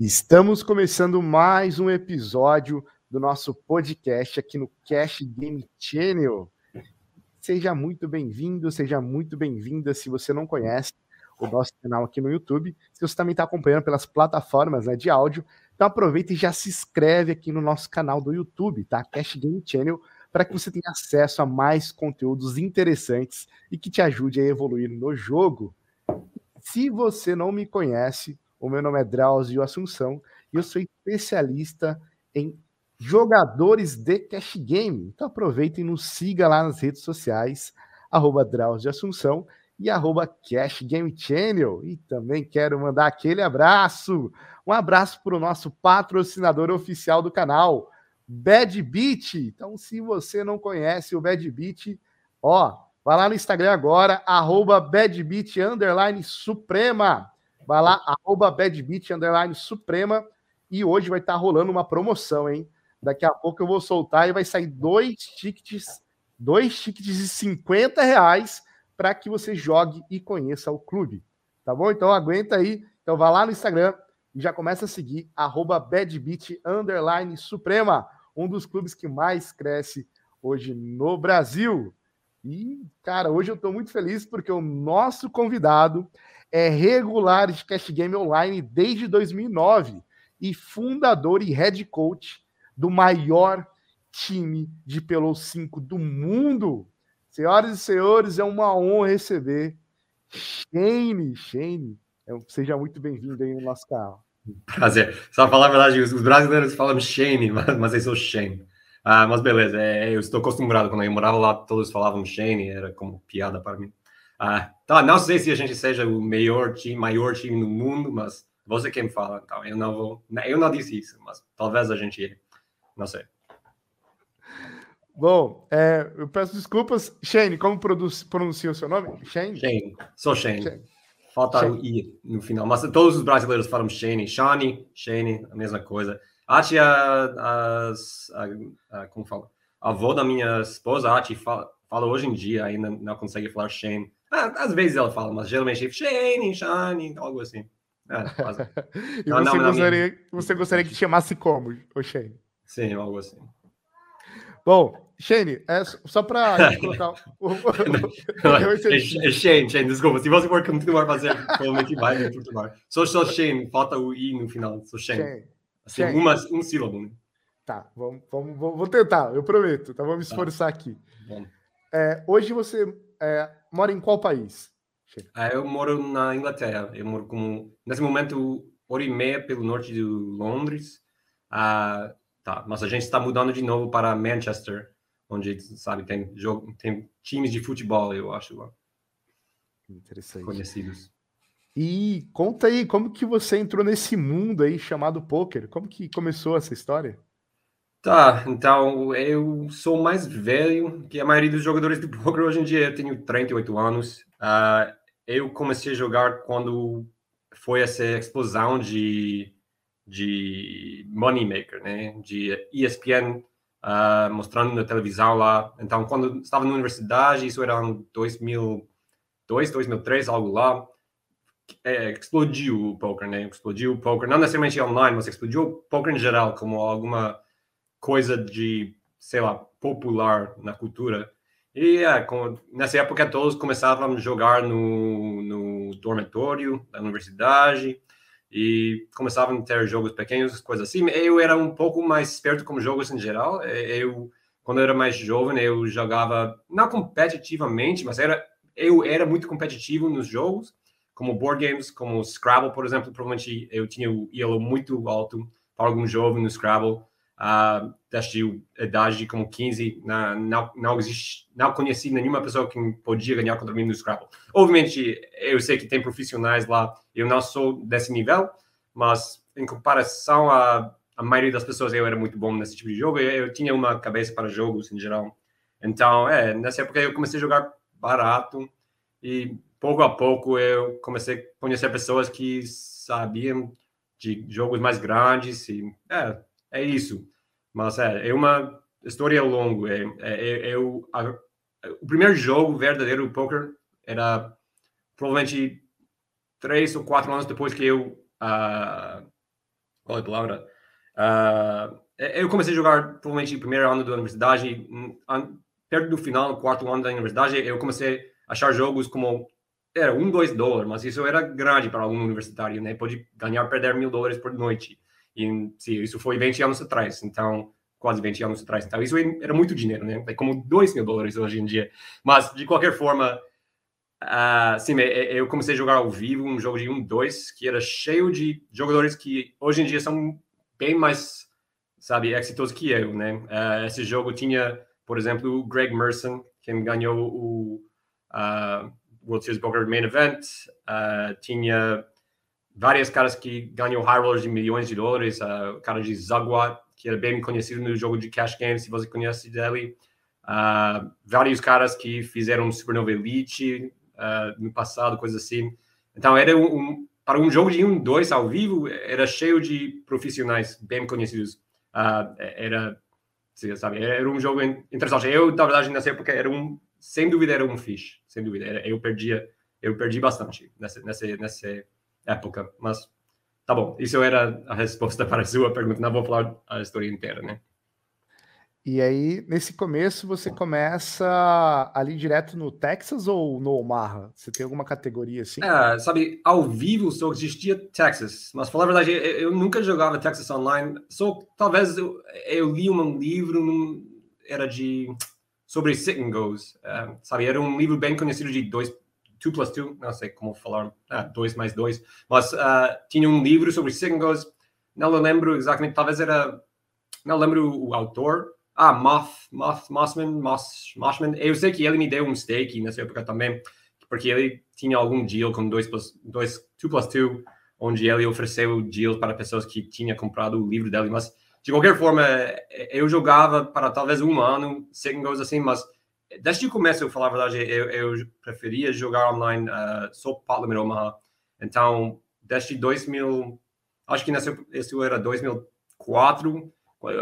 Estamos começando mais um episódio do nosso podcast aqui no Cash Game Channel. Seja muito bem-vindo, seja muito bem-vinda se você não conhece o nosso canal aqui no YouTube. Se você também está acompanhando pelas plataformas né, de áudio, então aproveita e já se inscreve aqui no nosso canal do YouTube, tá? Cash Game Channel, para que você tenha acesso a mais conteúdos interessantes e que te ajude a evoluir no jogo. Se você não me conhece, o meu nome é Drauzio Assunção e eu sou especialista em jogadores de cash game. Então aproveitem e nos siga lá nas redes sociais, arroba Drauzio Assunção e arroba Cash Game Channel. E também quero mandar aquele abraço, um abraço para o nosso patrocinador oficial do canal, Bad Beat. Então, se você não conhece o Bad Beat, ó, vai lá no Instagram agora, arroba Bad Beat Underline Suprema. Vai lá, arroba badbeat, underline suprema. E hoje vai estar tá rolando uma promoção, hein? Daqui a pouco eu vou soltar e vai sair dois tickets, dois tickets de 50 reais para que você jogue e conheça o clube. Tá bom? Então aguenta aí. Então vá lá no Instagram e já começa a seguir, arroba badbeat, underline suprema. Um dos clubes que mais cresce hoje no Brasil. E, cara, hoje eu estou muito feliz porque o nosso convidado é regular de Cash Game Online desde 2009 e fundador e head coach do maior time de Pelo 5 do mundo. Senhoras e senhores, é uma honra receber Shane. Shane, é seja muito bem-vindo aí no nosso canal. Prazer. Só falar a verdade, os brasileiros falam Shane, mas, mas eu sou Shane. Ah, mas beleza, é, eu estou acostumado. Quando eu morava lá, todos falavam Shane, era como piada para mim. Ah, tá, não sei se a gente seja o maior time, maior time no mundo, mas você quem fala, então eu não vou, eu não disse isso, mas talvez a gente, não sei. Bom, é, eu peço desculpas, Shane, como produz, pronuncia o seu nome? Shane? Shane, sou Shane. Shane. Falta Shane. o i no final, mas todos os brasileiros falam Shane, Shane, Shane, a mesma coisa. Acho a, a, a, a, como fala? A avó da minha esposa, Ati, fala, fala hoje em dia, ainda não consegue falar Shane. Ah, às vezes ela fala, mas geralmente é Shane, Shane, algo assim. É, e não, você, não, gostaria, você gostaria que chamasse como, o Shane? Sim, algo assim. Bom, Shane, é só para colocar o. Shane, Shane, desculpa. Se você for continuar fazendo, provavelmente vai perturbar. Só, só Shane, falta o I no final. Sou Shane. Shane. Assim, Shane. Uma, um sílabo. Né? Tá, vamos, vamos, vou tentar, eu prometo. Tá, vamos me tá. esforçar tá. aqui. É, hoje você é, mora em qual país? Ah, eu moro na Inglaterra. Eu moro como nesse momento hora e meia pelo norte de Londres. Ah, tá. Mas a gente está mudando de novo para Manchester, onde sabe tem jogo, tem times de futebol, eu acho lá. Interessante. Conhecidos. E conta aí, como que você entrou nesse mundo aí chamado poker? Como que começou essa história? Tá, então eu sou mais velho que a maioria dos jogadores de poker hoje em dia. Eu tenho 38 anos. Uh, eu comecei a jogar quando foi essa explosão de, de Moneymaker, né? De ESPN uh, ah, mostrando na televisão lá. Então, quando estava na universidade, isso era em 2002, 2003, algo lá. É, explodiu o poker, né? Explodiu o poker, não necessariamente online, mas explodiu o poker em geral, como alguma coisa de, sei lá, popular na cultura. E é, com, nessa época todos começavam a jogar no, no dormitório da universidade e começavam a ter jogos pequenos, coisas assim. Eu era um pouco mais esperto com jogos em geral. Eu, quando eu era mais jovem, eu jogava, não competitivamente, mas era, eu era muito competitivo nos jogos, como board games, como Scrabble, por exemplo. Provavelmente eu tinha o elo muito alto para algum jovem no Scrabble uh, a idade de como 15, na, não, não, existe, não conheci nenhuma pessoa que podia ganhar contra mim no Scrabble. Obviamente, eu sei que tem profissionais lá, eu não sou desse nível, mas em comparação a a maioria das pessoas, eu era muito bom nesse tipo de jogo, eu, eu tinha uma cabeça para jogos em geral. Então, é, nessa época eu comecei a jogar barato e pouco a pouco eu comecei a conhecer pessoas que sabiam de jogos mais grandes e é, é isso. Mas é, é uma história longa. É, é, é o, a, o primeiro jogo verdadeiro do poker era provavelmente três ou quatro anos depois que eu uh, qual é a palavra? Uh, eu comecei a jogar provavelmente no primeiro ano da universidade, perto do final, no quarto ano da universidade, eu comecei a achar jogos como era um, dois dólares, mas isso era grande para um universitário, né? Pode ganhar, perder mil dólares por noite. E sim, isso foi 20 anos atrás, então quase 20 anos atrás. Então isso era muito dinheiro, né? É como 2 mil dólares hoje em dia. Mas de qualquer forma, uh, sim, eu comecei a jogar ao vivo um jogo de 1, 2 que era cheio de jogadores que hoje em dia são bem mais, sabe, exitosos que eu, né? Uh, esse jogo tinha, por exemplo, o Greg Merson, que ganhou o uh, World Series Poker Main Event, tinha várias caras que ganham high rollers de milhões de dólares, uh, o cara de Zagua, que era bem conhecido no jogo de cash game, se você conhece dele, uh, vários caras que fizeram Supernova Elite uh, no passado, coisas assim. Então, era um, um, para um jogo de 1, um, 2 ao vivo, era cheio de profissionais bem conhecidos. Uh, era, sabe, era um jogo interessante. Eu, na verdade, nessa época, era um, sem dúvida, era um fish, sem dúvida. Era, eu perdia, eu perdi bastante nessa, nessa, nessa época. Mas tá bom, isso era a resposta para a sua pergunta. Não vou falar a história inteira, né? E aí, nesse começo, você começa ali direto no Texas ou no Omaha? Você tem alguma categoria assim? É, sabe, ao vivo só existia Texas, mas falar a verdade, eu, eu nunca jogava Texas online. Só talvez eu, eu li um livro, num, era de sobre sit and goes, é, sabe? Era um livro bem conhecido de dois 2 plus 2, não sei como falar, 2 ah, mais 2, mas uh, tinha um livro sobre singles, não lembro exatamente, talvez era, não lembro o autor, ah, Moth, Moth, Mossman, Moss, Mossman, eu sei que ele me deu um stake nessa época também, porque ele tinha algum deal com 2 plus 2, 2 plus 2, onde ele ofereceu deals para pessoas que tinham comprado o livro dele, mas de qualquer forma, eu jogava para talvez um ano, singles assim, mas desde o começo, eu falar a verdade, eu, eu preferia jogar online uh, só Parliament Omaha. Então, desde 2000, acho que esse era 2004,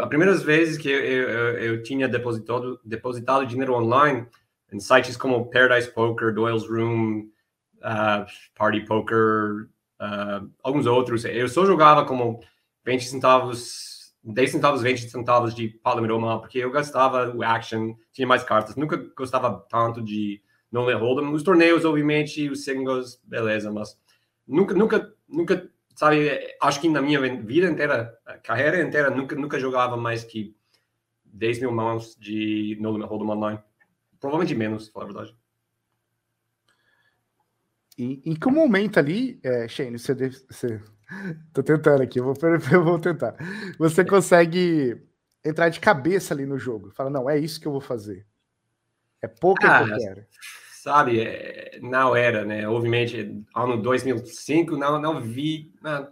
a primeira vez que eu, eu, eu, tinha depositado, depositado dinheiro online em sites como Paradise Poker, Doyle's Room, uh, Party Poker, uh, alguns outros, eu só jogava como 20 centavos 10 centavos, 20 centavos de Palomero porque eu gastava o action, tinha mais cartas, nunca gostava tanto de não hold'em. Os torneios, obviamente, os singles, beleza, mas nunca, nunca, nunca, sabe, acho que na minha vida inteira, carreira inteira, nunca, nunca jogava mais que 10 mil mãos de no limit hold'em online. Provavelmente menos, falar a verdade. E em que momento ali, é, Shane, você, deve, você Tô tentando aqui, eu vou, eu vou tentar. Você consegue entrar de cabeça ali no jogo. Fala, não, é isso que eu vou fazer. É pouco ah, que eu quero. Sabe, é, não era, né? Obviamente, ano 2005, não, não vi. Não,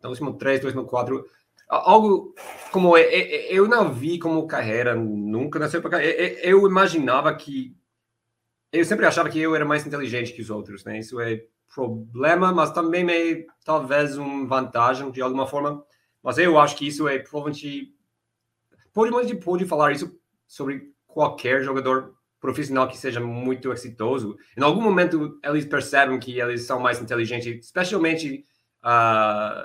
2003, 2004. Algo como. Eu não vi como carreira nunca nessa época. Eu imaginava que. Eu sempre achava que eu era mais inteligente que os outros, né? Isso é problema, mas também é talvez uma vantagem de alguma forma. Mas eu acho que isso é provavelmente pode pode falar isso sobre qualquer jogador profissional que seja muito exitoso. Em algum momento eles percebem que eles são mais inteligentes, especialmente uh,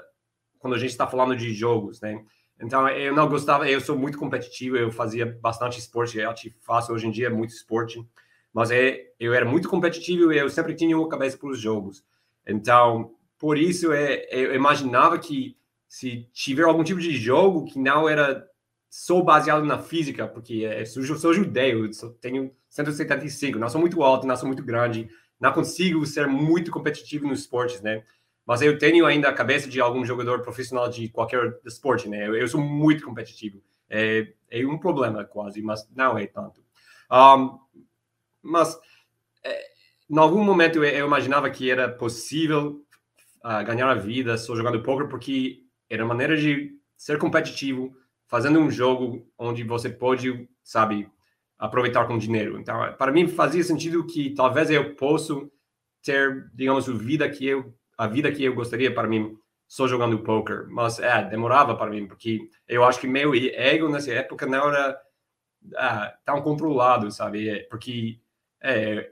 quando a gente está falando de jogos, né? Então eu não gostava, eu sou muito competitivo, eu fazia bastante esporte, eu faço hoje em dia muito esporte mas é, eu era muito competitivo e eu sempre tinha uma cabeça para os jogos. Então, por isso, é, eu imaginava que se tiver algum tipo de jogo que não era só baseado na física, porque é, sou, sou judeu, sou, tenho 175, não sou muito alto, não sou muito grande, não consigo ser muito competitivo nos esportes, né? Mas eu tenho ainda a cabeça de algum jogador profissional de qualquer esporte, né? Eu, eu sou muito competitivo. É, é um problema quase, mas não é tanto. Um, mas é, em algum momento eu, eu, imaginava que era possível uh, ganhar a vida só jogando poker, porque era uma maneira de ser competitivo, fazendo um jogo onde você pode, sabe, aproveitar com dinheiro. Então, para mim fazia sentido que talvez eu possa ter, digamos, a vida que eu a vida que eu gostaria para mim só jogando poker, mas é, demorava para mim, porque eu acho que meu ego nessa época não era ah, tão controlado, sabe? É, porque é,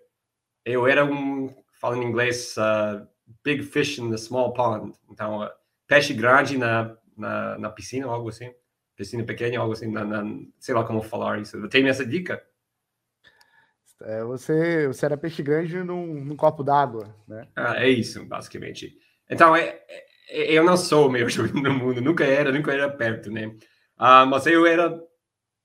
eu era um, falando em inglês, uh, big fish in the small pond. Então, uh, peixe grande na na, na piscina algo assim? Piscina pequena, algo assim, na, na, sei lá como falar isso. Tem essa dica? É, você, você era peixe grande num, num copo d'água, né? Ah, é isso, basicamente. Então, é, é, eu não sou o melhor jogador do mundo, nunca era, nunca era perto, né? Ah, mas eu era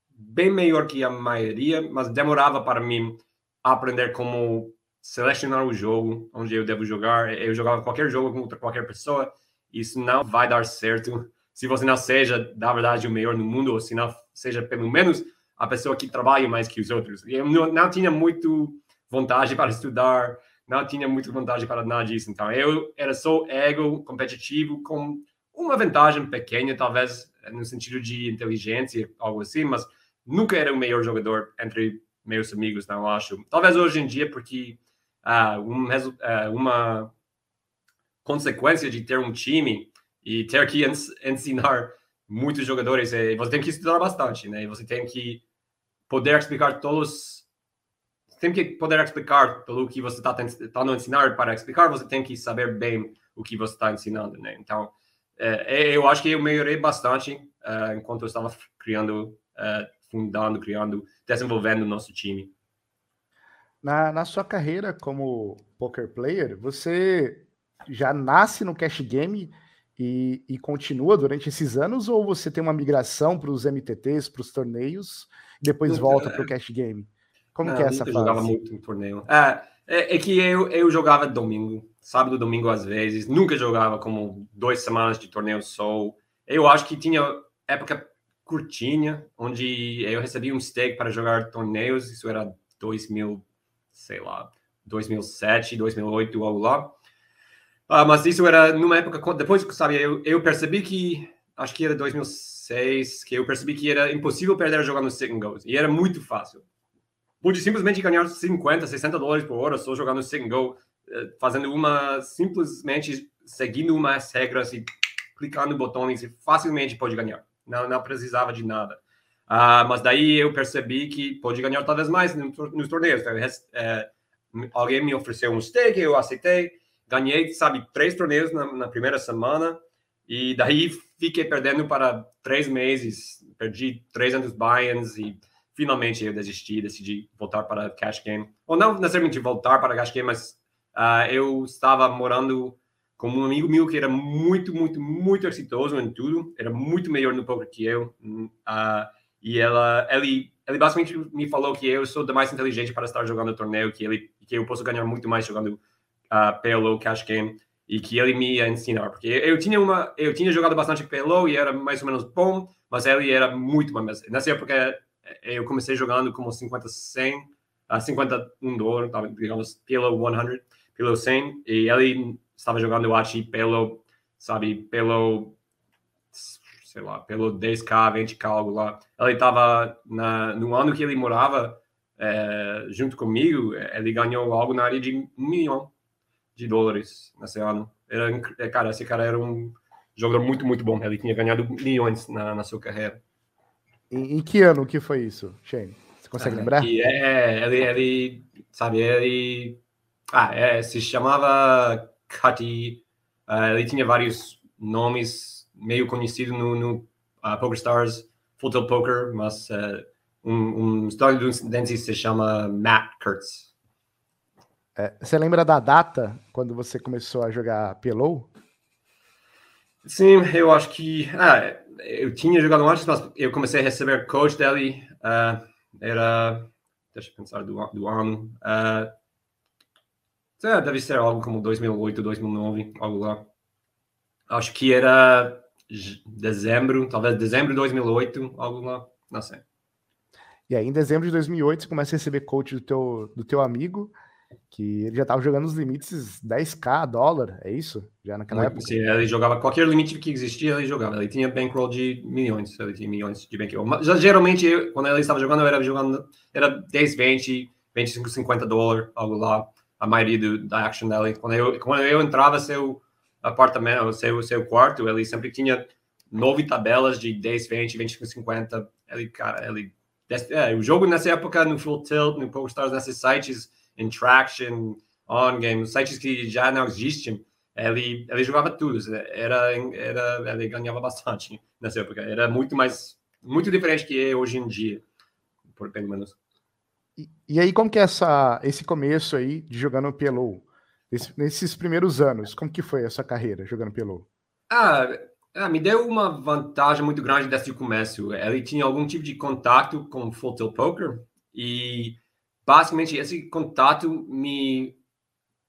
bem melhor que a maioria, mas demorava para mim aprender como selecionar o jogo, onde eu devo jogar. Eu jogava qualquer jogo contra qualquer pessoa, isso não vai dar certo se você não seja, na verdade, o melhor no mundo, ou se não seja pelo menos a pessoa que trabalha mais que os outros. Eu não, não tinha muito vontade para estudar, não tinha muita vontade para nada disso. Então, eu era só ego competitivo com uma vantagem pequena, talvez no sentido de inteligência, algo assim, mas nunca era o melhor jogador entre meus amigos, não acho. Talvez hoje em dia, porque uh, um, uh, uma consequência de ter um time e ter que ens ensinar muitos jogadores, é, você tem que estudar bastante, né? Você tem que poder explicar todos tem que poder explicar pelo que você está tentando ensinar para explicar, você tem que saber bem o que você está ensinando, né? Então, é, é, eu acho que eu melhorei bastante uh, enquanto eu estava criando, uh, fundando, criando, desenvolvendo o nosso time. Na, na sua carreira como poker player, você já nasce no cash game e, e, continua durante esses anos, ou você tem uma migração para os MTTs, para os torneios, e depois volta para o cash game? Como não, que é essa fase? Eu jogava muito em torneio. É, é, é, que eu, eu jogava domingo, sábado, domingo às vezes. Nunca jogava como duas semanas de torneio só. Eu acho que tinha época curtinha, onde eu recebia um stake para jogar torneios. Isso era 2000, sei lá, 2007, 2008, algo lá. Ah, mas isso era numa época, depois, sabe, eu, eu percebi que, acho que era 2006, que eu percebi que era impossível perder jogando second goals. E era muito fácil pude simplesmente ganhar 50, 60 dólares por hora só jogando Second Go, eh, fazendo uma, simplesmente seguindo umas regras e clicando botões e facilmente pode ganhar. Não, não precisava de nada. Uh, mas daí eu percebi que pode ganhar talvez mais nos torneios. Então, é, alguém me ofereceu um stake, eu aceitei, ganhei, sabe, três torneios na, na, primeira semana e daí fiquei perdendo para três meses, perdi 300 buy-ins e finalmente eu desisti, decidi voltar para cash game. Ou não necessariamente voltar para cash game, mas uh, eu estava morando com um amigo meu que era muito, muito, muito exitoso em tudo. Era muito melhor no poker que eu. Uh, e ela, ele, ele basicamente me falou que eu sou mais inteligente para estar jogando torneio, que ele, que eu posso ganhar muito mais jogando uh, PLO cash game e que ele me ia ensinar, porque eu tinha uma, eu tinha jogado bastante PLO e era mais ou menos bom, mas ele era muito mais. Nessa época eu comecei jogando como 50 100, uh, 51 dólares, digamos, pelo 100, pelo 100, e ele estava jogando, eu acho, pelo, sabe, pelo, sei lá, pelo 10k, 20k, algo lá. Ele estava, no ano que ele morava é, junto comigo, ele ganhou algo na área de um milhão de dólares nesse ano. Era, é, cara, esse cara era um jogador muito, muito bom. Ele tinha ganhado milhões na, na sua carreira. Em, em, que ano que foi isso, Shane? Você consegue ah, lembrar? É, ele, ele, sabe, ele, ah, é, se chamava Cutty, uh, ele tinha vários nomes meio conhecidos no, no uh, Poker Stars, Full Poker, mas uh, um, um estadunidense se chama Matt Kurtz. É, você lembra da data quando você começou a jogar Pelou? Sim, eu acho que. Ah, eu tinha jogado antes, mas eu comecei a receber coach dele. Uh, era. Deixa eu pensar do, do ano. Uh, deve ser algo como 2008, 2009, algo lá. Acho que era dezembro, talvez dezembro de 2008, algo lá. Não sei. E aí, em dezembro de 2008, você começa a receber coach do teu, do teu amigo que ele já estava jogando os limites 10k dólar, é isso? Já naquela Muito, época? Sim, ele jogava qualquer limite que existia, ele jogava. Ele tinha bankroll de milhões, ele tinha milhões de bankroll. Mas, já, geralmente, eu, quando ele estava jogando, eu era jogando, era 10, 20, 25, 50 dólares, algo lá, a maioria do, da action dele. Quando eu, quando eu entrava seu apartamento, seu, seu quarto, ele sempre tinha nove tabelas de 10, 20, 25, 50. Ele, cara, ele... É, o jogo nessa época, no Full Tilt, no Stars nesses sites in Traction, On Game, sites que já não existem, ele, ele jogava tudo, era, era, ele ganhava bastante nessa época, era muito mais, muito diferente que é hoje em dia, por pelo menos. E, aí, como que é essa, esse começo aí de jogando pelo Esse, nesses primeiros anos, como que foi a sua carreira jogando pelo Ah, ah, me deu uma vantagem muito grande desde o começo. Ele tinha algum tipo de contato com Full Tilt Poker e basicamente esse contato me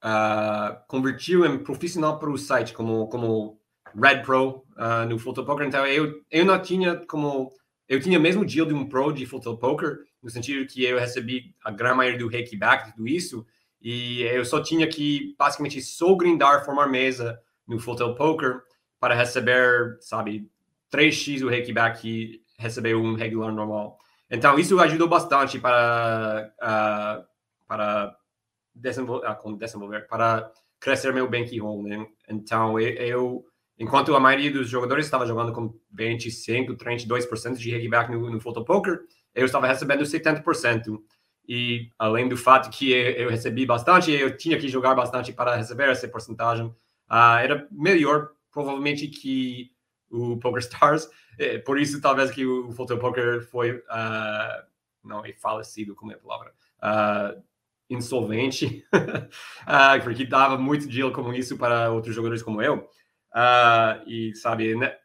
uh, convertiu em profissional para o site como como Red Pro uh, no Full Tilt Poker. Então eu eu não tinha como eu tinha mesmo deal de um pro de Full Tilt Poker no sentido que eu recebi a grande maioria do back tudo isso e eu só tinha que basicamente só grindar formar mesa no Tilt Poker para receber, sabe, 3x o Reikback e receber um regular normal. Então, isso ajudou bastante para, uh, para desenvolver, uh, desenvolver, para crescer meu bankroll, né? Então, eu, enquanto a maioria dos jogadores estava jogando com 25, 32% de Reikback no, no Photo Poker, eu estava recebendo 70%. E além do fato que eu recebi bastante, eu tinha que jogar bastante para receber essa porcentagem, uh, era melhor provavelmente que o PokerStars, é, por isso talvez que o Photo Poker foi, uh, não é falecido, como é a palavra, uh, insolvente, porque dava muito deal como isso para outros jogadores como eu. E sabe, né,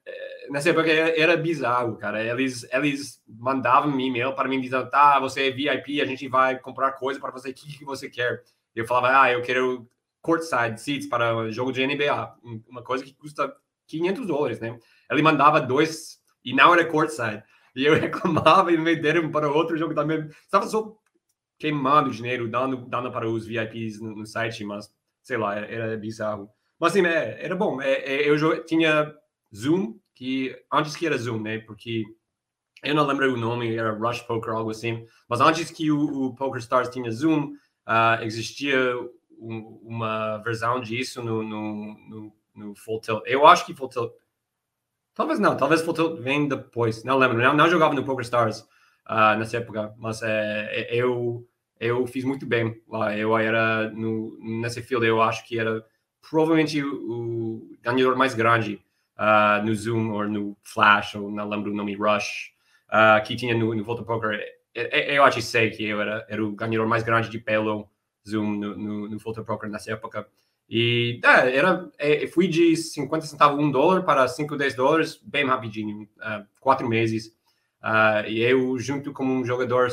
nessa época era bizarro, cara. Eles, eles mandavam e-mail para mim dizendo: tá, você é VIP, a gente vai comprar coisa para você, o que, que você quer? Eu falava: ah, eu quero courtside seats para jogo de NBA, uma coisa que custa 500 dólares, né? Ele mandava dois e não era courtside. E eu reclamava e me deram para outro jogo também. Estava só queimando dinheiro, dando, dando para os VIPs no, no site, mas sei lá, era, era bizarro. Mas sim, é, era bom. É, é, eu tinha Zoom, que antes que era Zoom, né? Porque eu não lembro o nome, era Rush Poker, algo assim. Mas antes que o, o Poker Stars tinha Zoom, uh, existia um, uma versão disso no, no, no, no, Full Tilt. Eu acho que Full Tilt. Talvez não, talvez Full Tilt vem depois. Não lembro, não, não jogava no Poker Stars uh, nessa época, mas é, eu, eu fiz muito bem lá. Eu era no, nesse field, eu acho que era provavelmente o, ganhador mais grande uh, no Zoom ou no Flash, ou não lembro o nome, Rush, uh, que tinha no, no Volta Poker. Eu acho que sei que eu era, era o ganhador mais grande de pelo Zoom no, no, no Photo Broker nessa época. E é, era, é, fui de 50 centavos, 1 dólar para 5, 10 dólares, bem rapidinho, uh, quatro meses. Uh, e eu, junto com um jogador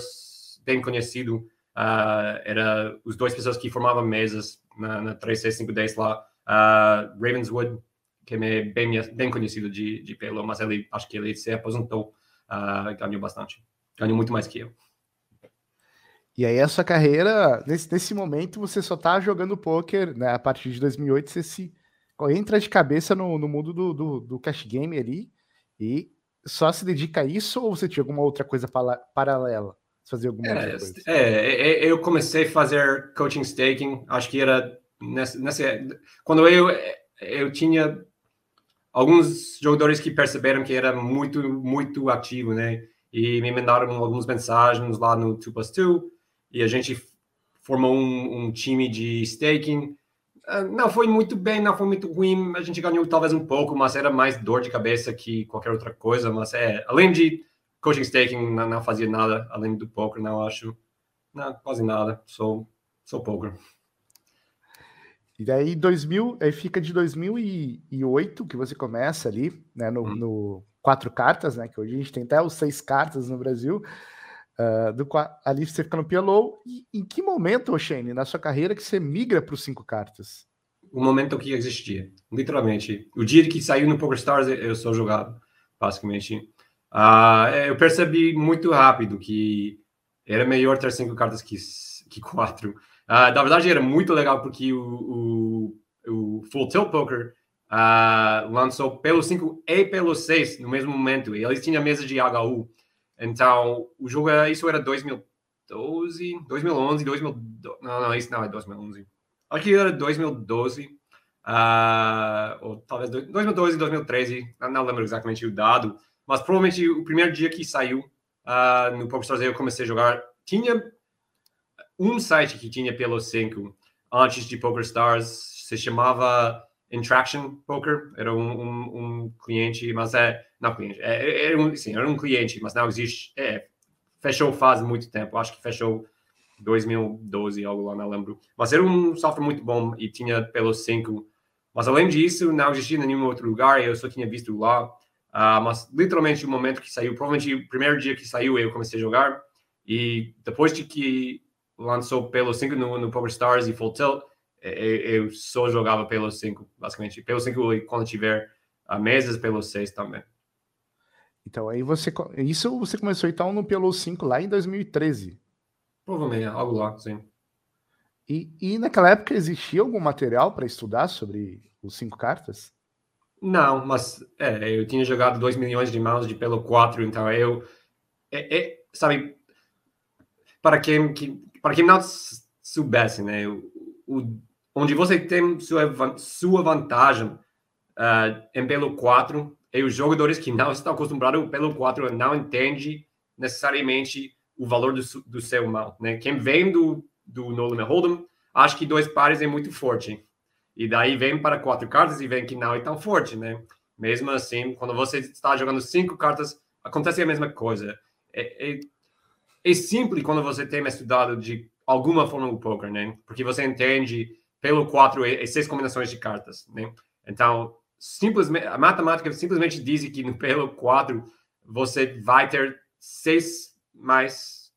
bem conhecido, uh, era os dois pessoas que formavam mesas na, na 3, 6, 5, 10 lá, uh, Ravenswood, que é bem, bem conhecido de, de pelo, mas ele, acho que ele se aposentou, ganhou bastante, ganhou muito mais que eu. E aí, essa carreira, nesse, nesse momento, você só tá jogando poker, né? A partir de 2008, você se entra de cabeça no, no mundo do, do, do, cash game ali e só se dedica a isso ou você tinha alguma outra coisa para, paralela? Fazer alguma é, coisa? É, é, é, eu comecei a fazer coaching staking, acho que era nessa, nessa quando eu, eu tinha alguns jogadores que perceberam que era muito, muito ativo, né? E me mandaram algumas mensagens lá no 2 plus 2 e a gente formou um, um time de staking. Uh, não foi muito bem, não foi muito ruim. A gente ganhou talvez um pouco, mas era mais dor de cabeça que qualquer outra coisa. Mas é, além de coaching staking, não, não fazia nada além do poker, não acho. Não, quase nada. Sou, sou poker. E daí 2000, aí fica de 2008 que você começa ali, né, no, hum. no quatro cartas, né, que hoje a gente tem até os seis cartas no Brasil. Uh, do, ali você fica no PLO. E em que momento, Shane, na sua carreira, que você migra para os cinco cartas? O momento que existia, literalmente. O dia que saiu no PokerStars, eu sou jogado, basicamente. Uh, eu percebi muito rápido que era melhor ter cinco cartas que, que quatro. Uh, na verdade, era muito legal porque o, o, o Full Tilt Poker uh, lançou pelo 5 e pelo 6 no mesmo momento. E eles tinham mesa de HU. Então, o jogo, isso era 2012, 2011, 2012, não, não, isso não é 2011. Acho que era 2012, uh, ah, ou talvez 2012, 2013, não, não lembro exatamente o dado, mas provavelmente o primeiro dia que saiu uh, no PokerStars eu comecei a jogar, tinha um site que tinha pelo 5 antes de PokerStars, se chamava Interaction Poker, era um, um, um, cliente, mas é. Não cliente, é, é, era, um, sim, era um cliente, mas não existe. É, fechou faz muito tempo, acho que fechou 2012, algo lá, não lembro. Mas era um software muito bom e tinha pelos 5. Mas além disso, não existia em nenhum outro lugar, eu só tinha visto lá. Uh, mas literalmente o momento que saiu, provavelmente o primeiro dia que saiu, eu comecei a jogar. E depois de que lançou pelo 5 no, no Power Stars e Full Tilt, eu, eu só jogava pelo 5, basicamente. Pelo 5 e quando tiver uh, mesas, pelo 6 também. Então, aí você. Isso você começou então no pelo 5 lá em 2013. Provavelmente, algo lá, sim. E, e naquela época existia algum material para estudar sobre os cinco cartas? Não, mas é, eu tinha jogado 2 milhões de mãos de pelo 4, então eu. É, é, sabe, para quem, que, para quem não soubesse, né, o, o, onde você tem sua, sua vantagem uh, em pelo 4, e os jogadores que não estão acostumados pelo 4 não entendem necessariamente o valor do, do seu mal. Né? Quem vem do, do No Limit Hold'em, acha que dois pares é muito forte. E daí vem para quatro cartas e vem que não é tão forte, né? Mesmo assim, quando você está jogando cinco cartas, acontece a mesma coisa. É, é, é simples quando você tem estudado de alguma forma o poker, né? Porque você entende pelo quatro e, seis combinações de cartas, né? Então, simplesmente, a matemática simplesmente diz que no pelo quatro você vai ter seis mais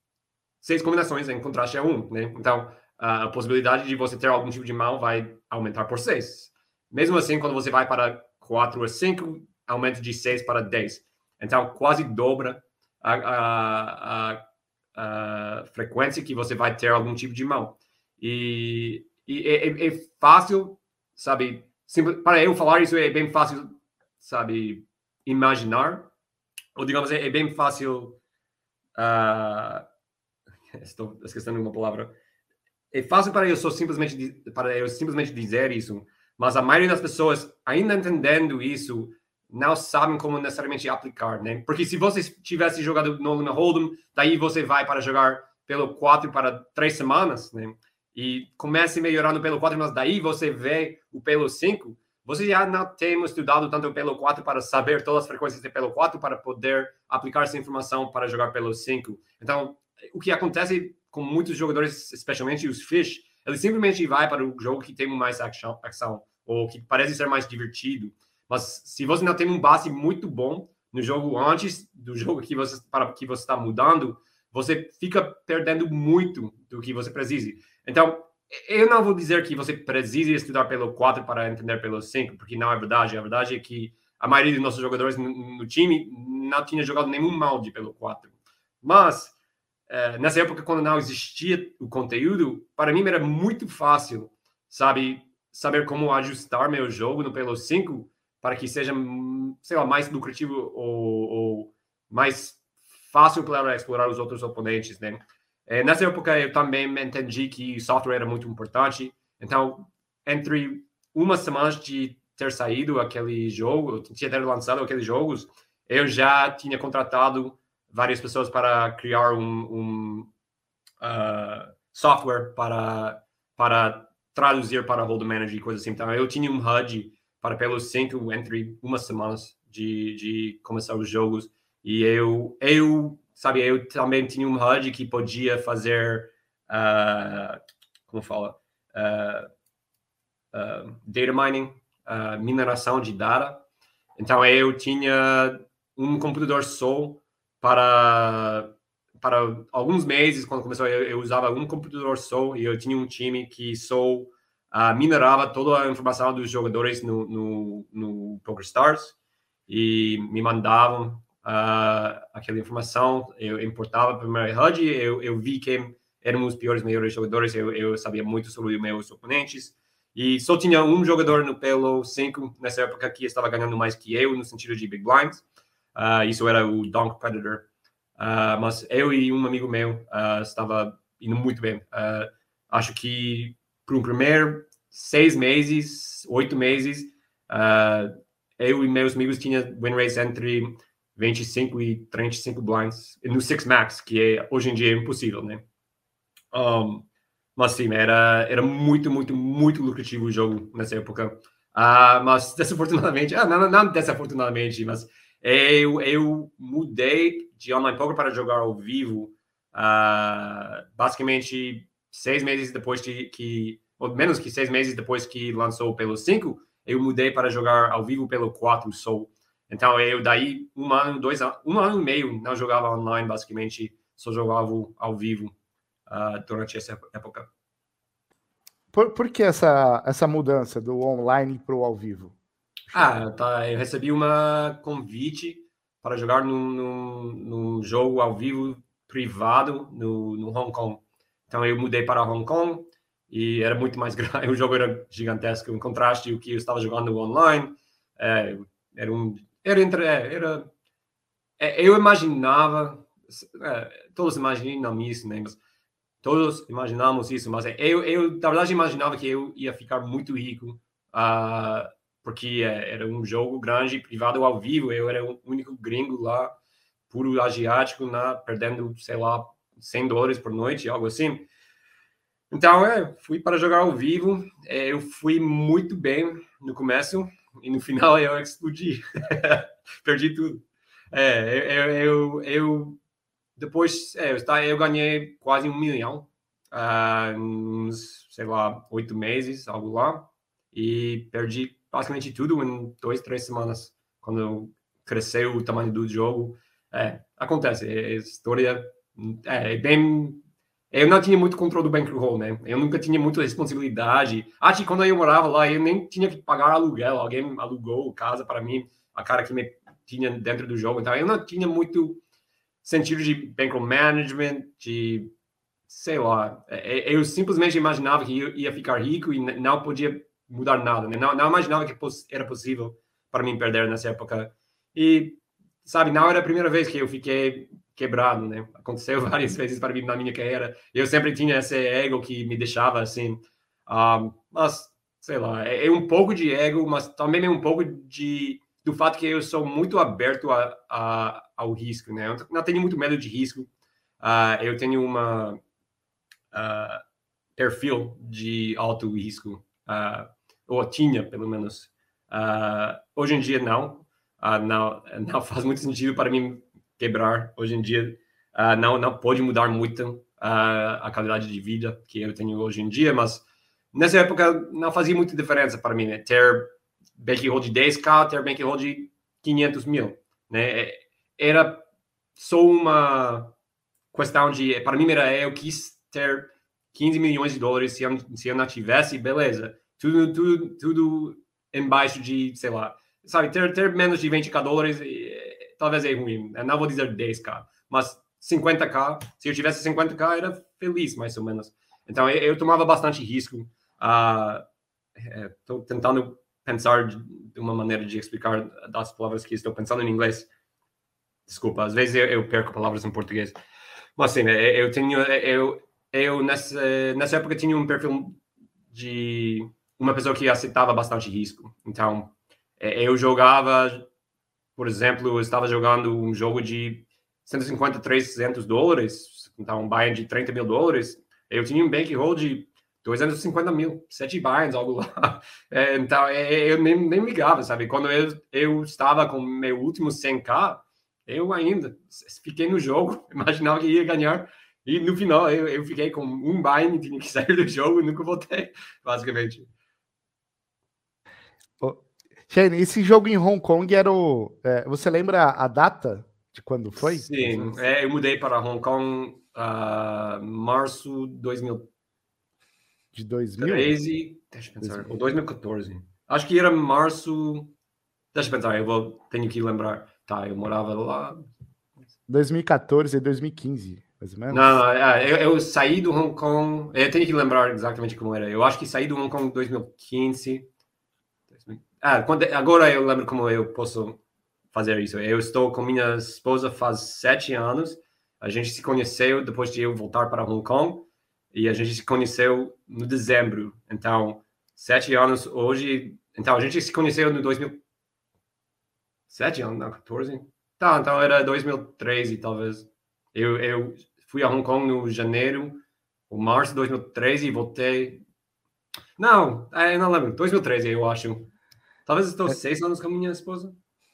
seis combinações em contraste a um, né? Então, a possibilidade de você ter algum tipo de mal vai aumentar por 6. Mesmo assim, quando você vai para 4 a 5, aumenta de 6 para 10. Então, quase dobra a, a, a, a, frequência que você vai ter algum tipo de mal. E, e é, é, é, fácil, sabe? Simples, para eu falar isso, é bem fácil, sabe? Imaginar. Ou, digamos, é, é bem fácil. Uh, estou esquecendo uma palavra é fácil para eu só simplesmente para eu simplesmente dizer isso, mas a maioria das pessoas ainda entendendo isso não sabem como necessariamente aplicar, né? Porque se você tivesse jogado no Luna Hold'em, daí você vai para jogar pelo 4 para três semanas, né? E comece melhorando pelo 4, mas daí você vê o pelo 5, você já não tem estudado tanto pelo 4 para saber todas as frequências de pelo 4 para poder aplicar essa informação para jogar pelo 5. Então, o que acontece com muitos jogadores, especialmente os Fish, ele simplesmente vai para o jogo que tem mais action, ação ou que parece ser mais divertido. Mas se você não tem um base muito bom no jogo antes do jogo que você para que você está mudando, você fica perdendo muito do que você precisa. Então, eu não vou dizer que você precisa estudar pelo 4 para entender pelo 5, porque não é verdade. A verdade é que a maioria dos nossos jogadores no, no time não tinha jogado nenhum molde pelo 4. Mas é, nessa época, quando não existia o conteúdo, para mim era muito fácil, sabe, saber como ajustar meu jogo no Pelo 5 para que seja, sei lá, mais lucrativo ou, ou mais fácil para explorar os outros oponentes, né? É, nessa época, eu também entendi que o software era muito importante. Então, entre uma semana de ter saído aquele jogo, tinha ter lançado aqueles jogos, eu já tinha contratado várias pessoas para criar um, um uh, software para, para traduzir para Hold Manager e coisas assim. Então, eu tinha um HUD para pelos cinco entre umas semanas de, de começar os jogos e eu, eu, sabe, eu também tinha um HUD que podia fazer, uh, como fala, uh, uh, data mining, mineração de data. Então, eu tinha um computador só para para alguns meses, quando começou, eu, eu, usava um computador só e eu tinha um time que só uh, minerava toda a informação dos jogadores no, no, no PokerStars e me mandavam uh, aquela informação. Eu importava para meu HUD, eu, eu vi quem eram os piores, melhores jogadores, eu, eu sabia muito sobre meus oponentes. E só tinha um jogador no Pelo 5 nessa época que estava ganhando mais que eu, no sentido de Big Blinds. Uh, isso era o Donk Predator. Uh, mas eu e um amigo meu uh, estava indo muito bem. acho que para um primeiro seis meses, oito meses, eu e meus amigos tinha win rates entre 25 e 35 blinds no Six Max, que é, hoje em dia é impossível, né? Um, mas sim, era, era muito, muito, muito lucrativo o jogo nessa época. Uh, mas desafortunadamente, ah, não, não desafortunadamente, mas eu, eu mudei de online poker para jogar ao vivo uh, basicamente seis meses depois de que, ou menos que seis meses depois que lançou pelo 5, eu mudei para jogar ao vivo pelo 4 Soul. Então eu daí um ano, dois anos, um ano e meio não jogava online basicamente, só jogava ao vivo uh, durante essa época. Por, por que essa, essa mudança do online para o ao vivo? Ah, tá. Eu recebi uma convite para jogar num, num, num jogo ao vivo privado no, no Hong Kong. Então eu mudei para Hong Kong e era muito mais grande. O jogo era gigantesco, em contraste o que eu estava jogando online. É, era um, era entre, é, era. É, eu imaginava, é, todos imaginam isso, né? Mas todos imaginamos isso, mas eu, eu na verdade imaginava que eu ia ficar muito rico. Uh, porque é, era um jogo grande, privado ao vivo, eu era o único gringo lá, puro asiático, né, perdendo, sei lá, 100 dólares por noite, algo assim. Então, é, fui para jogar ao vivo, é, eu fui muito bem no começo, e no final eu explodi, perdi tudo. É, eu, eu, eu depois, é, eu, eu ganhei quase um milhão, uh, uns, sei lá, oito meses, algo lá, e perdi basicamente tudo em dois, três semanas, quando cresceu o tamanho do jogo. É, acontece, é, história é, é bem... Eu não tinha muito controle do bankroll, né? Eu nunca tinha muita responsabilidade. Acho que quando eu morava lá, eu nem tinha que pagar aluguel. Alguém alugou casa para mim, a cara que me tinha dentro do jogo. Então, eu não tinha muito sentido de bankroll management, de sei lá. É, é, eu simplesmente imaginava que eu ia ficar rico e não podia mudar nada, né? Não, não imaginava que era possível para mim perder nessa época. E, sabe, não era a primeira vez que eu fiquei quebrado, né? Aconteceu várias vezes para mim na minha carreira. Eu sempre tinha esse ego que me deixava assim. Um, ah, mas, sei lá, é, é, um pouco de ego, mas também é um pouco de do fato que eu sou muito aberto a, a ao risco, né? Eu não tenho muito medo de risco. Uh, eu tenho uma uh, perfil de alto risco. Uh, ou tinha, pelo menos. Uh, hoje em dia, não. Uh, não. Não faz muito sentido para mim quebrar. Hoje em dia, uh, não, não pode mudar muito a qualidade de vida que eu tenho hoje em dia, mas nessa época não fazia muita diferença para mim, né? Ter bankroll de 10k, ter bankroll de 500 mil, né? É, era só uma questão de, para mim era, eu quis ter 15 milhões de dólares, se eu, se eu não tivesse, beleza tudo, tudo, tudo embaixo de, sei lá, sabe, ter, ter menos de 20k dólares eh, talvez é ruim. Eu não vou dizer 10k, mas 50k, se eu tivesse 50k, era feliz, mais ou menos. Então, eu, eu tomava bastante risco. Estou uh, tentando pensar de uma maneira de explicar das palavras que estou pensando em inglês. Desculpa, às vezes eu, eu perco palavras em português. Mas, assim, eu tenho... Eu, eu nessa, nessa época tinha um perfil de uma pessoa que aceitava bastante risco. Então, é, eu jogava, por exemplo, eu estava jogando um jogo de 150, 300 dólares, então um buy de 30 mil dólares, eu tinha um bankroll de 250 mil, sete buys, algo lá. É, então, é, eu nem, nem ligava, sabe? Quando eu, eu estava com meu último 100k, eu ainda fiquei no jogo, imaginava que ia ganhar, e no final eu, eu fiquei com um buy, tinha que sair do jogo e nunca voltei, basicamente. Shane, esse jogo em Hong Kong era o. É, você lembra a data de quando foi? Sim, é, eu mudei para Hong Kong uh, março 2000. De 2000? 13, deixa eu pensar, 2000. ou 2014. Acho que era março. Deixa eu pensar, eu vou, tenho que lembrar. Tá, eu morava lá. 2014 e 2015, mais ou menos? Não, é, eu, eu, saí do Hong Kong. Eu tenho que lembrar exatamente como era. Eu acho que saí do Hong Kong em 2015. Ah, quando, agora eu lembro como eu posso fazer isso. Eu estou com minha esposa faz sete anos. A gente se conheceu depois de eu voltar para Hong Kong e a gente se conheceu no dezembro. Então, sete anos hoje. Então, a gente se conheceu no 2000. Sete anos, não, 14? Tá, então era 2013, talvez. Eu, eu fui a Hong Kong no janeiro, ou março de 2013 e voltei. Não, é, eu não lembro. 2013, eu acho. Talvez estou é. seis anos com a minha esposa.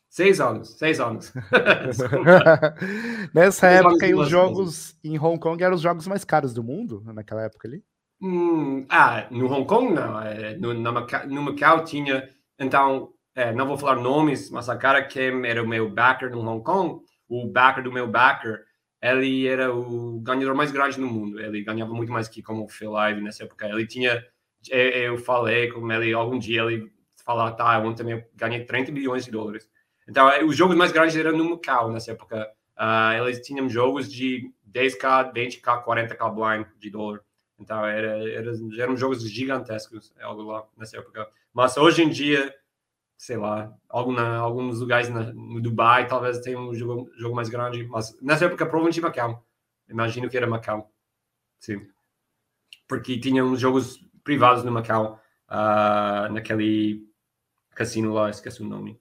Seis anos, seis anos. Nessa seis época, anos os jogos em Hong Kong eram os jogos mais caros do mundo, naquela época ali? Hum, ah, no Hong Kong não. É, no, no, Macau, no Macau tinha. Então, é, não vou falar nomes, mas a cara que era o meu backer no Hong Kong, o backer do meu backer, ele era o ganhador mais grande no mundo. Ele ganhava muito mais que como o Phil Ivey nessa época. Ele tinha. É, eu falei com ele algum dia, ele falou, tá, eu também ganhei 30 bilhões de dólares. Então, é, os jogos mais grandes eram no Macau nessa época. Uh, eles tinham jogos de 10k, 20k, 40k blind de dólar. Então, era, era, eram jogos gigantescos, é algo lá nessa época. Mas hoje em dia, sei lá, algo na, alguns lugares na, no Dubai talvez tenha um jogo, jogo mais grande. Mas nessa época, provavelmente Macau. Imagino que era Macau. Sim. Porque tinham jogos privados no Macau, uh, naquele cassino lá, esqueci o nome.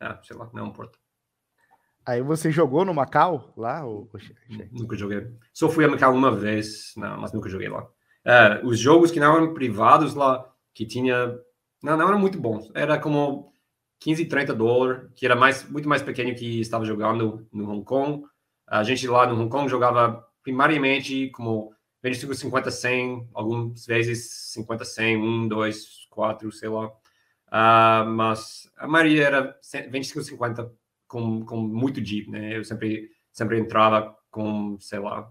Ah, sei lá, não importa. Aí você jogou no Macau lá? Ou... Nunca joguei. Só fui a Macau uma vez, não, mas nunca joguei lá. É, os jogos que não eram privados lá, que tinha. Não, não eram muito bons. Era como 15, 30 dólares, que era mais, muito mais pequeno que estava jogando no Hong Kong. A gente lá no Hong Kong jogava primariamente como 25, 50, 100, algumas vezes 50, 100, 1, 2, 4, sei lá. Uh, mas a maioria era 25, 50 com, com muito deep, né? Eu sempre, sempre entrava com, sei lá,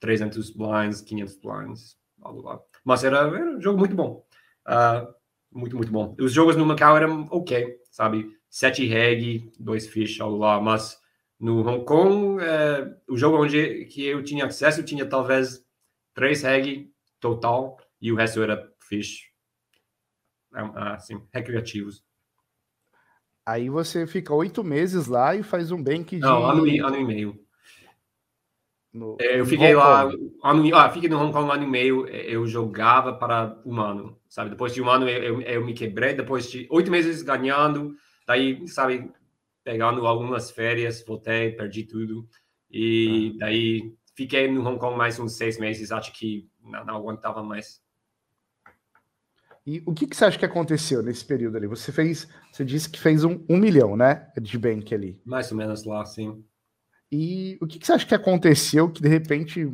300 blinds, 500 blinds, algo lá. Mas era, era um jogo muito bom. Uh, muito, muito bom. Os jogos no Macau eram ok, sabe? Sete reg, dois fish, algo lá. Mas no Hong Kong, é, o jogo onde que eu tinha acesso tinha talvez três reg total e o resto era fish assim, recreativos. Aí você fica oito meses lá e faz um bank de. Não, ano, ano e meio. No, é, eu fiquei lá, ano, ah, fiquei no Hong Kong um ano e meio, eu jogava para um ano, sabe? Depois de um ano eu, eu, eu me quebrei, depois de oito meses ganhando, daí, sabe, pegando algumas férias, voltei, perdi tudo, e ah. daí fiquei no Hong Kong mais uns seis meses, acho que não, não aguentava mais. E o que, que você acha que aconteceu nesse período ali? Você fez, você disse que fez um, um milhão, né? De bank ali. Mais ou menos lá, sim. E o que, que você acha que aconteceu que de repente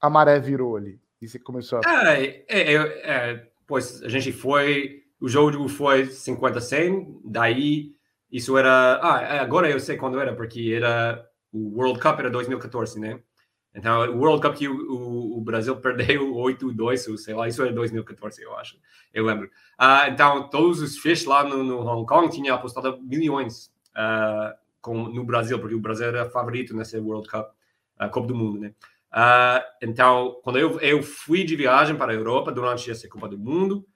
a maré virou ali? E você começou a. É, é, é, é pois a gente foi. O jogo foi 50-100, daí isso era. Ah, é, agora eu sei quando era, porque era. O World Cup era 2014, né? Então, o World Cup que o, o, o Brasil perdeu 8-2, sei lá, isso é 2014, eu acho, eu lembro. Uh, então, todos os fish lá no, no Hong Kong tinham apostado milhões uh, com, no Brasil, porque o Brasil era favorito nesse World Cup, uh, Copa do Mundo, né? Então, quando eu, eu fui de viagem para a Europa durante essa Copa do Mundo,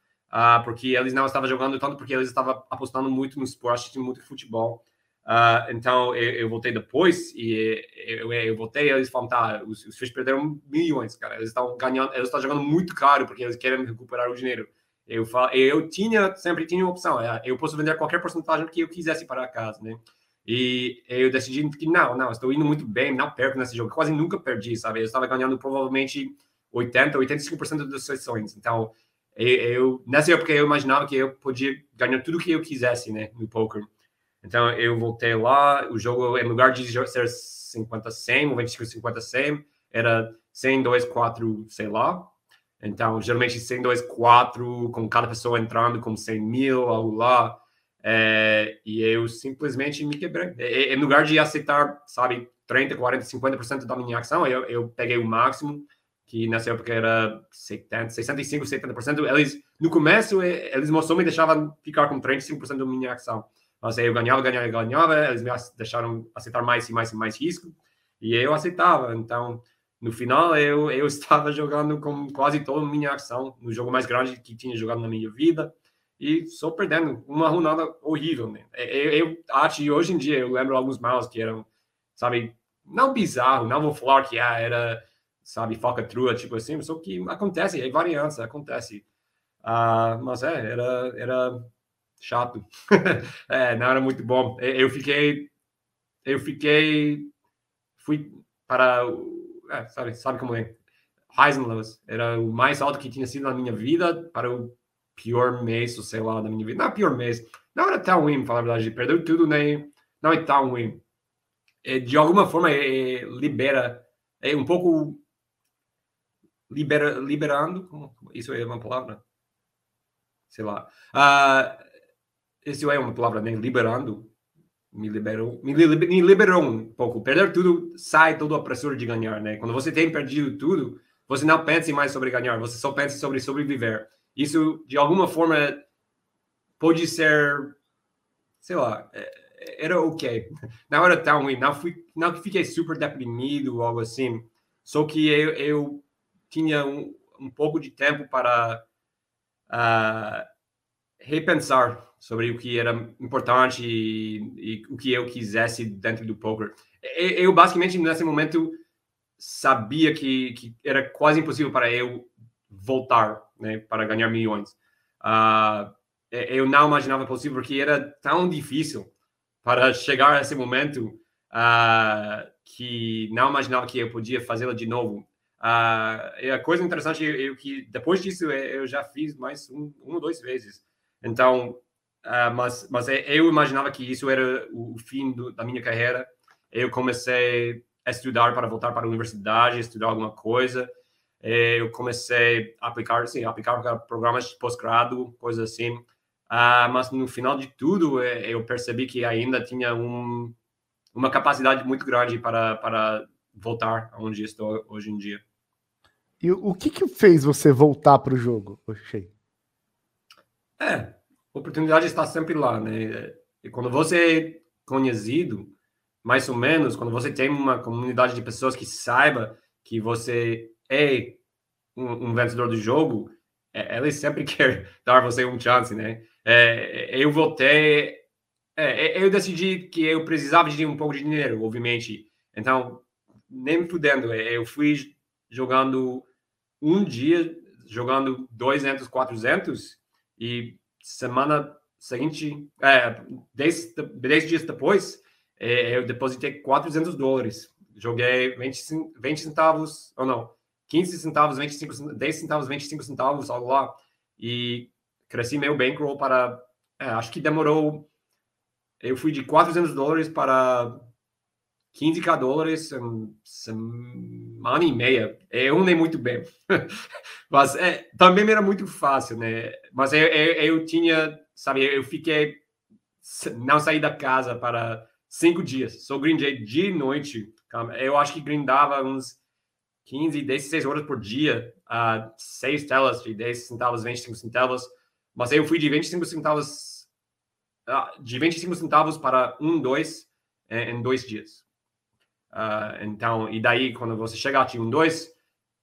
porque eles não estavam jogando tanto, porque eles estavam apostando muito no esporte, muito futebol. Uh, então eu, eu, voltei depois e eu, eu voltei eles falaram, tá, os, os Fish perderam milhões, cara. Eles estão ganhando, eles estão jogando muito caro porque eles querem recuperar o dinheiro. Eu falo, eu tinha, sempre tinha uma opção, é, eu posso vender qualquer porcentagem que eu quisesse para casa, né? E eu decidi que não, não, estou indo muito bem, não perco nesse jogo. Quase nunca perdi, sabe? Eu estava ganhando provavelmente 80, 85% das sessões. Então, eu, eu, nessa época eu imaginava que eu podia ganhar tudo que eu quisesse, né, no poker. Então eu voltei lá, o jogo, em lugar de ser 50-100, 25-50-100, era 100, 2, 4, sei lá. Então, geralmente 100, 2, 4, com cada pessoa entrando com 100 mil, algo lá. É, e eu simplesmente me quebrei. Em lugar de aceitar, sabe, 30, 40, 50% da minha ação, eu, eu peguei o máximo, que nessa época era 70, 65, 70%. Eles, no começo, eles só me deixavam ficar com 35% da minha ação. Mas aí eu ganhava, ganhava, ganhava, eles me deixaram aceitar mais e mais e mais risco, e eu aceitava. Então, no final, eu, eu estava jogando com quase toda a minha ação, no jogo mais grande que tinha jogado na minha vida, e só perdendo. Uma rodada horrível, né? Eu, eu acho hoje em dia eu lembro alguns maus que eram, sabe, não bizarro, não vou falar que ah, era, sabe, foca-trua, tipo assim, só que acontece, é variância, acontece. Uh, mas é, era, era chato. é, não era muito bom. Eu fiquei, eu fiquei, fui para, é, sabe, sabe como é? Heisenlows era o mais alto que tinha sido na minha vida para o pior mês, ou sei lá, da minha vida. Não, pior mês. não era tão ruim, falar a verdade. Perdeu tudo, né? Não é tão ruim. É, de alguma forma, é, é, libera, é um pouco libera, liberando, isso é uma palavra? Sei lá. Uh, isso é uma palavra, né? Liberando. Me liberou, me, me liberou um pouco. Perder tudo, sai todo a pressura de ganhar, né? Quando você tem perdido tudo, você não pensa mais sobre ganhar, você só pensa sobre sobreviver. Isso, de alguma forma, pode ser, sei lá, é, era ok. Não era tão ruim, não, fui, não fiquei super deprimido ou algo assim. Só que eu, eu tinha um, um pouco de tempo para uh, repensar sobre o que era importante e, e, o que eu quisesse dentro do poker. Eu, basicamente, nesse momento, sabia que, que era quase impossível para eu voltar né, para ganhar milhões. Uh, eu não imaginava possível porque era tão difícil para chegar a esse momento uh, que não imaginava que eu podia fazê-lo de novo. Uh, a coisa interessante é, que depois disso eu já fiz mais um, um ou dois vezes. Então, uh, mas, mas é, eu imaginava que isso era o fim do, da minha carreira. Eu comecei a estudar para voltar para a universidade, estudar alguma coisa. Eu comecei a aplicar, sim, aplicar para programas de pós-grado, coisas assim. Uh, mas no final de tudo, é, eu percebi que ainda tinha um, uma capacidade muito grande para, para voltar onde estou hoje em dia. E o que, que fez você voltar para o jogo, Oxê? É, a oportunidade está sempre lá, né? E quando você é conhecido, mais ou menos, quando você tem uma comunidade de pessoas que saiba que você é um, um vencedor do jogo, é, sempre querem dar você um chance, né? É, eu voltei, é, é, eu decidi que eu precisava de um pouco de dinheiro, obviamente. Então, nem me fudendo, é, eu fui jogando um dia, jogando 200, 400, e semana seguinte, é, 10, 10 dias depois, é, eu depositei 400 dólares. Joguei 20, 20 centavos, ou não, 15 centavos, 25, 10 centavos, 25 centavos, algo lá. E cresci meu bankroll para, é, acho que demorou, eu fui de 400 dólares para 15k dólares em semana e meia. Eu nem muito bem. Mas é, também era muito fácil, né? Mas eu, eu, eu, tinha, sabe, eu fiquei, não saí da casa para cinco dias. Só grindei de noite. Eu acho que grindava uns 15, 16 horas por dia, uh, seis telas de 10 centavos, 25 centavos. Mas eu fui de 25 centavos, uh, de 25 centavos para um, dois, em, em dois dias. Uh, então, e daí, quando você chegar a um 2,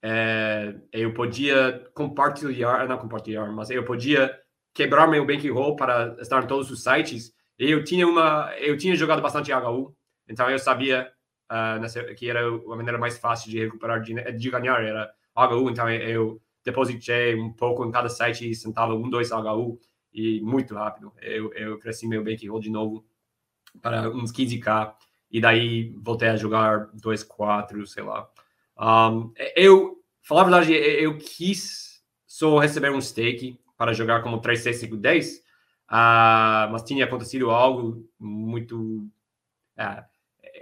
é, eu podia compartilhar, não compartilhar, mas eu podia quebrar meu bankroll para estar em todos os sites. E eu tinha uma, eu tinha jogado bastante HU, então eu sabia uh, nessa, que era a maneira mais fácil de recuperar, de, de ganhar, era HU, então eu depositei um pouco em cada site e sentava um, dois HU, e muito rápido. Eu, eu cresci meu bankroll de novo para uns 15k e daí voltei a jogar 2-4, sei lá. Um, eu, falar a verdade, eu quis só receber um stake para jogar como 3, 6, 5, 10, uh, mas tinha acontecido algo muito. Uh,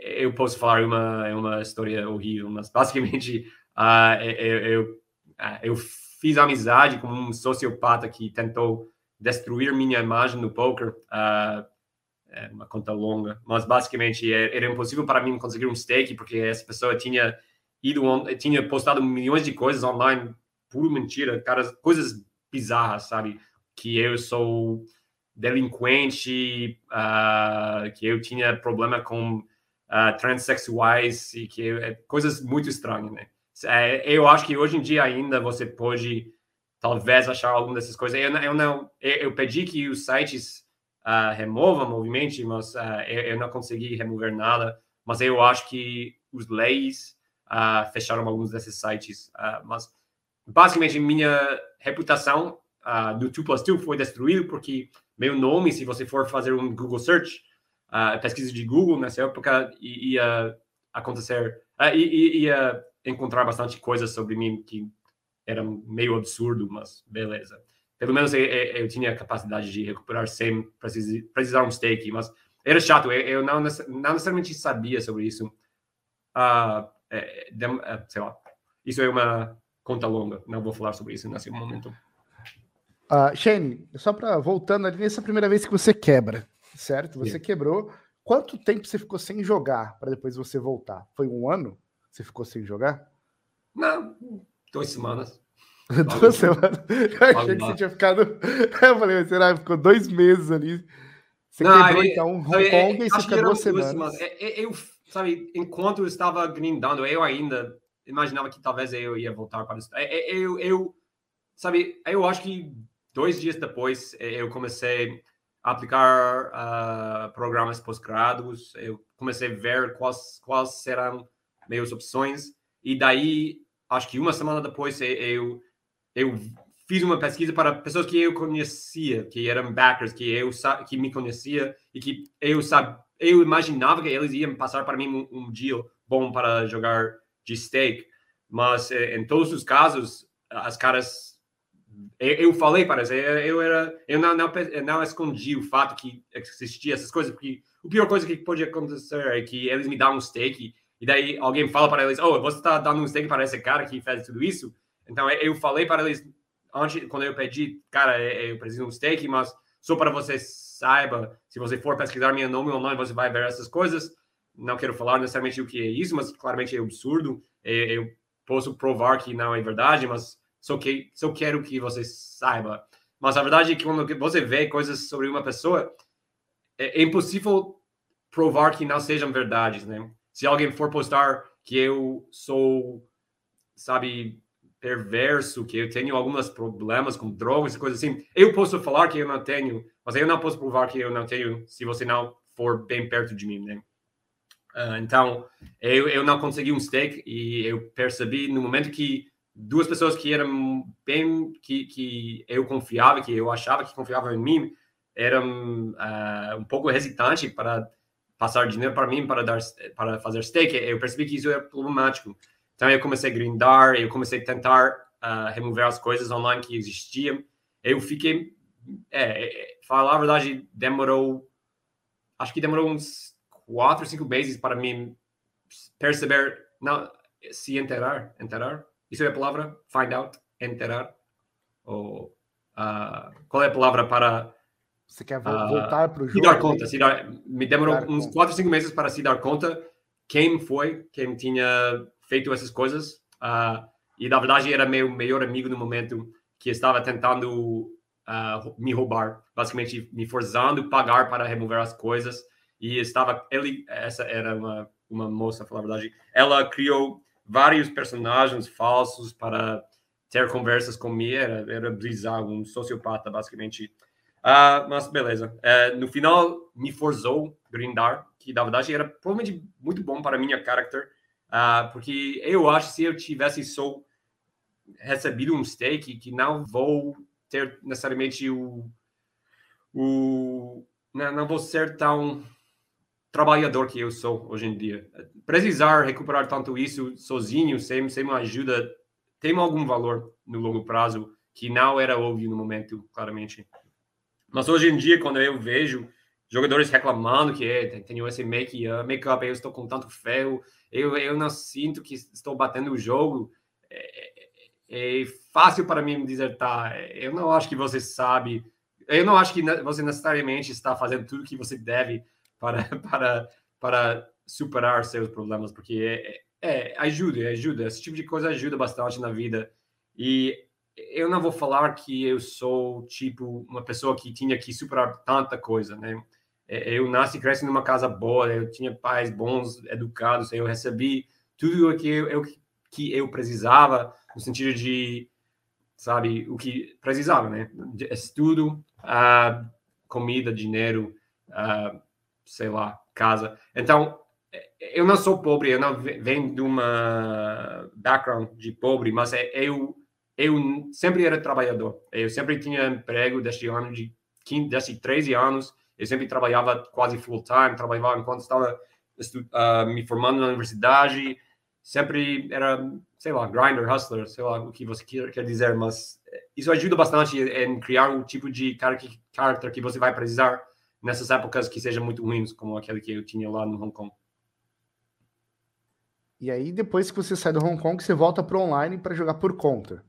eu posso falar uma, uma história horrível, mas basicamente uh, eu, eu, ah, eu fiz amizade com um sociopata que tentou destruir minha imagem no poker. Uh, é uma conta longa, mas basicamente é, era impossível para mim conseguir um stake porque essa pessoa tinha ido tinha postado milhões de coisas online, puro mentira, cara, coisas bizarras, sabe? Que eu sou delinquente, uh, que eu tinha problema com uh, transexuais e que eu, é, coisas muito estranhas, né? É, eu acho que hoje em dia ainda você pode talvez achar alguma dessas coisas. Eu, eu não, eu, eu pedi que os sites uh, remova movimento, mas uh, eu, eu, não consegui remover nada. Mas eu acho que os leis uh, fecharam alguns desses sites. mas basicamente minha reputação do 2 plus 2 foi destruído porque meu nome, se você for fazer um Google search, pesquisa de Google nessa época, ia acontecer, ia encontrar bastante coisas sobre mim que era meio absurdo, mas beleza. Pelo menos eu, eu, tinha a capacidade de recuperar sem precisar, um stake, mas era chato, eu, não, não, necessariamente sabia sobre isso. Uh, é, de, é, sei lá, isso é uma conta longa, não vou falar sobre isso nesse momento. Uh, Shane, só para voltando ali nessa primeira vez que você quebra, certo? Você Sim. quebrou. Quanto tempo você ficou sem jogar para depois você voltar? Foi um ano? Você ficou sem jogar? Não, duas semanas. duas semanas. Eu achei que você tinha ficado. Eu falei, será? Ficou dois meses ali. Você não, quebrou, então, Hong Kong e você ficou duas semanas. semanas. Eu, sabe, enquanto eu estava grindando, eu ainda imaginava que talvez eu ia voltar para isso. Eu, eu, sabe, eu acho que dois dias depois eu comecei a aplicar uh, programas pós-grados, eu comecei a ver quais, quais serão minhas opções, e daí, acho que uma semana depois, eu, eu fiz uma pesquisa para pessoas que eu conhecia, que eram backers, que eu que me conhecia e que eu sabia eu imaginava que eles iam passar para mim um, um deal bom para jogar de stake, mas eh, em todos os casos, as caras. Eu, falei para eles, eu, era, eu não, não, não escondi o fato que existia essas coisas, porque a pior coisa que pode acontecer é que eles me dão um stake e daí alguém fala para eles: Oh, você está dando um stake para esse cara que fez tudo isso? Então eu falei para eles, antes, quando eu pedi, cara, eu preciso de um stake, mas só para vocês saiba, se você for pesquisar meu nome online, você vai ver essas coisas. Não quero falar necessariamente o que é isso, mas claramente é absurdo. Eu posso provar que não é verdade, mas só, que, só quero que você saiba. Mas a verdade é que quando você vê coisas sobre uma pessoa, é, é impossível provar que não sejam verdades, né? Se alguém for postar que eu sou, sabe, perverso, que eu tenho alguns problemas com drogas e coisas assim. Eu posso falar que eu não tenho, mas eu não posso provar que eu não tenho se você não for bem perto de mim, né? Uh, então, eu, eu não consegui um stake e eu percebi no momento que duas pessoas que eram bem, que, que eu confiava, que eu achava que confiavam em mim, eram uh, um pouco hesitantes para passar dinheiro para mim para dar para fazer stake. Eu percebi que isso é problemático. Então eu comecei a grindar, eu comecei a tentar uh, remover as coisas online que existiam. Eu fiquei, é, é, falar a verdade, demorou, acho que demorou uns quatro, cinco meses para mim perceber, não, se enterar, enterar, isso é a palavra, find out, enterar, ou uh, qual é a palavra para você quer voltar uh, para o jogo? Se dar conta. Se dar, me demorou uns quatro, cinco meses para se dar conta quem foi, quem tinha feito essas coisas. Uh, e na verdade era meu melhor amigo no momento que estava tentando uh, me roubar, basicamente me forçando a pagar para remover as coisas. E estava ele, essa era uma uma moça, falar a verdade, ela criou vários personagens falsos para ter conversas comigo. Era, era bizarro, um sociopata basicamente. Uh, mas beleza. Uh, no final me forçou a grindar, que na verdade era provavelmente muito bom para minha character. Uh, porque eu acho que se eu tivesse só recebido um stake, que não vou ter necessariamente o. o não, não vou ser tão trabalhador que eu sou hoje em dia. Precisar recuperar tanto isso sozinho, sem, sem uma ajuda, tem algum valor no longo prazo que não era óbvio no momento, claramente. Mas hoje em dia, quando eu vejo jogadores reclamando que é, tenho esse make-up, make eu estou com tanto ferro, eu, eu não sinto que estou batendo o jogo. É, é, é fácil para mim dizer, tá, eu não acho que você sabe, eu não acho que você necessariamente está fazendo tudo que você deve para, para, para superar seus problemas, porque é, é, ajuda, ajuda, esse tipo de coisa ajuda bastante na vida. E eu não vou falar que eu sou, tipo, uma pessoa que tinha que superar tanta coisa, né? É, eu nasci e cresci numa casa boa, eu tinha pais bons, educados, eu recebi tudo o que eu, que eu precisava, no sentido de, sabe, o que precisava, né? Estudo, uh, comida, dinheiro, uh, sei lá, casa. Então, eu não sou pobre, eu não venho de uma background de pobre, mas é, eu eu sempre era trabalhador. Eu sempre tinha emprego desde ano de 15, desde 13 anos eu sempre trabalhava quase full time, trabalhava enquanto estava uh, me formando na universidade, sempre era sei lá, grinder, hustler, sei lá o que você quer, quer dizer, mas isso ajuda bastante em criar um tipo de character que você vai precisar nessas épocas que sejam muito ruins, como aquele que eu tinha lá no Hong Kong. E aí, depois que você sai do Hong Kong, você volta para online para jogar por conta.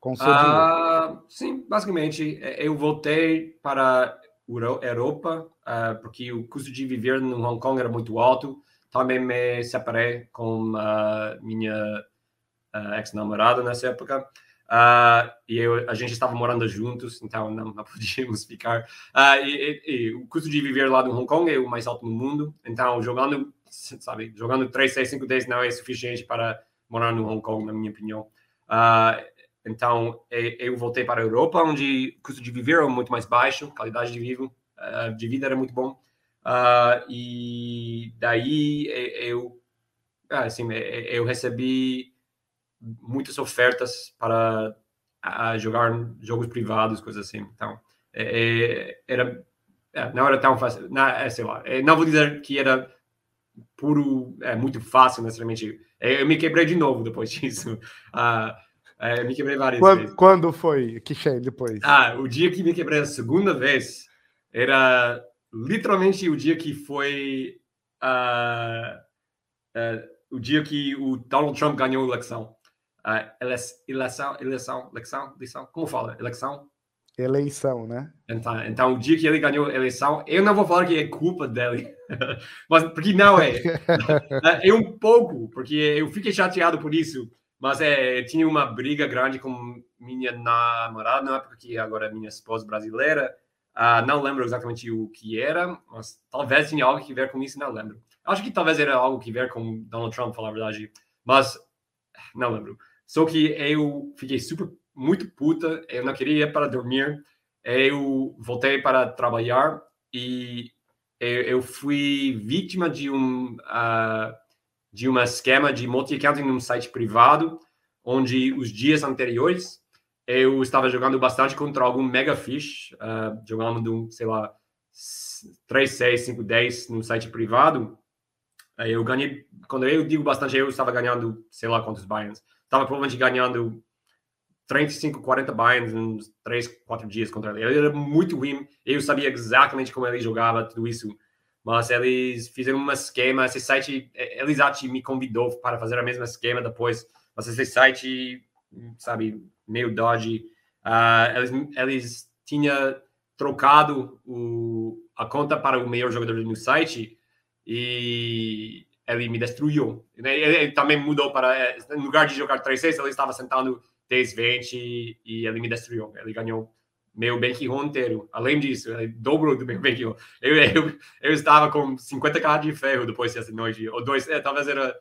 Com seu uh, Sim, basicamente. É, eu voltei para Europa, uh, porque o custo de viver no Hong Kong era muito alto. Também me separei com a minha uh, ex-namorada nessa época. Uh, e eu, a gente estava morando juntos, então não, não podíamos ficar. E, e, e, o custo de viver lá no Hong Kong é o mais alto no mundo, então jogando, sabe, jogando 3, 6, 5, 10 não é suficiente para morar no Hong Kong, na minha opinião. Uh, então eu voltei para a Europa, onde o custo de viver era muito mais baixo, qualidade de, vivo, de vida era muito bom. e daí eu, assim, eu recebi muitas ofertas para jogar jogos privados, coisas assim. Então, é, é era é, não era tão fácil. Não, é, sei lá, é, não vou dizer que era puro, é muito fácil necessariamente. É, eu me quebrei de novo depois disso. Uh, é, me quebrei várias quando, vezes. Quando foi que cheio depois? Ah, o dia que me quebrei a segunda vez era literalmente o dia que foi uh, uh, o dia que o Donald Trump ganhou a eleição a eleição, eleição, eleição, eleição, como fala? Eleição? Eleição, né? Então, então, o dia que ele ganhou a eleição, eu não vou falar que é culpa dele, mas porque não é. é um pouco, porque eu fiquei chateado por isso, mas é, tinha uma briga grande com minha namorada, na época que agora é minha esposa brasileira, uh, não lembro exatamente o que era, mas talvez tinha algo que ver com isso, não lembro. Acho que talvez era algo que ver com Donald Trump, falar a verdade, mas não lembro. Só que eu fiquei super, muito puta, eu não queria ir para dormir, eu voltei para trabalhar e eu fui vítima de um uh, de uma esquema de multi-accounting num site privado, onde os dias anteriores eu estava jogando bastante contra algum mega fish, uh, jogando, sei lá, 3, 6, 5, 10 no site privado. Eu ganhei, quando eu digo bastante, eu estava ganhando, sei lá quantos buy-ins estava provavelmente ganhando 35, 40 buy-ins em 3, 4 dias contra ele. Ele era muito ruim. Eu sabia exatamente como ele jogava tudo isso. Mas eles fizeram um esquema. Esse site, eles me convidou para fazer a mesma esquema depois. Mas esse site, sabe, meio dodgy. Uh, eles, eles tinham trocado o, a conta para o melhor jogador no site e ele me destruiu. Né? Ele, ele também mudou para, eh, em lugar de jogar 3-6, ele estava sentando 10-20 e ele me destruiu. Ele ganhou meu bankroll inteiro. Além disso, ele dobrou do meu bankroll. Eu, eu, eu estava com 50k de ferro depois dessa noite, ou dois, é, talvez era...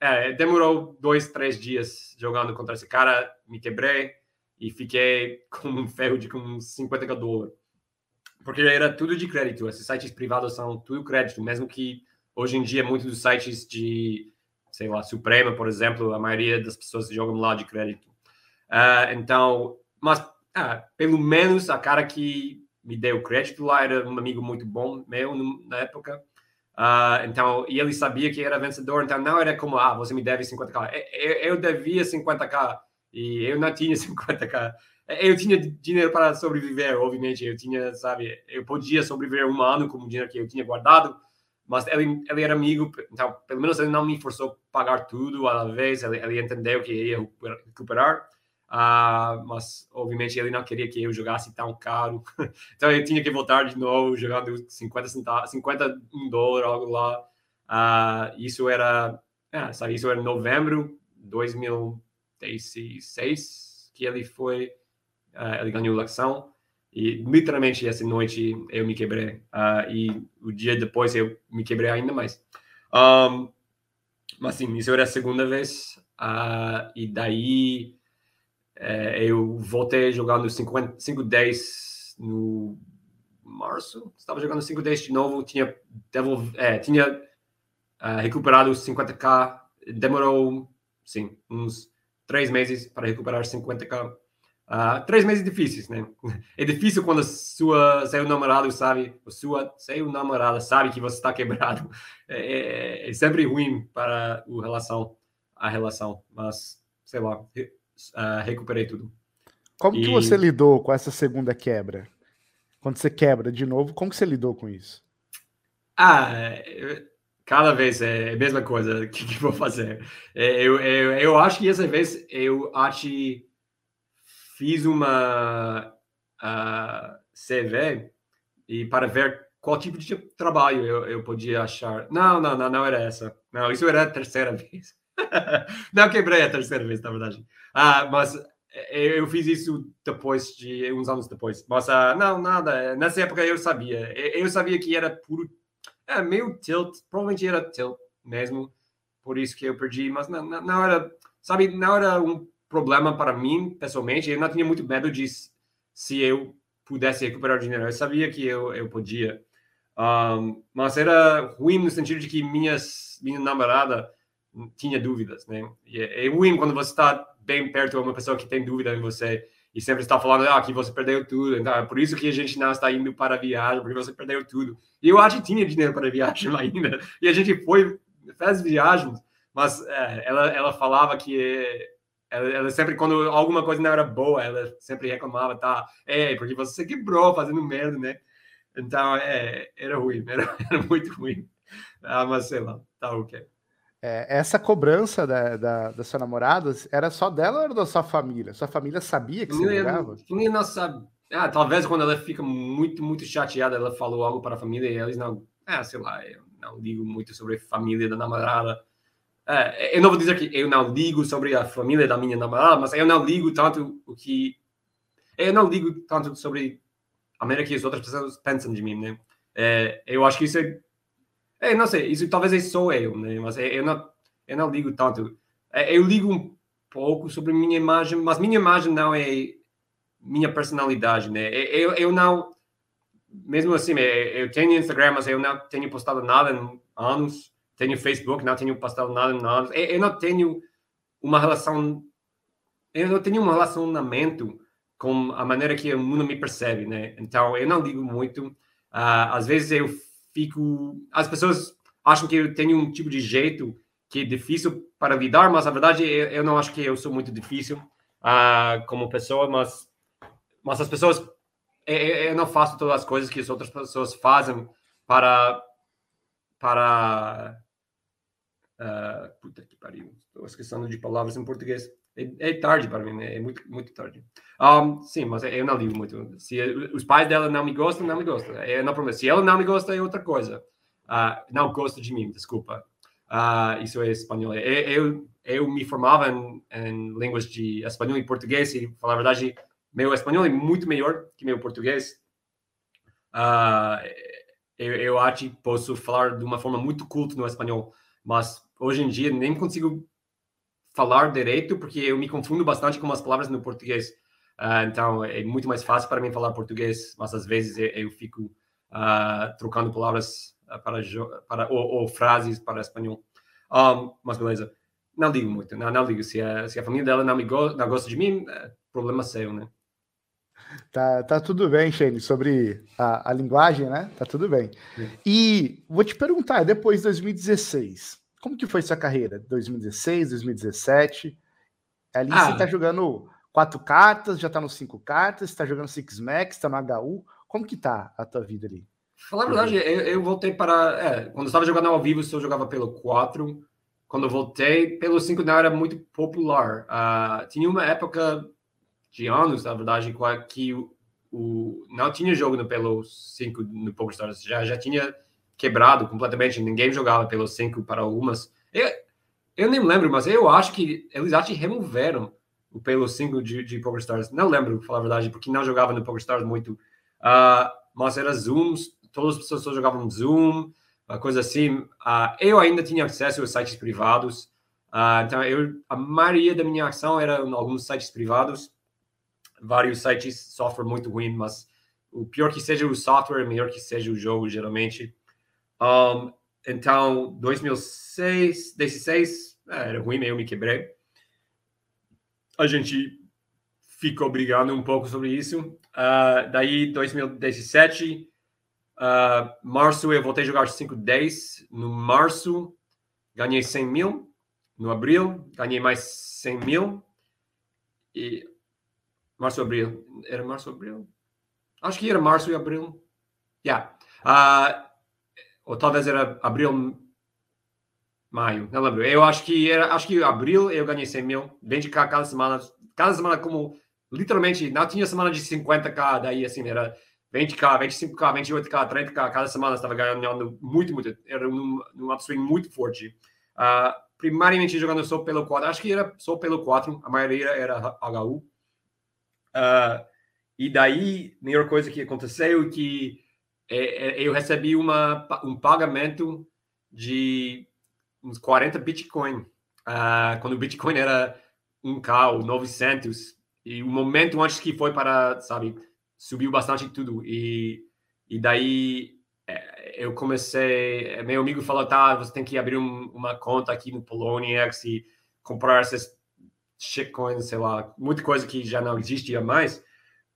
É, demorou dois, três dias jogando contra esse cara, me quebrei e fiquei com um ferro de com 50k dólares. Porque era tudo de crédito. Esses sites privados são tudo crédito, mesmo que Hoje em dia, muitos dos sites de, sei lá, Suprema, por exemplo, a maioria das pessoas jogam lá de crédito. Uh, então, mas uh, pelo menos a cara que me deu crédito lá era um amigo muito bom meu na época. Uh, então, e ele sabia que era vencedor, então não era como, ah, você me deve 50k. Eu, eu devia 50k e eu não tinha 50k. Eu tinha dinheiro para sobreviver, obviamente. Eu tinha, sabe, eu podia sobreviver um ano com o dinheiro que eu tinha guardado, mas ele, ele era amigo, então pelo menos ele não me forçou a pagar tudo à vez, ele, ele entendeu que ia recuperar, uh, mas obviamente ele não queria que eu jogasse tão caro, então eu tinha que voltar de novo jogando 50 centavos, 50 um dólar, algo lá, uh, isso era, é, sabe, isso era novembro de 2016 que ele foi, uh, ele ganhou a eleição, e literalmente essa noite eu me quebrei. E o dia depois eu me quebrei ainda mais. Um, mas sim, isso era a segunda vez. E daí uh, eu voltei jogando 5-10 no março. Estava jogando 5-10 de novo. Tinha, devol, é, tinha ah, recuperado os 50k. Demorou, sim, uns três meses para recuperar 50k. Uh, três meses difíceis, né? É difícil quando sua seu namorado sabe, sua seu namorada sabe que você está quebrado. É, é, é, sempre ruim para a relação. a relação, mas sei lá, uh, recuperei tudo. Como e... que você lidou com essa segunda quebra? Quando você quebra de novo, como que você lidou com isso? Ah, cada vez é a mesma coisa. O que, que vou fazer? É, eu, eu, eu acho que essa vez eu acho fiz uma uh, CV e para ver qual tipo de trabalho eu, eu podia achar. Não, não, não, não era essa. Não, isso era a terceira vez. não quebrei a terceira vez, na verdade. Ah, mas eh, eu fiz isso depois de uns anos depois. Mas uh, não, nada. Nessa época eu sabia. Eu sabia que era puro. É meio tilt. Provavelmente era tilt mesmo. Por isso que eu perdi. Mas não, não, não era. Sabe, não era um problema para mim, pessoalmente. Eu não tinha muito medo de se eu pudesse recuperar o dinheiro. Eu sabia que eu, eu podia. Um, mas era ruim no sentido de que minhas, minha namorada tinha dúvidas, né? E é, é ruim quando você está bem perto de uma pessoa que tem dúvida em você e sempre está falando ah, que você perdeu tudo. Então, é por isso que a gente não está indo para a viagem, porque você perdeu tudo. E eu acho que tinha dinheiro para a viagem ainda. E a gente foi, fez viagens, mas é, ela, ela falava que ela, ela, sempre, quando alguma coisa não era boa, ela sempre reclamava, tá? É, porque você quebrou fazendo merda, né? Então, é, era ruim, era, era muito ruim. Ah, mas sei lá, tá ok. É, essa cobrança da, da, da, sua namorada era só dela ou era da sua família? Sua família sabia que você jogava? Não sabe. Ah, talvez quando ela fica muito, muito chateada, ela falou algo para a família e eles não. Ah, sei lá, eu não ligo muito sobre a família da namorada. É, eu não vou dizer que eu não ligo sobre a família da minha namorada, mas eu não ligo tanto o que. Eu não ligo tanto sobre a maneira que as outras pessoas pensam de mim, né? É, eu acho que isso é é, não sei, isso talvez é só eu, né? Mas é, eu não, eu não ligo tanto. É, eu ligo um pouco sobre minha imagem, mas minha imagem não é minha personalidade, né? Eu, eu não, mesmo assim, eu tenho Instagram, mas eu não tenho postado nada em anos. Tenho Facebook, não tenho postado nada em anos. Eu não tenho uma relação, eu não tenho um relacionamento com a maneira que o mundo me percebe, né? Então, eu não ligo muito. Uh, às vezes eu fico. As pessoas acham que eu tenho um tipo de jeito que é difícil para lidar, mas na verdade eu, eu não acho que eu sou muito difícil uh, como pessoa, mas, mas as pessoas. Eu, eu, não faço todas as coisas que as outras pessoas fazem para. para uh, puta que pariu, estou esquecendo de palavras em português. É, é, tarde para mim, né? é muito, muito tarde. Um, sim, mas eu não ligo muito. Se os pais dela não me gostam, não me gostam. É, não problema. Se ela não me gosta, é outra coisa. Uh, não gosta de mim, desculpa. Uh, isso é espanhol. Eu, eu, eu me formava em, em, línguas de espanhol e português e, falar a verdade, meu espanhol é muito melhor que meu português. Uh, eu, eu acho que posso falar de uma forma muito culta no espanhol, mas hoje em dia nem consigo falar direito, porque eu me confundo bastante com as palavras no português. Uh, então, é muito mais fácil para mim falar português, mas às vezes eu, eu fico uh, trocando palavras ah, para, para ou, ou, frases para espanhol. Um, mas beleza, não digo muito, não, não digo. Se a, se a família dela não, me go não gosta de mim, é problema seu, né? Tá, tá tudo bem, Shane, sobre a, a linguagem, né? Tá tudo bem. Sim. E vou te perguntar, depois de 2016, como que foi sua carreira? 2016, 2017? Ali ah, você tá jogando quatro cartas, já tá no cinco cartas, está jogando Six Max, tá no HU. Como que tá a tua vida ali? Falar a verdade, eu, eu voltei para. É, quando eu estava jogando ao vivo, eu jogava pelo 4. Quando eu voltei, pelo 5 não era muito popular. Uh, tinha uma época de anos, na verdade, que o, o não tinha jogo no pelo 5 no PokerStars. Já, já tinha quebrado completamente, ninguém jogava pelo 5 para algumas. Eu, eu nem lembro, mas eu acho que eles já removeram o pelo 5 de, de PokerStars. Não lembro, para falar a verdade, porque não jogava no PokerStars muito. Uh, mas era Zooms, todas as pessoas jogavam Zoom, uma coisa assim. Uh, eu ainda tinha acesso aos sites privados. Uh, então, eu, a maioria da minha ação era em alguns sites privados. Vários sites, software muito ruim, mas o pior que seja o software, melhor que seja o jogo, geralmente. Um, então, 2006, 16, é, era ruim meio, me quebrei. A gente ficou brigando um pouco sobre isso. Uh, daí, 2017, uh, março, eu voltei a jogar 5-10. No março, ganhei 100 mil. no abril, ganhei mais 100 mil. E março, abril. Era março, abril? Acho que era março e abril. Yeah. Uh, ou talvez era abril, maio, não lembro. Eu acho que era, acho que abril eu ganhei 100 mil. Vem de cá cada semana, cada semana como literalmente não tinha semana de 50k, daí assim era 20k, 25k, 28k, 30k, cada semana estava ganhando muito, muito. Era um, um upswing muito forte. Uh, primariamente jogando só pelo 4, acho que era só pelo 4, a maioria era HU. Uh, ah, e daí, a melhor coisa que aconteceu é que eu recebi uma, um pagamento de uns 40 Bitcoin, uh, quando o Bitcoin era 1K ou 900, e o momento antes que foi para, sabe, subiu bastante tudo, e, e daí é, eu comecei, meu amigo falou, tá, você tem que abrir um, uma conta aqui no Poloniex e comprar essas shitcoins, sei lá, muita coisa que já não existia mais,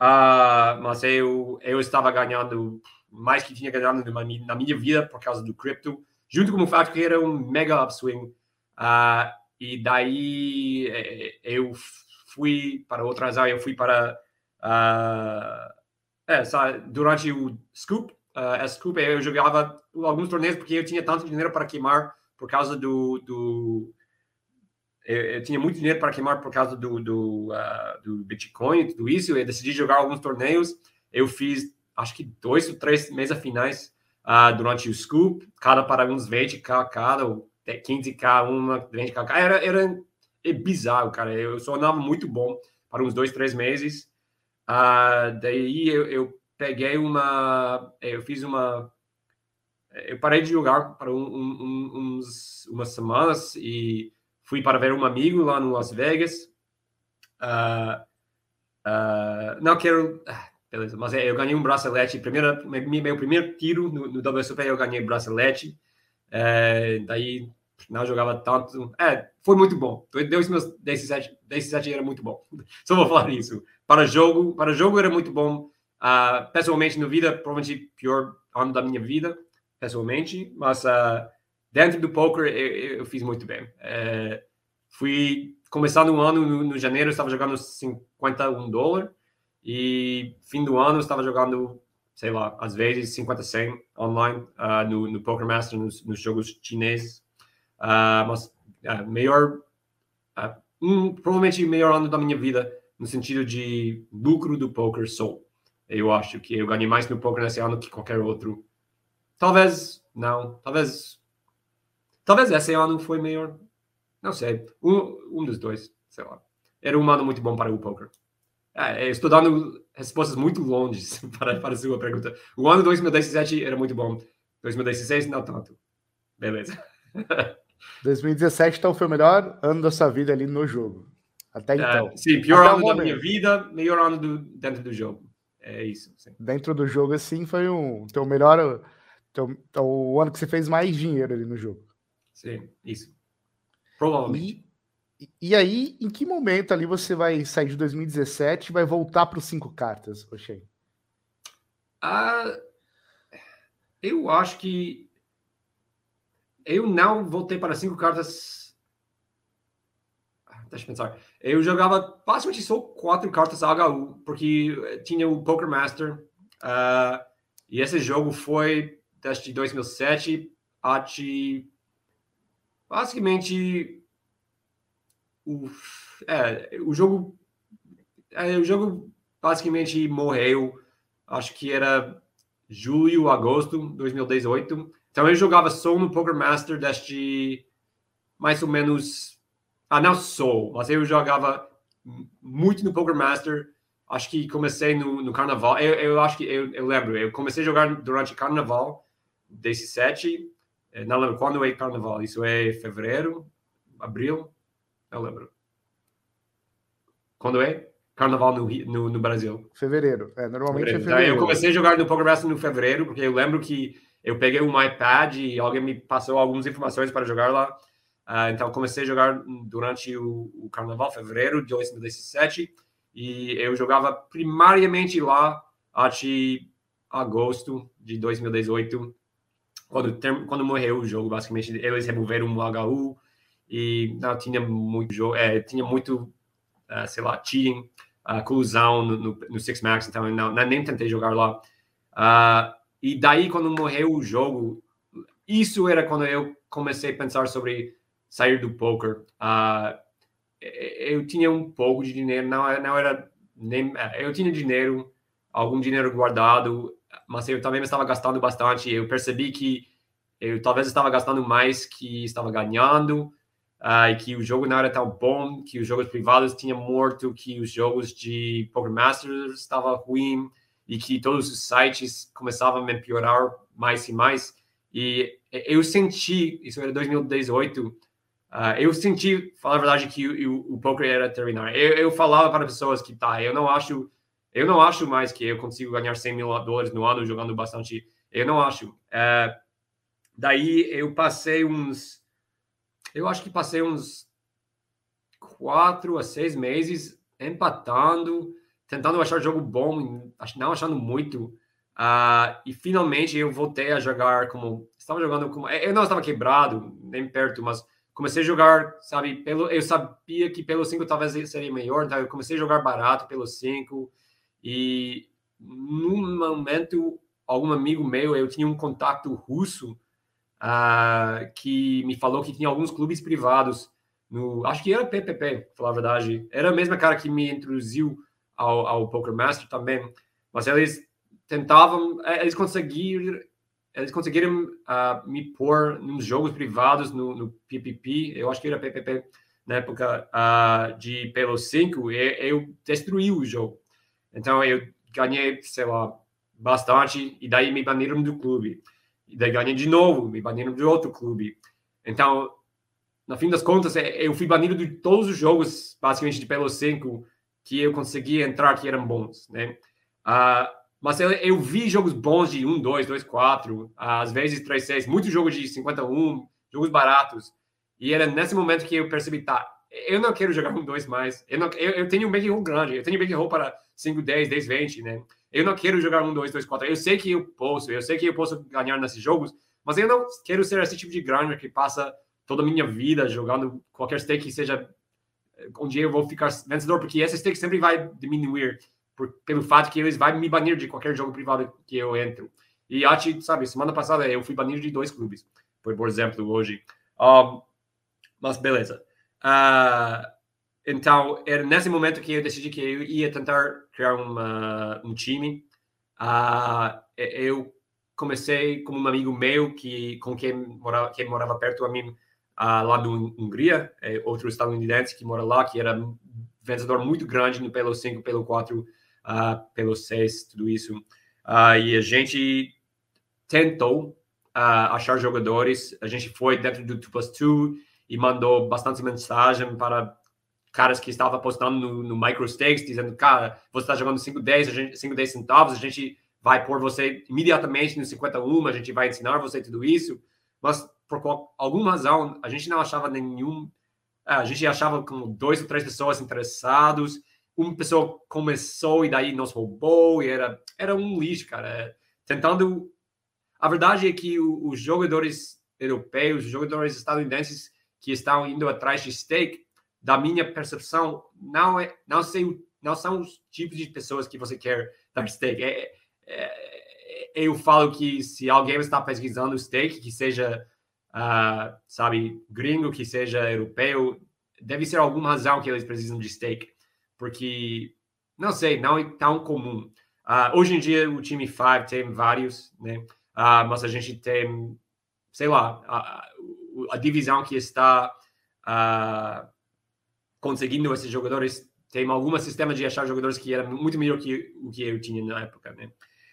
uh, mas eu, eu estava ganhando mais que tinha ganhado na minha, vida por causa do cripto, junto com o fato que era um mega upswing. Uh, e daí é, eu fui para outras áreas, eu fui para. Uh, é, sabe, durante o Scoop, uh, Scoop, eu jogava alguns torneios porque eu tinha tanto dinheiro para queimar por causa do. do eu, eu tinha muito dinheiro para queimar por causa do, do, uh, do Bitcoin, tudo isso. Eu decidi jogar alguns torneios. Eu fiz, acho que dois ou três mesas finais uh, durante o Scoop, cada para uns 20k cada, ou 15k uma, 20k Era, era é bizarro, cara. Eu só andava muito bom para uns dois, três meses. Uh, daí eu, eu, peguei uma. Eu fiz uma. Eu parei de jogar para um, um, uns, umas semanas e fui para ver um amigo lá no Las Vegas. Uh, uh, não quero. Beleza, mas é, eu ganhei um bracelete. Primeira, meu primeiro tiro no, no WSOP eu ganhei bracelete. É, daí não jogava tanto. É, foi muito bom. Deu os meus 17, 17 era muito bom. Só vou falar isso. Para jogo, para jogo era muito bom. Uh, pessoalmente, no vida, provavelmente pior ano da minha vida, pessoalmente. Mas uh, dentro do poker eu, eu fiz muito bem. É, fui começando o ano no, no janeiro, estava jogando 51 dólares. E fim do ano estava jogando, sei lá, às vezes 50 100 online uh, no, no Poker Master, nos, nos jogos chineses. Uh, mas uh, melhor, um, provavelmente melhor ano da minha vida no sentido de lucro do poker sou. Eu acho que eu ganhei mais no poker nesse ano que qualquer outro. Talvez não, talvez talvez esse ano foi melhor. Não sei, um, um dos dois, sei lá. Era um ano muito bom para o poker. É, estou dando respostas muito longes para, para a sua pergunta. O ano 2017 era muito bom. 2016, não tanto. Beleza. 2017, então, foi o melhor ano da sua vida ali no jogo. Até é, então. É, sim, pior Até ano da minha vida, melhor ano do, dentro do jogo. É isso. Sim. Dentro do jogo, assim, foi um teu melhor. Teu, teu, o ano que você fez mais dinheiro ali no jogo. Sim, isso. Provavelmente. E aí, em que momento ali você vai sair de 2017 e vai voltar para os cinco cartas, Oxê? Ah, eu acho que eu não voltei para cinco cartas. Ah, deixa eu pensar. Eu jogava basicamente só quatro cartas HU, porque tinha o Poker Master. Uh, e esse jogo foi desde 2007 até basicamente o, é, o jogo é, o jogo basicamente morreu acho que era julho agosto de 2018 então eu jogava só no Poker Master desde mais ou menos ah não só mas eu jogava muito no Poker Master. Acho que comecei no, no Carnaval. Eu, eu acho que eu, eu lembro eu comecei a jogar durante Carnaval 17 eh, não lembro quando é Carnaval isso é fevereiro abril eu lembro. Quando é? Carnaval no, no, no Brasil. Fevereiro. É, normalmente fevereiro. é fevereiro. Então, eu comecei a jogar no Poker Master no fevereiro, porque eu lembro que eu peguei um iPad e alguém me passou algumas informações para jogar lá. Uh, então, comecei a jogar durante o, o, Carnaval, fevereiro de 2017, e eu jogava primariamente lá até agosto de 2018, quando, quando morreu o jogo, basicamente. Eles removeram o HU e não tinha muito jogo, é, tinha muito, uh, sei lá, cheating, uh, colusão no, no, no, Six Max, então não, não, nem tentei jogar lá. Uh, e daí, quando morreu o jogo, isso era quando eu comecei a pensar sobre sair do poker. Uh, eu tinha um pouco de dinheiro, não, não era nem. Eu tinha dinheiro, algum dinheiro guardado, mas eu também estava gastando bastante. Eu percebi que eu talvez estava gastando mais que estava ganhando, uh, e que o jogo não era tão bom, que os jogos privados tinham morto, que os jogos de Poker Masters estavam ruim e que todos os sites começavam a piorar mais e mais. E eu senti, isso era 2018, uh, eu senti, falar a verdade, que o, o poker era terminar. Eu, eu falava para pessoas que, tá, eu não acho, eu não acho mais que eu consigo ganhar 100 mil dólares no ano jogando bastante. Eu não acho. Uh, daí eu passei uns, eu acho que passei uns quatro a seis meses empatando, tentando achar jogo bom, não achando muito. Uh, e finalmente eu voltei a jogar como. Estava jogando como. Eu não estava quebrado, nem perto, mas comecei a jogar, sabe? Pelo, eu sabia que pelo 5 talvez seria melhor, então eu comecei a jogar barato pelo 5. E num momento, algum amigo meu, eu tinha um contato russo que me falou que tinha alguns clubes privados. No, acho que era PPP, falar a verdade. Era a mesma cara que me introduziu ao, ao Poker Master também. Mas eles tentavam, é, eles conseguiram, eles conseguiram uh, me pôr nos jogos privados no, no, PPP, eu acho que era PPP na época uh, de Pelo 5, e eu destruí o jogo. Então eu ganhei, sei lá, bastante, e daí me baniram do clube. E daí ganhei de novo, me baniram de outro clube. Então, no fim das contas, é, eu fui banido de todos os jogos, basicamente, de Pelo 5 que eu conseguia entrar que eram bons, né? Uh, mas eu, eu, vi jogos bons de 1, 2, 2, 4, às vezes 3, 6, muitos jogos de 51, jogos baratos. E era nesse momento que eu percebi, tá, eu não quero jogar um 2 mais. Eu, não, eu, eu tenho um bankroll grande, eu tenho bankroll para 5, 10, 10, 20, né? Eu não quero jogar um 2, 2, 4. Eu sei que eu posso, eu sei que eu posso ganhar nesses jogos, mas eu não quero ser esse tipo de grande que passa toda a minha vida jogando qualquer stake que seja onde eu vou ficar vencedor, porque esse stake sempre vai diminuir por, pelo fato que eles vão me banir de qualquer jogo privado que eu entro. E acho, sabe, semana passada eu fui banido de dois clubes, por, exemplo, hoje. Um, mas beleza. Uh, então, era nesse momento que eu decidi que eu ia tentar criar uma, um time. Uh, eu comecei com um amigo meu que com quem morava, quem morava perto a mim, uh, lá na Hungria, é outro estadunidense que mora lá, que era vencedor muito grande no pelo 5, pelo 4 uh, pelo SES, tudo isso. Uh, e a gente tentou uh, achar jogadores, a gente foi dentro do 2 plus 2 e mandou bastante mensagem para caras que estavam apostando no, no MicroStakes, dizendo, cara, você está jogando 5, 10, a gente, 5, 10 centavos, a gente vai pôr você imediatamente no 51, a gente vai ensinar você tudo isso. Mas, por alguma razão, a gente não achava nenhum... A gente achava como dois ou três pessoas interessados uma pessoa começou e daí nos roubou e era, era um lixo, cara. É, tentando. A verdade é que os jogadores europeus, os jogadores estadunidenses que estão indo atrás de stake, da minha percepção, não é, não sei, não são os tipos de pessoas que você quer dar stake. É, é, eu falo que se alguém está pesquisando stake, que seja, uh, sabe, gringo, que seja europeu, deve ser alguma razão que eles precisam de stake porque, não sei, não é tão comum. Uh, hoje em dia, o time 5 tem vários, né? Uh, mas a gente tem, sei lá, a, a divisão que está uh, conseguindo esses jogadores tem algum sistema de achar jogadores que era muito melhor que o que eu tinha na época, né?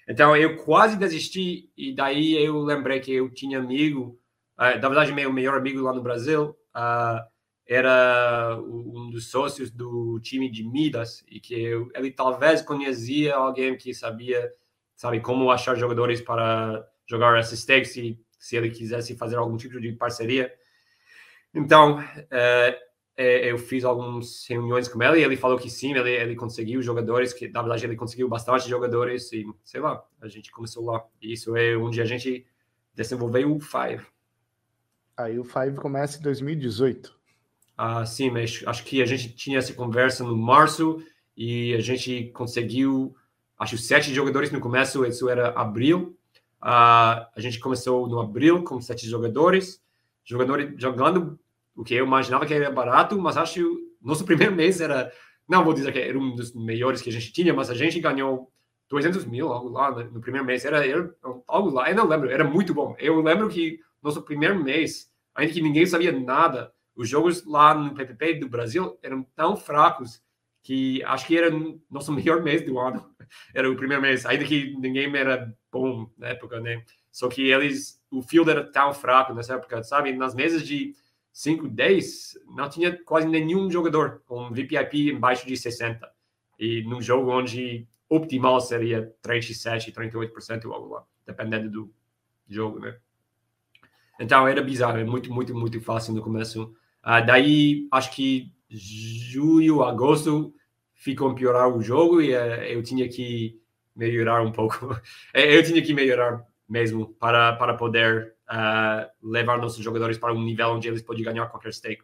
Então eu quase desisti e daí eu lembrei que eu tinha amigo, uh, na verdade meu melhor amigo lá no Brasil, uh, era um dos sócios do time de Midas e que eu, ele talvez conhecia alguém que sabia, sabe, como achar jogadores para jogar esses stakes se, se ele quisesse fazer algum tipo de parceria. Então, é, é, eu fiz algumas reuniões com ele e ele falou que sim, ele, ele conseguiu jogadores, que na verdade ele conseguiu bastante jogadores e, sei lá, a gente começou lá. E isso é onde a gente desenvolveu o Five. Aí o Five começa em 2018. Uh, sim, mas acho que a gente tinha essa conversa no março e a gente conseguiu, acho, sete jogadores no começo, isso era abril. Uh, a gente começou no abril com sete jogadores, jogadores jogando o que eu imaginava que era barato, mas acho que nosso primeiro mês era, não vou dizer que era um dos melhores que a gente tinha, mas a gente ganhou 200 mil, algo lá no primeiro mês, era, era algo lá, eu não lembro, era muito bom. Eu lembro que nosso primeiro mês, ainda que ninguém sabia nada, os jogos lá no PPP do Brasil eram tão fracos que acho que era nosso melhor mês do ano. Era o primeiro mês, ainda que ninguém era bom na época, né? Só que eles, o field era tão fraco nessa época, sabe? Nas mesas de 5, 10, não tinha quase nenhum jogador com VPIP embaixo de 60. E num jogo onde optimal seria 37, 38% ou algo lá, dependendo do jogo, né? Então era bizarro, é muito, muito, muito fácil no começo. Uh, daí, acho que julho, agosto, ficou piorar o jogo e uh, eu tinha que melhorar um pouco. Eu tinha que melhorar mesmo para, para poder uh, levar nossos jogadores para um nível onde eles podem ganhar qualquer stake.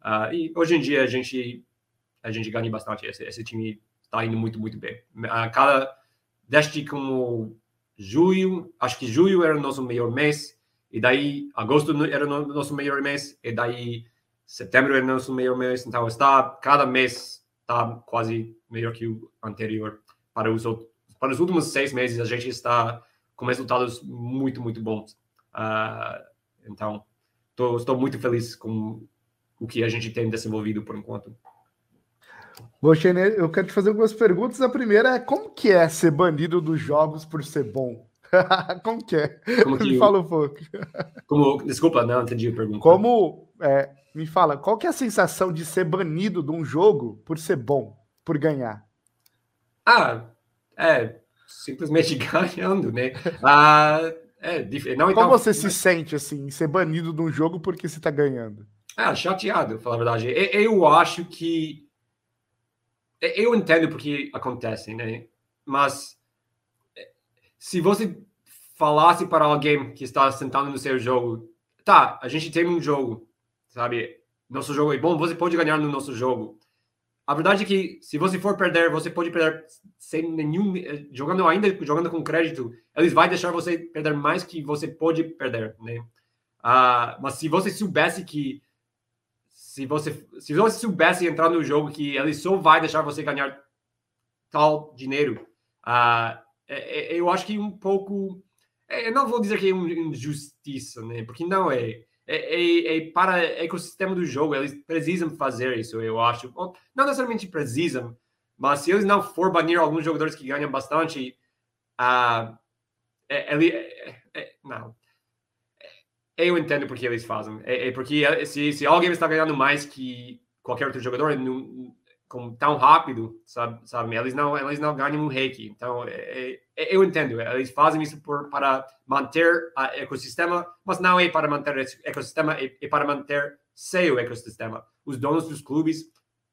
Uh, e hoje em dia a gente a gente ganha bastante. Esse, esse time está indo muito, muito bem. Uh, cada, desde como julho, acho que julho era o nosso melhor mês, e daí agosto era o nosso melhor mês, e daí setembro era o nosso melhor mês. Então está cada mês está quase melhor que o anterior. Para os, para os últimos seis meses a gente está com resultados muito, muito bons. Uh, então, tô, estou muito feliz com o que a gente tem desenvolvido por enquanto. Bom, Xene, eu quero te fazer algumas perguntas. A primeira é como que é ser banido dos jogos por ser bom? como que é? Como que me fala um pouco. Como, desculpa, não entendi a pergunta. Como, é, me fala, qual que é a sensação de ser banido de um jogo por ser bom, por ganhar? Ah, é, simplesmente ganhando, né? Ah, é, não, então, Como você se sente assim, ser banido de um jogo porque você está ganhando? Ah, chateado, falar a verdade. Eu acho que eu entendo porque acontece, né? Mas eh, se você falasse para alguém que está sentado no seu jogo, tá, a gente tem um jogo, sabe? Nosso jogo é bom, você pode ganhar no nosso jogo. A verdade é que se você for perder, você pode perder sem nenhum eh, jogando ainda jogando com crédito, eles vai deixar você perder mais que você pode perder, né? Uh, mas se você soubesse que se você se você soubesse entrar no jogo que ele só vai deixar você ganhar tal dinheiro, uh, eu acho que um pouco, é, eu não vou dizer que é uma injustiça, né? Porque não é é, é, é, para o ecossistema do jogo, eles precisam fazer isso, eu acho. Não necessariamente precisam, mas se eles não for banir alguns jogadores que ganham bastante, uh, ele, é, é, não. Eu entendo porque eles fazem. É, é porque se, se alguém está ganhando mais que qualquer outro jogador, não, com, tão rápido, sabe, sabe? Eles não, eles não ganham um reiki. Então, é, é, eu entendo. Eles fazem isso por, para manter o ecossistema, mas não é para manter o ecossistema, é, é para manter seu ecossistema. Os donos dos clubes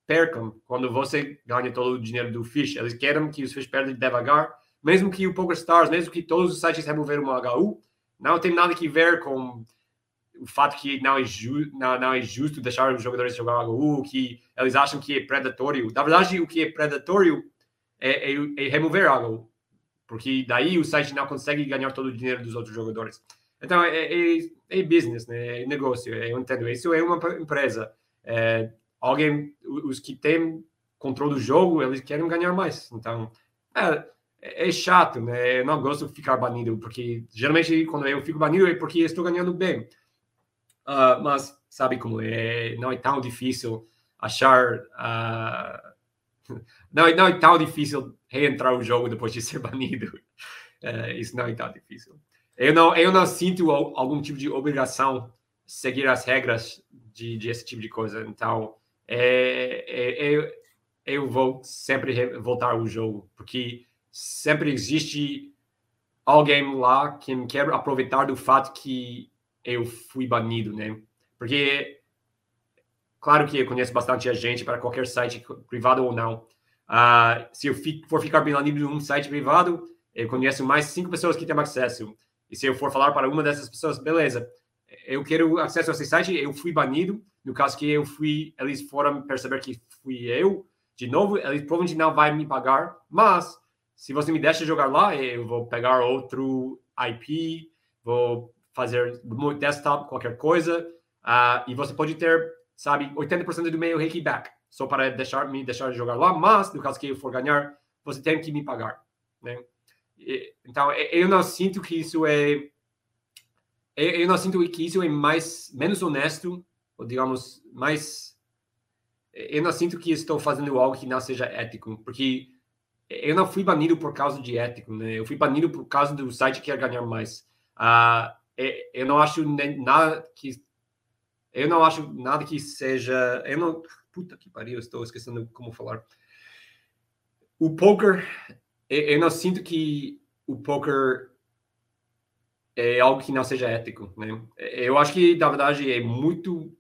percam quando você ganha todo o dinheiro do Fish. Eles querem que os Fish perdem devagar, mesmo que o PokerStars, mesmo que todos os sites removeram o HU, não tem nada que ver com o fato que não é, ju não, não é justo deixar os jogadores jogar HU, que eles acham que é predatório. Na verdade, o que é predatório é, é, é remover HU, porque daí o site não consegue ganhar todo o dinheiro dos outros jogadores. Então, é, é, é business, né? é negócio, é, eu entendo. Isso é uma empresa. É, alguém, os que têm controle do jogo, eles querem ganhar mais. Então, é chato, né? Eu não gosto de ficar banido, porque geralmente quando eu fico banido é porque estou ganhando bem. Uh, mas sabe como é, não é tão difícil achar. Uh, não, é, não é tão difícil reentrar o jogo depois de ser banido. Uh, isso não é tão difícil. Eu não, eu não sinto algum tipo de obrigação seguir as regras de, de esse tipo de coisa. Então, é, é, é, eu vou sempre voltar ao jogo, porque sempre existe alguém lá que quer aproveitar do fato que eu fui banido, né? Porque, claro que eu conheço bastante gente para qualquer site privado ou não. Uh, se eu for ficar banido num site privado, eu conheço mais cinco pessoas que têm acesso. E se eu for falar para uma dessas pessoas, beleza, eu quero acesso a esse site, eu fui banido, no caso que eu fui, eles foram perceber que fui eu, de novo, eles provavelmente não vai me pagar, mas se você me deixa jogar lá, eu vou pegar outro IP, vou fazer desktop qualquer coisa, uh, e você pode ter, sabe, 80% do meu back só para deixar me deixar jogar lá, mas no caso que eu for ganhar, você tem que me pagar, né? Então, eu não sinto que isso é eu não sinto que isso é mais menos honesto, ou digamos, mais eu não sinto que estou fazendo algo que não seja ético, porque eu não fui banido por causa de ético, né? Eu fui banido por causa do site que quer ganhar mais. Uh, eu não acho nada que eu não acho nada que seja eu não puta que pariu estou esquecendo como falar. O poker eu não sinto que o poker é algo que não seja ético né? Eu acho que na verdade é muito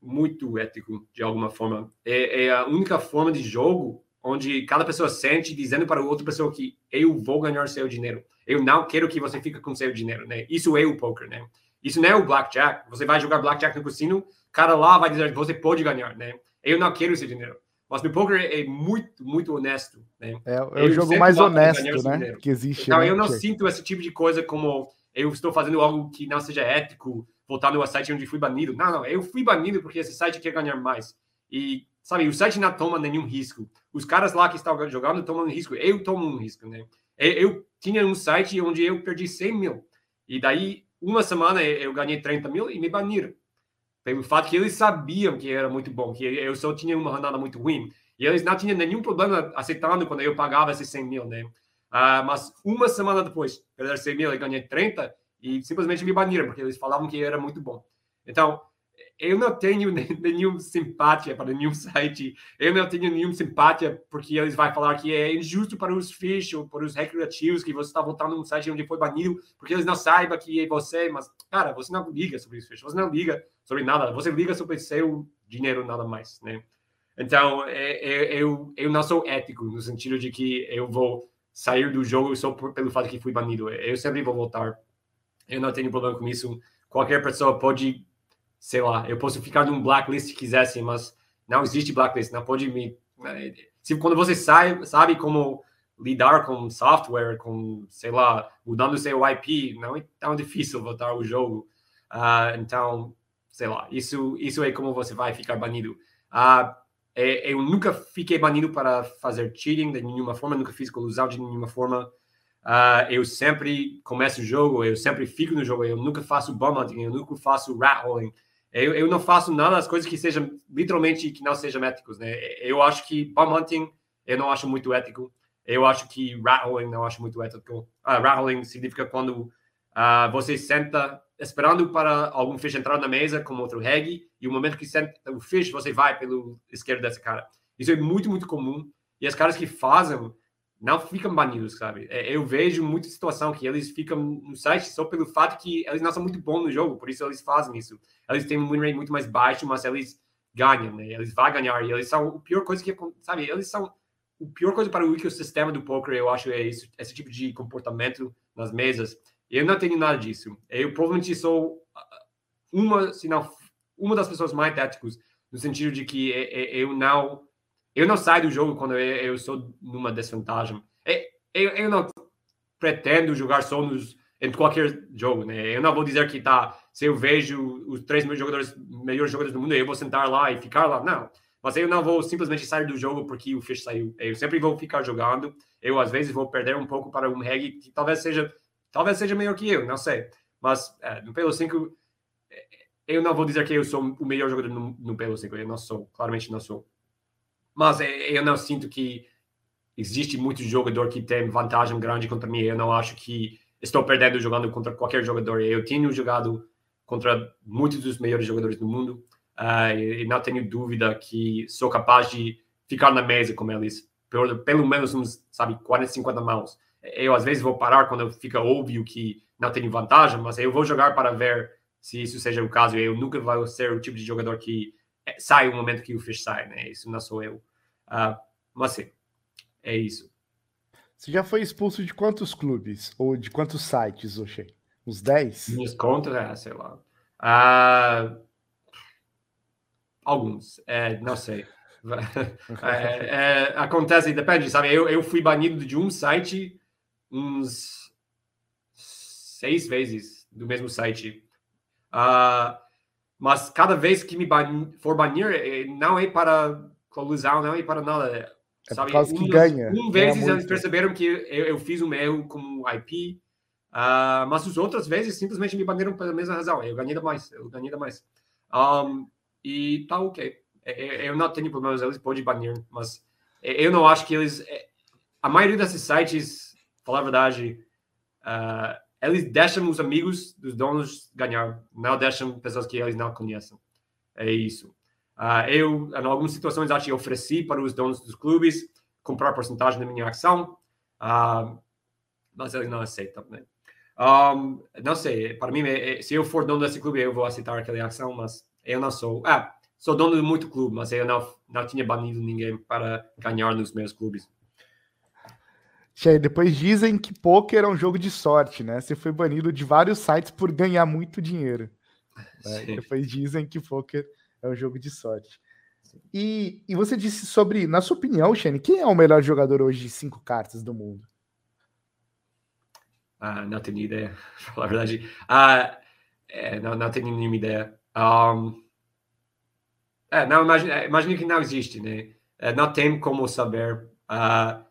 muito ético de alguma forma. É, é a única forma de jogo onde cada pessoa sente dizendo para outra pessoa que eu vou ganhar seu dinheiro eu não quero que você fique com seu dinheiro, né? Isso é o poker, né? Isso não é o blackjack. Você vai jogar blackjack no cassino, cara lá vai dizer que você pode ganhar, né? Eu não quero esse dinheiro. Mas no poker é muito, muito honesto, né? É, é o jogo mais honesto, né? Que existe. Então, né? eu não sinto esse tipo de coisa como eu estou fazendo algo que não seja ético, voltando ao site onde fui banido. Não, não, eu fui banido porque esse site quer ganhar mais. E, sabe, o site não toma nenhum risco. Os caras lá que estão jogando tomam risco. Eu tomo um risco, né? Eu tinha um site onde eu perdi 100 mil. E daí, uma semana, eu ganhei 30 mil e me baniram. Pelo fato que eles sabiam que era muito bom, que eu só tinha uma rodada muito ruim. E eles não tinham nenhum problema aceitando quando eu pagava esses 100 mil, né? Uh, mas uma semana depois, perder 100 mil, eu ganhei 30 e simplesmente me baniram, porque eles falavam que era muito bom. Então, eu não tenho nenhum simpatia para nenhum site, eu não tenho nenhum simpatia porque eles vão falar que é injusto para os fish ou para os recreativos que você está voltando num site onde foi banido, porque eles não saibam que é você, mas, cara, você não liga sobre os fish, você não liga sobre nada, você liga sobre seu dinheiro, nada mais, né? Então, é, é, eu, eu não sou ético no sentido de que eu vou sair do jogo só por, pelo fato que fui banido. Eu sempre vou voltar. Eu não tenho problema com isso. Qualquer pessoa pode sei lá, eu posso ficar num blacklist se quisesse, mas não existe blacklist, não pode me. Né, se quando você sai, sabe como lidar com software, com, sei lá, mudando seu IP, não é tão difícil voltar o jogo. Uh, então, sei lá, isso, isso é como você vai ficar banido. Uh, eu nunca fiquei banido para fazer cheating de nenhuma forma, nunca fiz colusão de nenhuma forma. Uh, eu sempre começo o jogo, eu sempre fico no jogo, eu nunca faço bum hunting, eu nunca faço rat holing. Eu, eu não faço nada das coisas que sejam literalmente que não sejam éticos, né? Eu acho que bum hunting eu não acho muito ético. Eu acho que rattling não acho muito ético. Uh, rattling significa quando uh, você senta esperando para algum fish entrar na mesa com outro reg e o momento que senta o fish você vai pelo esquerdo dessa cara. Isso é muito muito comum e as caras que fazem não ficam banidos, sabe? É, eu vejo muita situação que eles ficam no site só pelo fato que eles não são muito bons no jogo, por isso eles fazem isso. Eles têm um win rate muito mais baixo, mas eles ganham, né? Eles vão ganhar e eles são a pior coisa que, sabe? Eles são o pior coisa para o ecossistema do poker, eu acho, é esse, esse tipo de comportamento nas mesas. Eu não tenho nada disso. Eu provavelmente sou uma, se não uma das pessoas mais éticas no sentido de que eu não eu não saio do jogo quando eu, eu sou numa desvantagem. É, eu, eu não pretendo jogar só nos, em qualquer jogo, né? Eu não vou dizer que tá, se eu vejo os três melhores jogadores, melhores jogadores do mundo, eu vou sentar lá e ficar lá. Não. Mas eu não vou simplesmente sair do jogo porque o Fish saiu. Eu sempre vou ficar jogando. Eu, às vezes, vou perder um pouco para um reg que talvez seja talvez seja melhor que eu, não sei. Mas é, no Pelo 5, é, eu não vou dizer que eu sou o melhor jogador no, no Pelo 5. Eu não sou. Claramente não sou. Mas é, eu não sinto que existe muito jogador que tem vantagem grande contra mim. Eu não acho que estou perdendo jogando contra qualquer jogador. Eu tenho jogado contra muitos dos melhores jogadores do mundo uh, e não tenho dúvida que sou capaz de ficar na mesa com eles por pelo menos uns, sabe, 40, 50 mãos. Eu às vezes vou parar quando fica óbvio que não tenho vantagem, mas eu vou jogar para ver se isso seja o caso. Eu nunca vou ser o tipo de jogador que sai o momento que o fish sai, né? Isso não sou eu. Uh, mas sim, é isso. Você já foi expulso de quantos clubes? Ou de quantos sites, Oxê? Uns 10? Minhas contas, é, sei lá. Uh, alguns, é, não sei. É, é, acontece, depende, sabe? Eu, eu fui banido de um site uns seis vezes do mesmo site. Uh, mas cada vez que me ban for banir, é, não é para colusão, não é para nada. É sabe? por causa um, que ganha. Um vezes eles perceberam que eu, eu, fiz um erro como IP, uh, ah, mas as outras vezes simplesmente me baniram pela mesma razão. Eu ganhei mais, eu ganhei mais. Um, e tá ok. É, é, eu não tenho problemas, eles podem banir, mas eu não acho que eles. A maioria desses sites, falar a verdade, uh, eles deixam os amigos dos donos ganhar, não deixam pessoas que eles não conhecem. É isso. Uh, eu, em algumas situações, acho que ofereci para os donos dos clubes comprar porcentagem da minha ação, uh, mas eles não aceitam. Né? Um, não sei, para mim, é, é, se eu for dono desse clube, eu vou aceitar aquela ação, mas eu não sou. Ah, sou dono de muito clube, mas eu não, não tinha banido ninguém para ganhar nos meus clubes. Depois dizem que poker é um jogo de sorte, né? Você foi banido de vários sites por ganhar muito dinheiro. Né? Depois dizem que poker é um jogo de sorte. E, e você disse sobre, na sua opinião, Shane, quem é o melhor jogador hoje de cinco cartas do mundo? Ah, não tenho ideia, pra falar a verdade. Ah, é, não, não tenho nenhuma ideia. Um, é, não, imagina, imagina que não existe, né? É, não tem como saber. Uh,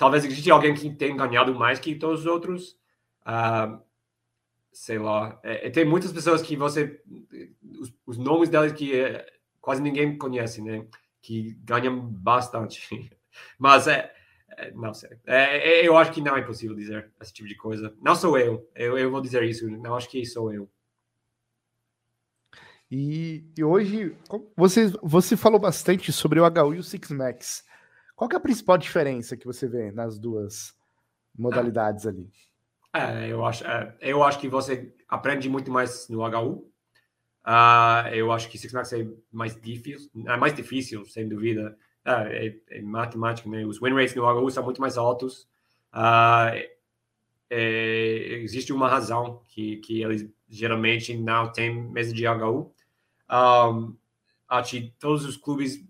talvez exista alguém que tenha ganhado mais que todos os outros. Uh, sei lá. É, é, tem muitas pessoas que você. Os, os nomes delas que é, quase ninguém conhece, né? Que ganham bastante. Mas é. é não sei. É, eu acho que não é possível dizer esse tipo de coisa. Não sou eu. Eu, eu vou dizer isso. Não acho que sou eu. E, e, hoje, você, você falou bastante sobre o HU e o Six Max. Qual é a principal diferença que você vê nas duas modalidades ali? É, eu, acho, é, eu acho que você aprende muito mais no HU. Uh, ah, eu acho que Six Max é mais difícil, é mais difícil, sem dúvida. Uh, é, é, matemática, né? Os win rates no HU são muito mais altos. Uh, existe uma razão que, que eles geralmente não têm mesa de HU. Um, acho que todos os clubes,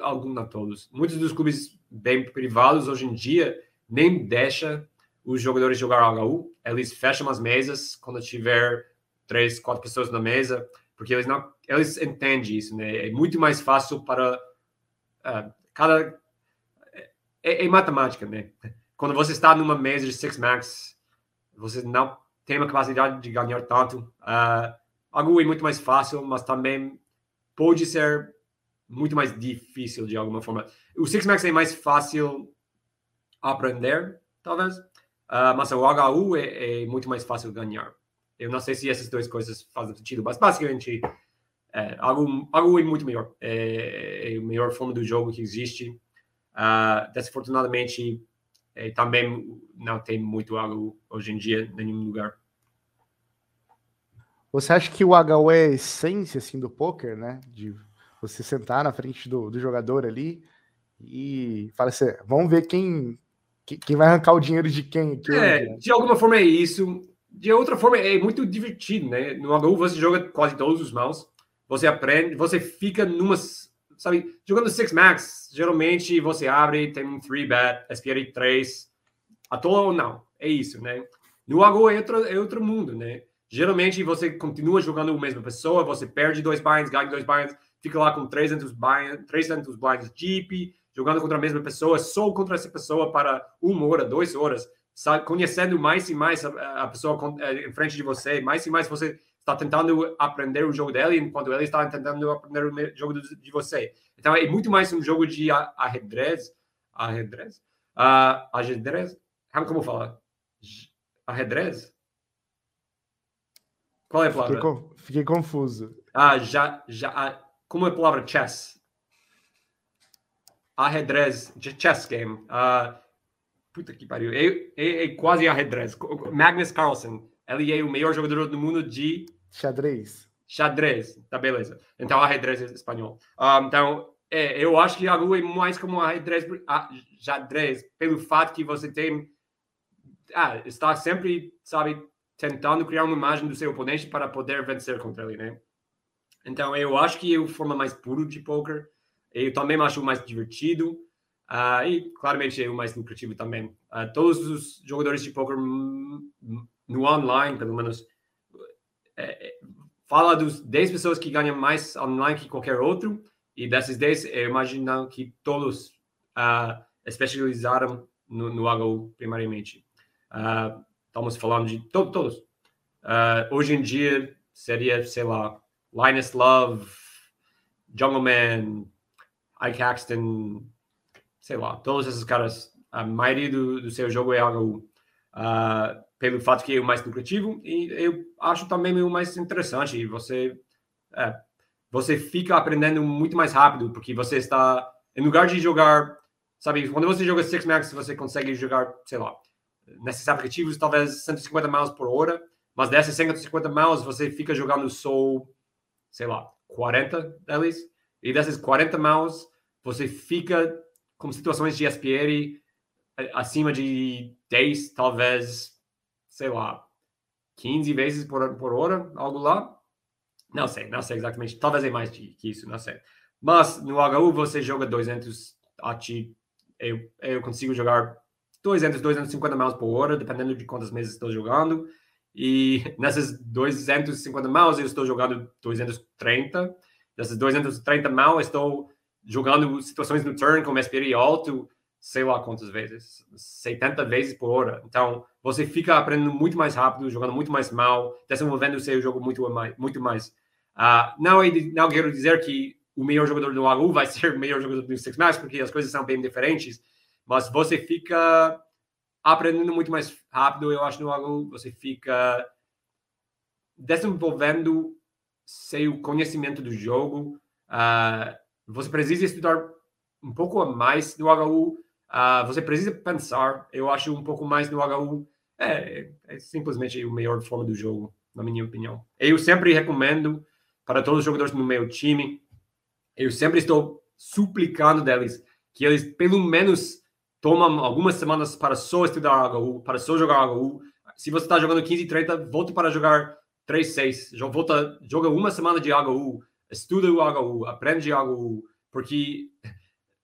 alguns não todos, muitos dos clubes bem privados hoje em dia nem deixa os jogadores jogar HU, eles fecham as mesas quando tiver três, quatro pessoas na mesa, porque eles não, eles entendem isso, né? É muito mais fácil para uh, cada é, é, matemática, né? Quando você está numa mesa de six max, você não tem uma capacidade de ganhar tanto. Uh, algo é muito mais fácil, mas também pode ser muito mais difícil de alguma forma. O Six Max é mais fácil aprender, talvez, uh, mas o HU é, é, muito mais fácil ganhar. Eu não sei se essas duas coisas fazem sentido, mas basicamente é, algo, algo é muito melhor. É, é a melhor forma do jogo que existe. Uh, desafortunadamente, é, também não tem muito algo hoje em dia em nenhum lugar. Você acha que o HU é a essência assim, do poker, né? De você sentar na frente do, do jogador ali e falar assim: vamos ver quem, quem vai arrancar o dinheiro de quem. Aqui é, né? de alguma forma é isso. De outra forma, é muito divertido, né? No HU você joga quase todos os mãos, você aprende, você fica numa. Sabe, jogando Six Max, geralmente você abre, tem um 3-bet, SPR 3, à toa ou não. É isso, né? No HU é outro, é outro mundo, né? Geralmente você continua jogando a mesma pessoa, você perde dois binds, ganha dois binds, fica lá com 300 binds, 300 blinds deep, jogando contra a mesma pessoa, só contra essa pessoa para uma hora, duas horas, sabe? conhecendo mais e mais a, a pessoa eh, em frente de você, mais e mais você está tentando aprender o jogo dela, enquanto ele está tentando aprender o jogo de você. Então é muito mais um jogo de arredrez, arredrez, uh, arredrez, como falar? Arredrez? Qual é a palavra? Fiquei, confuso. Ah, já, já. Ah, como é a palavra chess? Arredrez, chess game. Ah, puta que pariu. É, é, é quase arredrez. Magnus Carlsen, ele é o melhor jogador do mundo de xadrez. Xadrez, tá beleza. Então, arredrez é espanhol. Um, então, é, eu acho que a Lua é mais como arredrez, ah, xadrez, pelo fato que você tem. Ah, está sempre, sabe, tentando criar uma imagem do seu oponente para poder vencer contra ele, né? Então, eu acho que é a forma mais pura de poker. Eu também acho mais divertido. Uh, e, claramente, é o mais lucrativo também. Uh, todos os jogadores de poker no online, pelo menos, é, é, fala dos 10 pessoas que ganham mais online que qualquer outro. E dessas 10, eu imagino que todos uh, especializaram no, no HU primariamente. Uh, estamos falando de to todos. Uh, hoje em dia seria, sei lá, Linus Love, Jungleman, Ike Caxton, sei lá, todos esses caras. A maioria do, do seu jogo é HU. Uh, pelo fato que é o mais lucrativo e eu acho também o mais interessante. Você, é, você fica aprendendo muito mais rápido porque você está, em lugar de jogar Sabe, quando você joga Six Max, você consegue jogar, sei lá, nesses aplicativos, talvez 150 miles por hora, mas dessas 150 miles você fica jogando só, sei lá, 40 deles, e dessas 40 miles você fica com situações de SPR eh, acima de 10, talvez, sei lá, 15 vezes por, por hora, algo lá. Não sei, não sei exatamente. Talvez é mais que isso, não sei. Mas no HU você joga 200 a eu, eu consigo jogar 200, 250 miles por hora, dependendo de quantas meses estou jogando. E nessas 250 miles eu estou jogando 230. Nessas 230 miles estou jogando situações no turn com SPR alto, sei lá quantas vezes, 70 vezes por hora. Então, você fica aprendendo muito mais rápido, jogando muito mais mal, desenvolvendo seu jogo muito mais. Muito mais. Uh, não, não quero dizer que o melhor jogador do AU vai ser o melhor jogador do Six Match, porque as coisas são bem diferentes, mas você fica aprendendo muito mais rápido, eu acho, no AU, você fica desenvolvendo seu conhecimento do jogo, uh, você precisa estudar um pouco mais no HU, uh, ah, você precisa pensar, eu acho um pouco mais no HU, é, é simplesmente a melhor forma do jogo, na minha opinião. Eu sempre recomendo para todos os jogadores no meu time, eu sempre estou suplicando deles que eles, pelo menos, tomam algumas semanas para só estudar HU, para só jogar HU. Se você está jogando 15 e 30, volte para jogar 3, 6. Volta, joga uma semana de HU, estuda o HU, aprende HU, porque,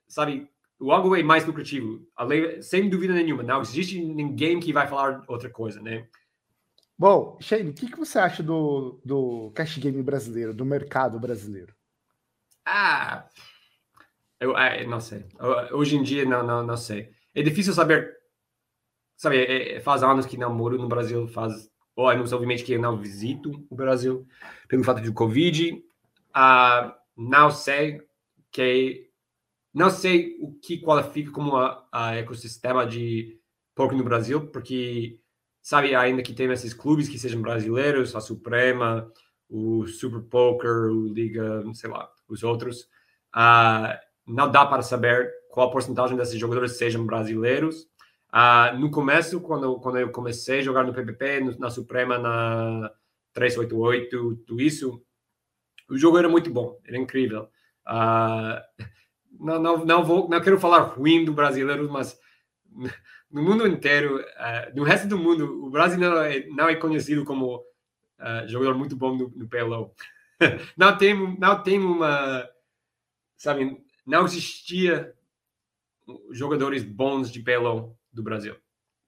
sabe, o HU é mais lucrativo, sem dúvida nenhuma. Não existe ninguém que vai falar outra coisa, né? Bom, Shane, o que, que você acha do, do cash game brasileiro, do mercado brasileiro? Ah, eu, ah, não sei. Hoje em dia, não, não, não sei. É difícil saber. Sabe, é, é, faz anos que não moro no Brasil, faz. Ou obviamente que eu não visito o Brasil pelo fato de Covid. Ah, não sei que não sei o que qualifica como a, a ecossistema de poker no Brasil, porque sabe ainda que tem esses clubes que sejam brasileiros, a Suprema, o Super Poker, o Liga, sei lá, os outros. Uh, não dá para saber qual porcentagem desses jogadores sejam brasileiros. Uh, no começo, quando, quando eu comecei a jogar no PPP, no, na Suprema, na 388, tudo isso, o jogo era muito bom, era incrível. Uh, não, não, não, vou, não quero falar ruim do brasileiro, mas no mundo inteiro, uh, no resto do mundo, o Brasil não é, não é conhecido como jogador muito bom no, no PLO. não tem, não tem uma, sabe, não existia jogadores bons de pelo do Brasil,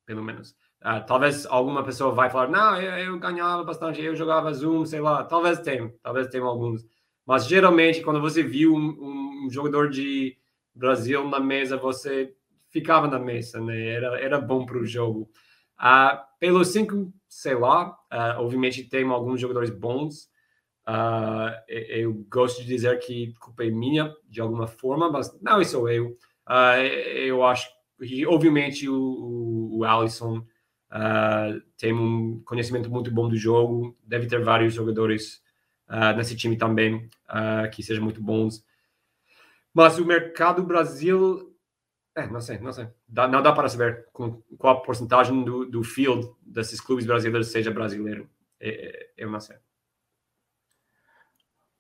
pelo menos. Uh, talvez alguma pessoa vai falar, não, eu, eu, ganhava bastante, eu jogava Zoom, sei lá. Talvez tenha, talvez tenha alguns. Mas geralmente, quando você viu um, um jogador de Brasil na mesa, você ficava na mesa, né? Era, era bom para o jogo. Uh, pelo 5, sei lá, uh, obviamente tem alguns jogadores bons, Uh, eu gosto de dizer que culpa é minha, de alguma forma, mas não sou eu. Uh, eu acho que, obviamente, o, o Alisson uh, tem um conhecimento muito bom do jogo, deve ter vários jogadores nesse time também que sejam muito bons. Mas o mercado Brasil, é, não sei, não sei. Dá, não dá para saber com qual porcentagem do, do field desses clubes brasileiros seja brasileiro. É eu não sei.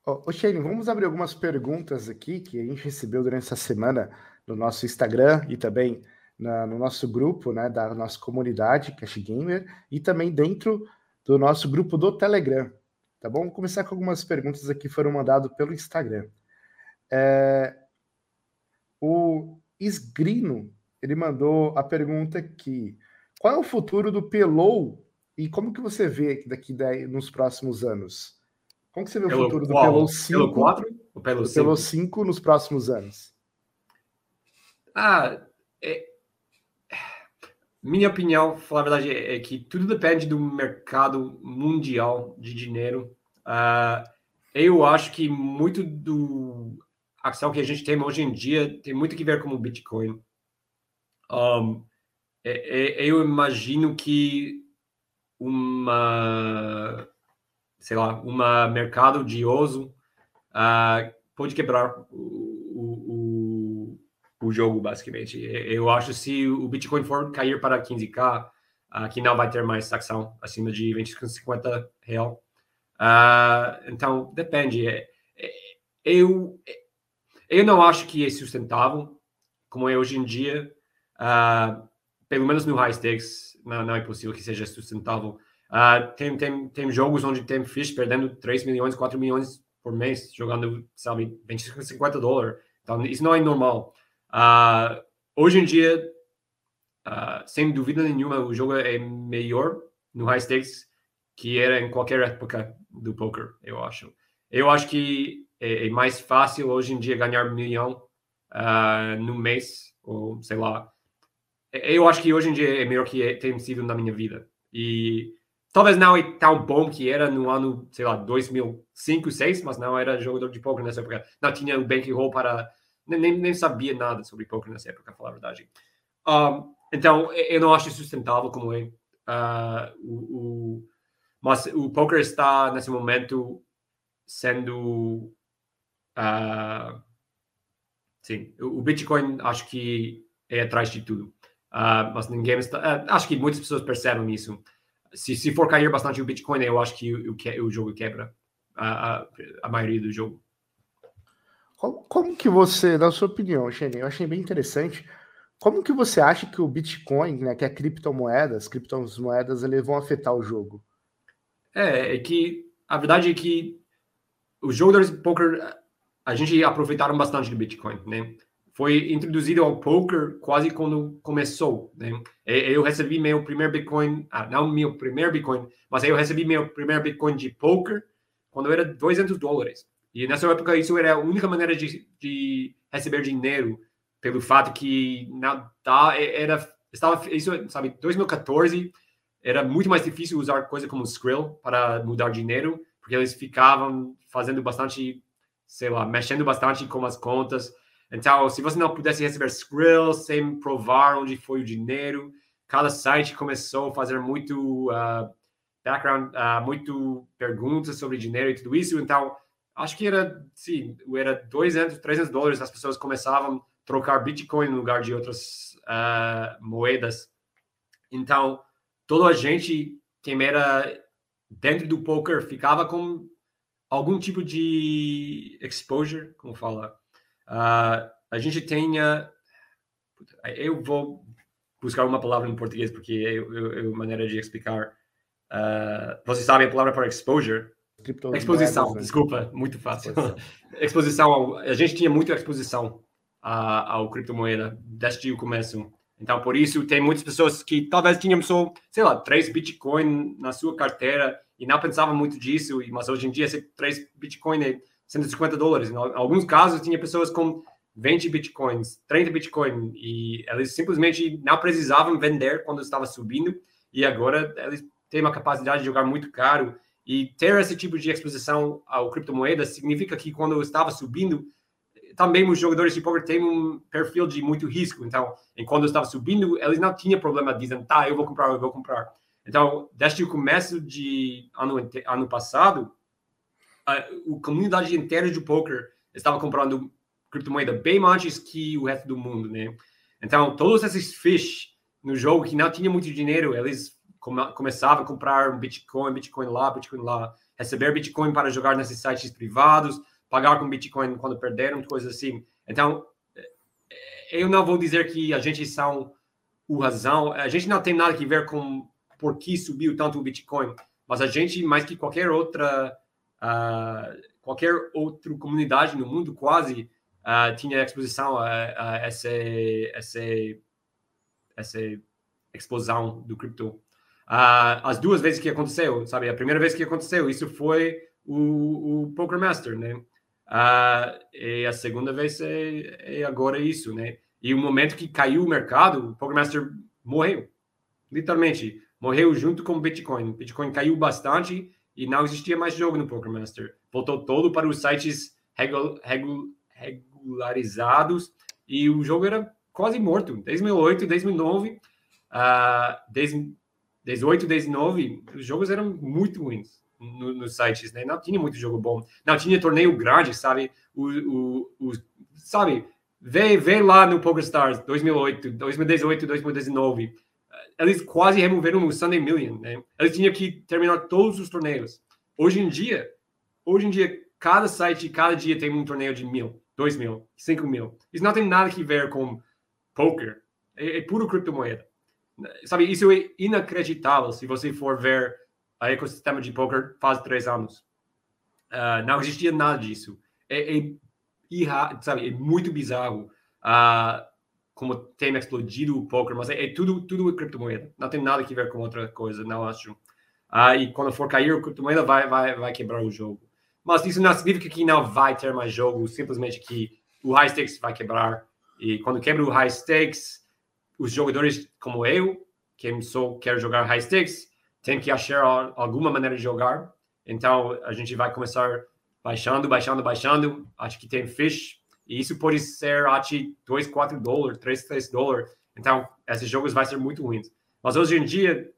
Ô, Shane, vamos abrir algumas perguntas aqui que a gente recebeu durante essa semana no nosso Instagram e também na, no nosso grupo, né, da nossa comunidade Cash Gamer e também dentro do nosso grupo do Telegram. tá bom? Vou começar com algumas perguntas aqui que foram mandadas pelo Instagram. É... O Isgrino, ele mandou a pergunta aqui. Qual é o futuro do Pelou e como que você vê daqui daí, nos próximos anos? Como que você vê o futuro do Pelou 5? Pelo 4 ou pelo 5? Pelo 5 nos próximos anos? Ah, é... minha opinião, falar a verdade, é, é que tudo depende do mercado mundial de dinheiro. Uh, eu acho que muito do ação que a gente tem hoje em dia tem muito que ver com o Bitcoin. Um, é, é, eu imagino que uma, sei lá, uma mercado de oso uh, pode quebrar o, o, o, jogo, basicamente. Eu acho se o Bitcoin for cair para 15k, uh, que não vai ter mais ação acima de 250 real. Uh, então, depende. É, é, eu, eu não acho que é sustentável, como é hoje em dia. Uh, pelo menos no high stakes, não, não é possível que seja sustentável. Uh, tem, tem, tem jogos onde tem fish perdendo 3 milhões, 4 milhões por mês, jogando, sabe, 25, 50 dólares. Então, isso não é normal. Uh, hoje em dia, uh, sem dúvida nenhuma, o jogo é melhor no high stakes que era em qualquer época do poker, eu acho. Eu acho que é, é mais fácil hoje em dia ganhar um milhão no mês, ou sei lá, eu acho que hoje em dia é melhor que é, tem sido na minha vida. E talvez não é tão bom que era no ano, sei lá, 2005, 2006, mas não era jogador de poker nessa época. Não tinha o bankroll para... Nem, nem sabia nada sobre poker nessa época, falar a verdade. Um, então, eu não acho sustentável como é. Uh, o, o, mas o poker está, nesse momento, sendo... Uh, sim, o Bitcoin acho que é atrás de tudo. Uh, mas ninguém está. Uh, acho que muitas pessoas percebem isso. Se, se for cair bastante o Bitcoin, eu acho que o, o, o jogo quebra a, a, a, maioria do jogo. Como, como que você, na sua opinião, Xene, eu achei bem interessante. Como que você acha que o Bitcoin, né, que é criptomoedas, criptomoedas, eles vão afetar o jogo? É, é que a verdade é que os jogadores de poker a gente aproveitaram bastante do Bitcoin, né? Foi introduzido ao poker quase quando começou. Né? Eu recebi meu primeiro Bitcoin, ah, não meu primeiro Bitcoin, mas eu recebi meu primeiro Bitcoin de poker quando era 200 dólares. E nessa época isso era a única maneira de, de receber dinheiro, pelo fato que não, tá, era estava isso sabe 2014 era muito mais difícil usar coisa como Skrill para mudar dinheiro porque eles ficavam fazendo bastante sei lá mexendo bastante com as contas então, se você não pudesse receber Skrill sem provar onde foi o dinheiro, cada site começou a fazer muito uh, background, uh, muito perguntas sobre dinheiro e tudo isso. Então, acho que era, sim, era 200, 300 dólares. As pessoas começavam a trocar Bitcoin no lugar de outras uh, moedas. Então, toda a gente, quem era dentro do poker, ficava com algum tipo de exposure, como fala, Uh, a gente tenha. Eu vou buscar uma palavra em português, porque é, é, é uma maneira de explicar. Uh, vocês sabem a palavra para exposure? Exposição, né? desculpa, muito fácil. Exposição. ao, a gente tinha muita exposição a, ao criptomoeda desde o começo. Então, por isso, tem muitas pessoas que talvez tinham só, sei lá, três Bitcoin na sua carteira e não pensavam muito disso, mas hoje em dia, três Bitcoin é 150 dólares. Em alguns casos, tinha pessoas com 20 bitcoins, 30 bitcoins, e eles simplesmente não precisavam vender quando estava subindo, e agora eles têm uma capacidade de jogar muito caro. E ter esse tipo de exposição ao criptomoeda significa que quando estava subindo, também os jogadores de poker têm um perfil de muito risco. Então, quando estava subindo, eles não tinham problema dizendo, tá, eu vou comprar, eu vou comprar. Então, desde o começo de ano, ano passado, a, a comunidade inteira de poker estava comprando criptomoeda bem antes que o resto do mundo, né? Então, todos esses fish no jogo que não tinha muito dinheiro, eles come, começavam a comprar Bitcoin, Bitcoin lá, Bitcoin lá, receber Bitcoin para jogar nesses sites privados, pagar com Bitcoin quando perderam, coisas assim. Então, eu não vou dizer que a gente são o razão, a gente não tem nada a ver com por que subiu tanto o Bitcoin, mas a gente, mais que qualquer outra uh, qualquer outra comunidade no mundo quase uh, tinha exposição a, a essa, essa, essa explosão do cripto. Uh, as duas vezes que aconteceu, sabe? A primeira vez que aconteceu, isso foi o, o Poker Master, né? E a segunda vez é, é, agora isso, né? E o momento que caiu o mercado, o Poker Master morreu, literalmente morreu junto com o Bitcoin. Bitcoin caiu bastante e não existia mais jogo no Poker Master. Voltou todo para os sites regu, regu, regularizados e o jogo era quase morto. 2008, 2009, uh, 2018, 2019, os jogos eram muito ruins no, nos sites, né? Não tinha muito jogo bom. Não tinha torneio grande, sabe? O, o, o sabe? Vê, vê lá no PokerStars 2008, 2018, 2019 eles quase removeram o Sunday Million, né? Eles tinham que terminar todos os torneios. Hoje em dia, hoje em dia, cada site, cada dia tem um torneio de mil, dois mil, cinco mil. Isso não tem nada que ver com poker. É, é puro criptomoeda. Sabe, isso é inacreditável se você for ver o ecossistema de poker faz três anos. Uh, não existia nada disso. É, é, sabe, é muito bizarro. Uh, como tem explodido o poker, mas é, é tudo tudo criptomoeda. Não tem nada a ver com outra coisa, não acho. Ah, e quando for cair a criptomoeda, vai, vai, vai quebrar o jogo. Mas isso não significa que não vai ter mais jogo, simplesmente que o high stakes vai quebrar. E quando quebra o high stakes, os jogadores como eu, que só quer jogar high stakes, tem que achar alguma maneira de jogar. Então a gente vai começar baixando, baixando, baixando. Acho que tem fish e isso pode ser até 2, 4 dólares, 3, 3 dólares. Então, esses jogos vão ser muito ruins. Mas hoje em dia,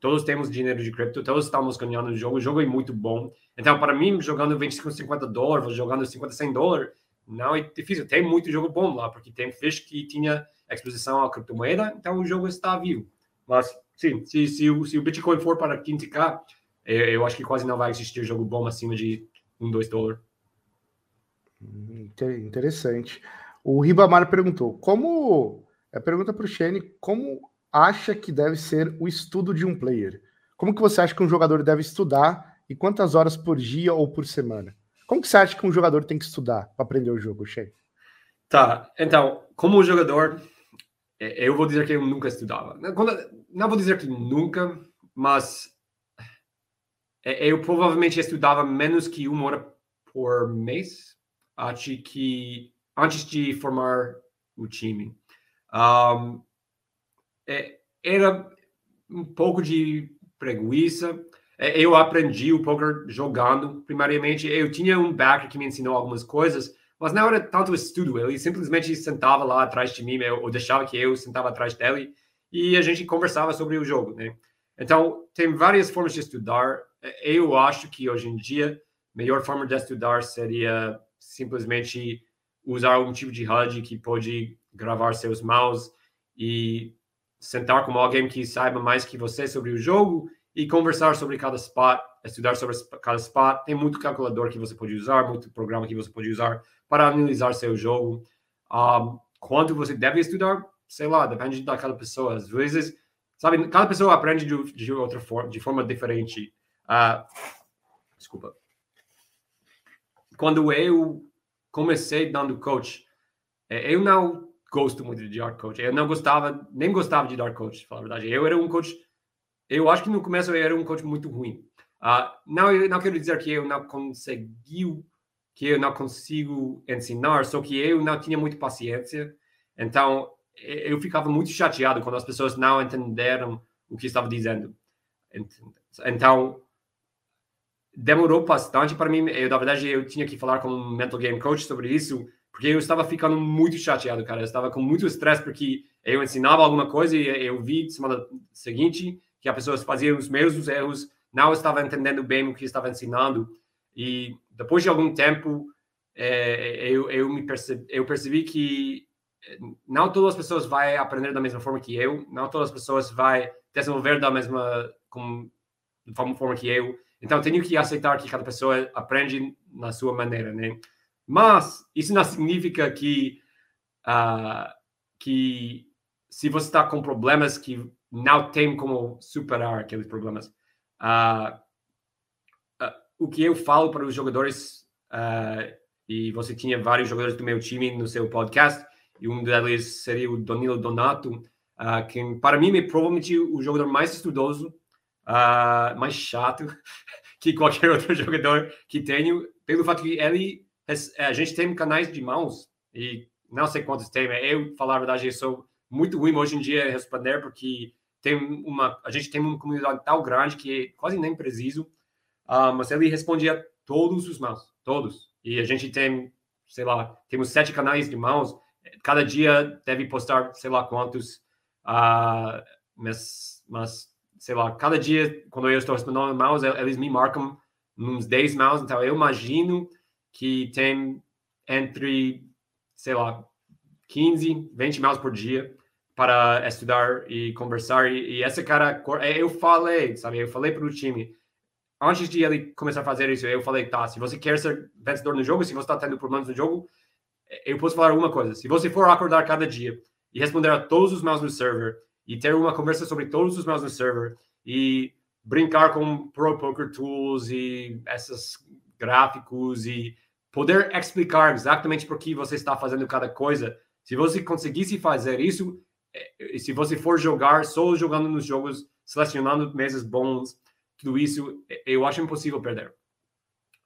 todos temos dinheiro de cripto, todos estamos ganhando no jogo, o jogo é muito bom. Então, para mim, jogando 25, 50 dólares, jogando 50, 100 dólares, não é difícil. Tem muito jogo bom lá, porque tem fish que tinha exposição à criptomoeda, então o jogo está vivo. Mas, sim, se, se, o, se o Bitcoin for para 15k, eu, eu acho que quase não vai existir jogo bom acima de 1, 2 dólares. Interessante. O Ribamar perguntou: como. A pergunta para o Shane: como acha que deve ser o estudo de um player? Como que você acha que um jogador deve estudar e quantas horas por dia ou por semana? Como que você acha que um jogador tem que estudar para aprender o jogo, Shane? Tá, então, como jogador, é, eu vou dizer que eu nunca estudava. Não vou dizer que nunca, mas é, eu provavelmente estudava menos que uma hora por mês, acho que antes de formar o time. Um, é, era um pouco de preguiça. É, eu aprendi o poker jogando, primariamente. Eu tinha um backer que me ensinou algumas coisas, mas não era tanto estudo. Ele simplesmente sentava lá atrás de mim, ou deixava que eu sentava atrás dele, e a gente conversava sobre o jogo, né? Então, tem várias formas de estudar. Eu acho que hoje em dia, a melhor forma de estudar seria simplesmente usar algum tipo de HUD que pode gravar seus mouse e sentar com alguém que saiba mais que você sobre o jogo e conversar sobre cada spot, estudar sobre cada spot. Tem muito calculador que você pode usar, muito programa que você pode usar para analisar seu jogo. Um, quanto você deve estudar, sei lá, depende daquela pessoa. Às vezes, sabe, cada pessoa aprende de, de outra forma, de forma diferente. Uh, desculpa quando eu comecei dando coach, é, eu não gosto muito de dar coach. Eu não gostava, nem gostava de dar coach, falar a verdade. Eu era um coach, eu acho que no começo eu era um coach muito ruim. Uh, não, eu não quero dizer que eu não consegui, que eu não consigo ensinar, só que eu não tinha muita paciência. Então, eu ficava muito chateado quando as pessoas não entenderam o que estava dizendo. Então, demorou bastante para mim. Eu, na verdade, eu tinha que falar com um mental game coach sobre isso, porque eu estava ficando muito chateado, cara. Eu estava com muito estresse porque eu ensinava alguma coisa e eu vi semana seguinte que as pessoas faziam os mesmos erros, não estava entendendo bem o que estava ensinando. E depois de algum tempo, é, eu, eu, me percebi, eu percebi que eh, não todas as pessoas vão aprender da mesma forma que eu, não todas as pessoas vão desenvolver da mesma como, forma que eu. Então, tenho que aceitar que cada pessoa aprende na sua maneira, né? Mas isso não significa que uh, que se você está com problemas que não tem como superar aqueles problemas, uh, uh, o que eu falo para os jogadores, e você tinha vários jogadores do meu time no seu podcast, e um deles seria o Danilo Donato, que para mim é provavelmente o jogador mais estudoso, uh, mais chato que qualquer outro jogador que tenho, pelo fato que ele, a gente tem canais de mãos, e não sei quantos tem, eu, falar a verdade, eu sou muito ruim hoje em dia responder, porque tem uma, a gente tem uma comunidade tão grande que quase nem preciso, uh, mas ele respondia todos os mãos, todos. E a gente tem, sei lá, temos sete canais de mãos, cada dia deve postar, sei lá quantos, uh, mas, mas, sei lá, cada dia, quando eu estou respondendo mãos, eles me marcam uns 10 mãos, então eu imagino que tem entre, sei lá, 15, 20 mãos por dia para estudar e conversar. E, e essa cara, é, eu falei, sabe? Eu falei para o time, antes de ele começar a fazer isso, eu falei, tá, se você quer ser vencedor no jogo, se você está tendo problemas no jogo, eu posso falar uma coisa. Se você for acordar cada dia e responder a todos os mails no server e ter uma conversa sobre todos os mails no server e brincar com Pro Poker Tools e esses gráficos e poder explicar exatamente por que você está fazendo cada coisa, se você conseguisse fazer isso, é, se você for jogar só jogando nos jogos, selecionando meses bons, tudo isso, eu acho impossível perder.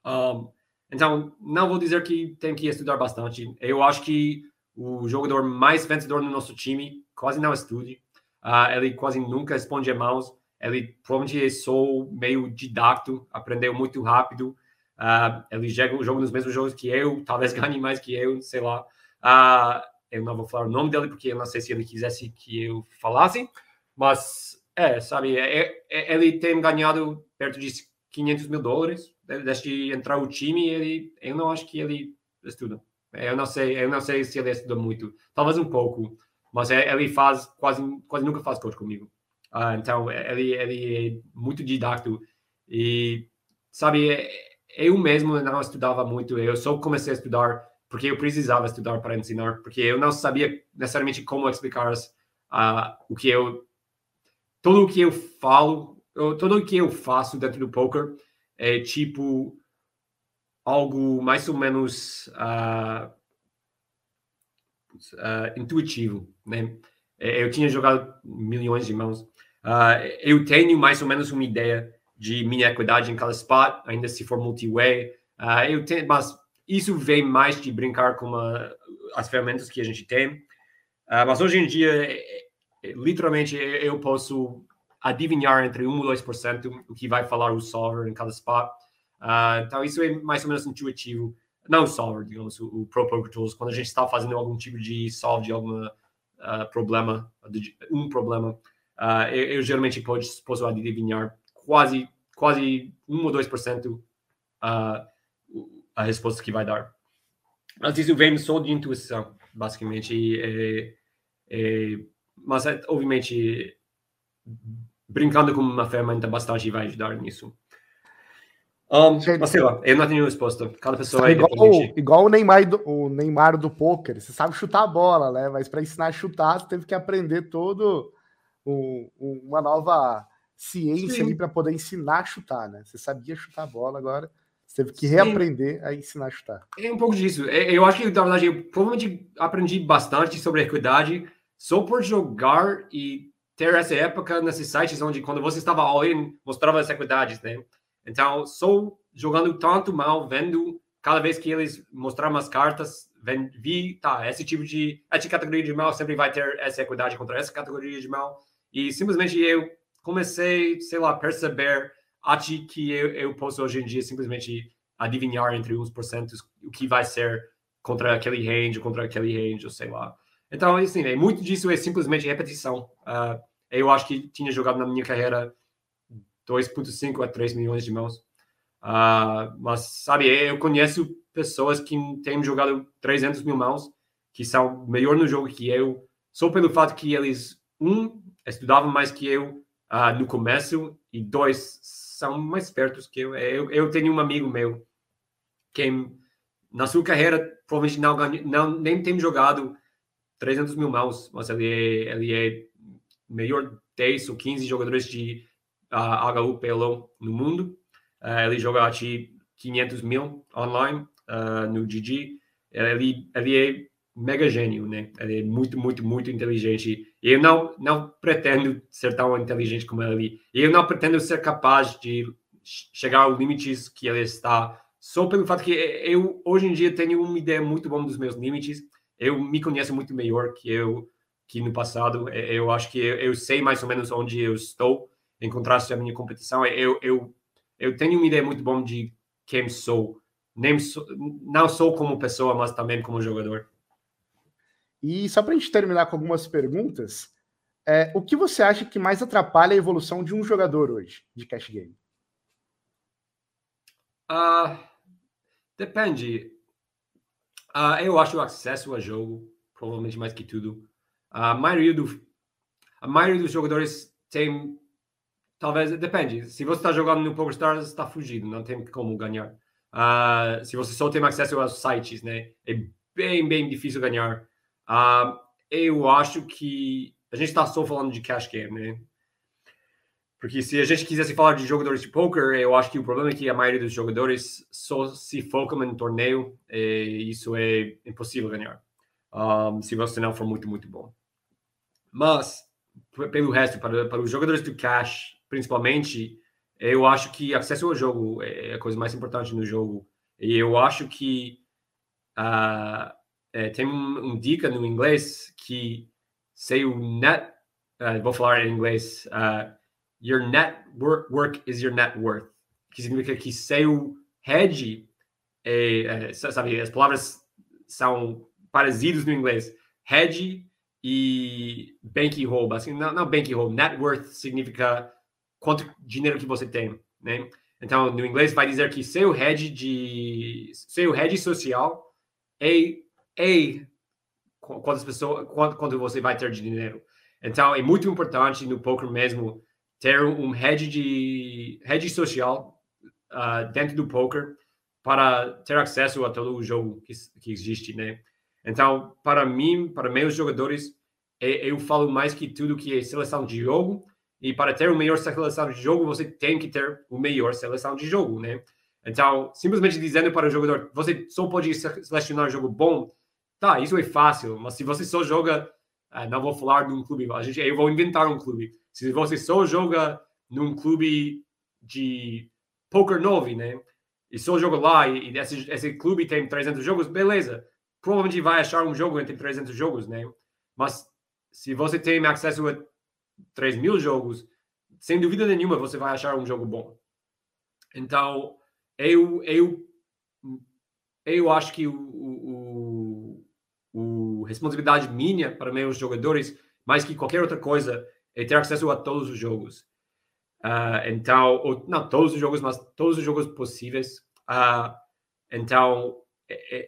Um, então, não vou dizer que tem que estudar bastante. Eu acho que o jogador mais vencedor no nosso time quase não estude. Uh, ele quase nunca responde a mãos. Ele provavelmente é só meio didacto, aprendeu muito rápido. Uh, ele joga, joga nos mesmos jogos que eu, talvez ganhe mais que eu, sei lá. Uh, eu não vou falar o nome dele porque eu não sei se ele quisesse que eu falasse, mas é, sabe, é, é, é ele tem ganhado perto de 500 mil dólares desde entrar o time. Ele, eu não acho que ele estuda. Eu não sei, eu não sei se ele estuda muito, talvez um pouco, mas é, ele faz quase, quase nunca faz coach comigo. Uh, então ele, ele é muito didático e sabe, eu mesmo não estudava muito. Eu só comecei a estudar porque eu precisava estudar para ensinar, porque eu não sabia necessariamente como explicar uh, o que eu tudo o que eu falo, tudo o que eu faço dentro do poker é tipo algo mais ou menos uh, uh, intuitivo, né? É, eu tinha jogado milhões de mãos. Uh, eu tenho mais ou menos uma ideia de minha equidade em cada spot, ainda se for multi-way. eu tenho, mas isso vem mais de brincar com as ferramentas que a gente tem. Uh, mas hoje em dia, é, é, literalmente, eu posso adivinhar entre 1 e 2% o que vai falar o solver em cada spot. Uh, então, isso é mais ou menos intuitivo. Não solver, digamos, o, o Pro Poker Tools, quando a gente está fazendo algum tipo de solve de algum uh, problema, de, um problema, eu, eu, geralmente posso, adivinhar quase, quase 1 ou 2% uh, a resposta que vai dar. Mas isso vem só de intuição, basicamente. É, é, mas, é, obviamente, brincando com uma ferramenta bastante vai ajudar nisso. Um, mas sei lá, eu não tenho resposta. Cada pessoa é igual, igual o Neymar, do, o Neymar do poker. Você sabe chutar a bola, né? Mas para ensinar a chutar, você teve que aprender todo um, uma nova ciência Sim. ali para poder ensinar a chutar, né? Você sabia chutar a bola agora você teve que Sim. reaprender a ensinar a chutar. É um pouco disso. É, eu acho que, na verdade, eu provavelmente aprendi bastante sobre equidade só por jogar e ter essa época nesses sites onde, quando você estava all-in, mostrava as equidades, né? Então, só jogando tanto mal, vendo cada vez que eles mostravam as cartas, vi, tá, esse tipo de, essa categoria de mal sempre vai ter essa equidade contra essa categoria de mal. E simplesmente eu comecei, sei lá, perceber acho que eu, eu posso hoje em dia simplesmente adivinhar entre uns porcentos o que vai ser contra aquele range, contra aquele range, ou sei lá. Então, assim, é, muito disso é simplesmente repetição. Uh, eu acho que tinha jogado na minha carreira 2,5 a 3 milhões de mãos. Uh, mas, sabe, eu conheço pessoas que têm jogado 300 mil mãos, que são melhor no jogo que eu, só pelo fato que eles, um, estudavam mais que eu uh, no começo, e dois, são mais perto que eu. eu. Eu tenho um amigo meu que na sua carreira provavelmente não, não nem tem jogado 300 mil mãos, mas ele é, ele é melhor 10 ou 15 jogadores de uh, HU PLO no mundo. Uh, ele joga aqui 500 mil online uh, no GG. Ele, ele é mega gênio, né? Ele é muito, muito, muito inteligente. Eu não, não pretendo ser tão inteligente como ele. Eu não pretendo ser capaz de chegar aos limites que ele está, só pelo fato que eu, hoje em dia, tenho uma ideia muito boa dos meus limites. Eu me conheço muito melhor que eu que no passado. Eu acho que eu, eu sei mais ou menos onde eu estou em contraste à minha competição. Eu, eu, eu tenho uma ideia muito boa de quem sou. Nem sou, não sou como pessoa, mas também como jogador. E só para a gente terminar com algumas perguntas, é, o que você acha que mais atrapalha a evolução de um jogador hoje de cash game? Uh, depende. Uh, eu acho o acesso a jogo, provavelmente mais que tudo. A maioria, do, a maioria dos jogadores tem. Talvez, depende. Se você está jogando no PokerStars, está fugido, não tem como ganhar. Uh, se você só tem acesso aos sites, né? É bem, bem difícil ganhar. Uh, eu acho que a gente está só falando de cash game, né? Porque se a gente quisesse falar de jogadores de poker, eu acho que o problema é que a maioria dos jogadores só se focam em torneio e isso é impossível ganhar um, se você não for muito, muito bom. Mas, pelo resto, para, para os jogadores do cash, principalmente, eu acho que acesso ao jogo é a coisa mais importante no jogo. E eu acho que uh, é, tem um, um, dica no inglês que sei o net, uh, vou falar em inglês, uh, your net work is your net worth, que significa que seu hedge, é, é, sabe, as palavras são parecidas no inglês, hedge e bankroll, assim, não, não bankroll, net worth significa quanto dinheiro que você tem, né? Então, no inglês vai dizer que seu hedge de seu hedge social é é quantas pessoas, quanto, quanto você vai ter de dinheiro. Então, é muito importante no poker mesmo ter um hedge de hedge social uh, dentro do poker para ter acesso a todo o jogo que, que existe, né? Então, para mim, para meus jogadores, é, eu falo mais que tudo que é seleção de jogo. E para ter o melhor seleção de jogo, você tem que ter o melhor seleção de jogo, né? Então, simplesmente dizendo para o jogador, você só pode selecionar um jogo bom, Tá, isso é fácil, mas se você só joga, ah, não vou falar de um clube, a gente, eu vou inventar um clube. Se você só joga num clube de poker 9, né? E só joga lá e, esse, esse clube tem 300 jogos, beleza. Provavelmente vai achar um jogo entre 300 jogos, né? Mas se você tem acesso a 3 mil jogos, sem dúvida nenhuma você vai achar um jogo bom. Então, eu, eu, eu acho que o, o, o responsabilidade minha para meus jogadores, mais que qualquer outra coisa, é ter acesso a todos os jogos. Uh, então, ou, não todos os jogos, mas todos os jogos possíveis. Uh, então,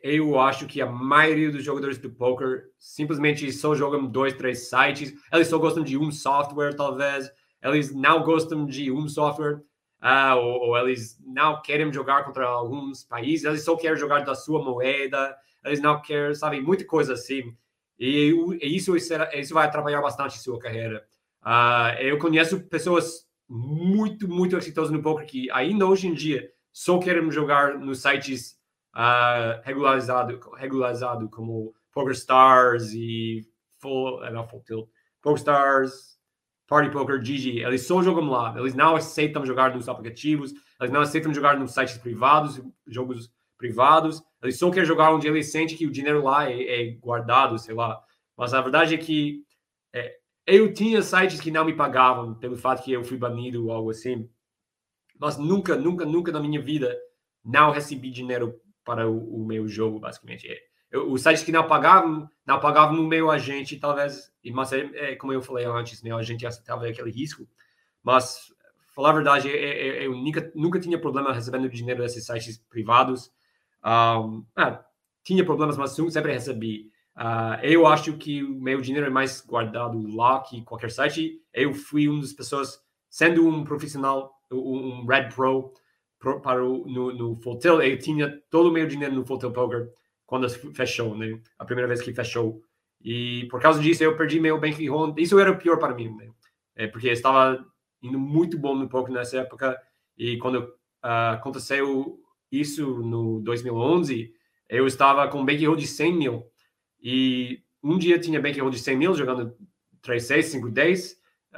eu acho que a maioria dos jogadores do poker simplesmente só jogam dois, três sites. Eles só gostam de um software, talvez. Eles não gostam de um software. Uh, ou, ou, eles não querem jogar contra alguns países. Eles só querem jogar da sua moeda eles não querem, sabe, muita coisa assim. E, e isso, isso vai atrapalhar bastante sua carreira. Uh, eu conheço pessoas muito, muito exitosas no poker que ainda hoje em dia só querem jogar nos sites uh, regularizado, regularizado como PokerStars e Full, eh, não, Full Tilt, PokerStars, Party Poker, GG. Eles só jogam lá. Eles não aceitam jogar nos aplicativos, eles não aceitam jogar nos sites privados, jogos privados. Ele só quer jogar onde ele sente que o dinheiro lá é, é guardado, sei lá. Mas a verdade é que é, eu tinha sites que não me pagavam pelo fato que eu fui banido ou algo assim. Mas nunca, nunca, nunca na minha vida não recebi dinheiro para o, o meu jogo, basicamente. É, eu, os sites que não pagavam, não pagavam no meu agente, talvez. Mas é, é como eu falei antes, meu agente aceitava aquele risco. Mas, falar a verdade, é, é, eu nunca, nunca tinha problema recebendo dinheiro desses sites privados. Um, tinha problemas, mas sempre recebi. Uh, eu acho que o meu dinheiro é mais guardado lá que qualquer site. Eu fui uma das pessoas, sendo um profissional, um Red pro para o, no, no Tilt, eu tinha todo o meu dinheiro no Tilt Poker quando fechou, né? A primeira vez que fechou. E por causa disso eu perdi meu bankroll. Isso era o pior para mim, né? É porque eu estava indo muito bom no poker nessa época e quando uh, aconteceu isso no 2011, eu estava com bankroll de 100 mil. E um dia tinha bankroll de 100 mil, jogando 3, 6, 5, 10.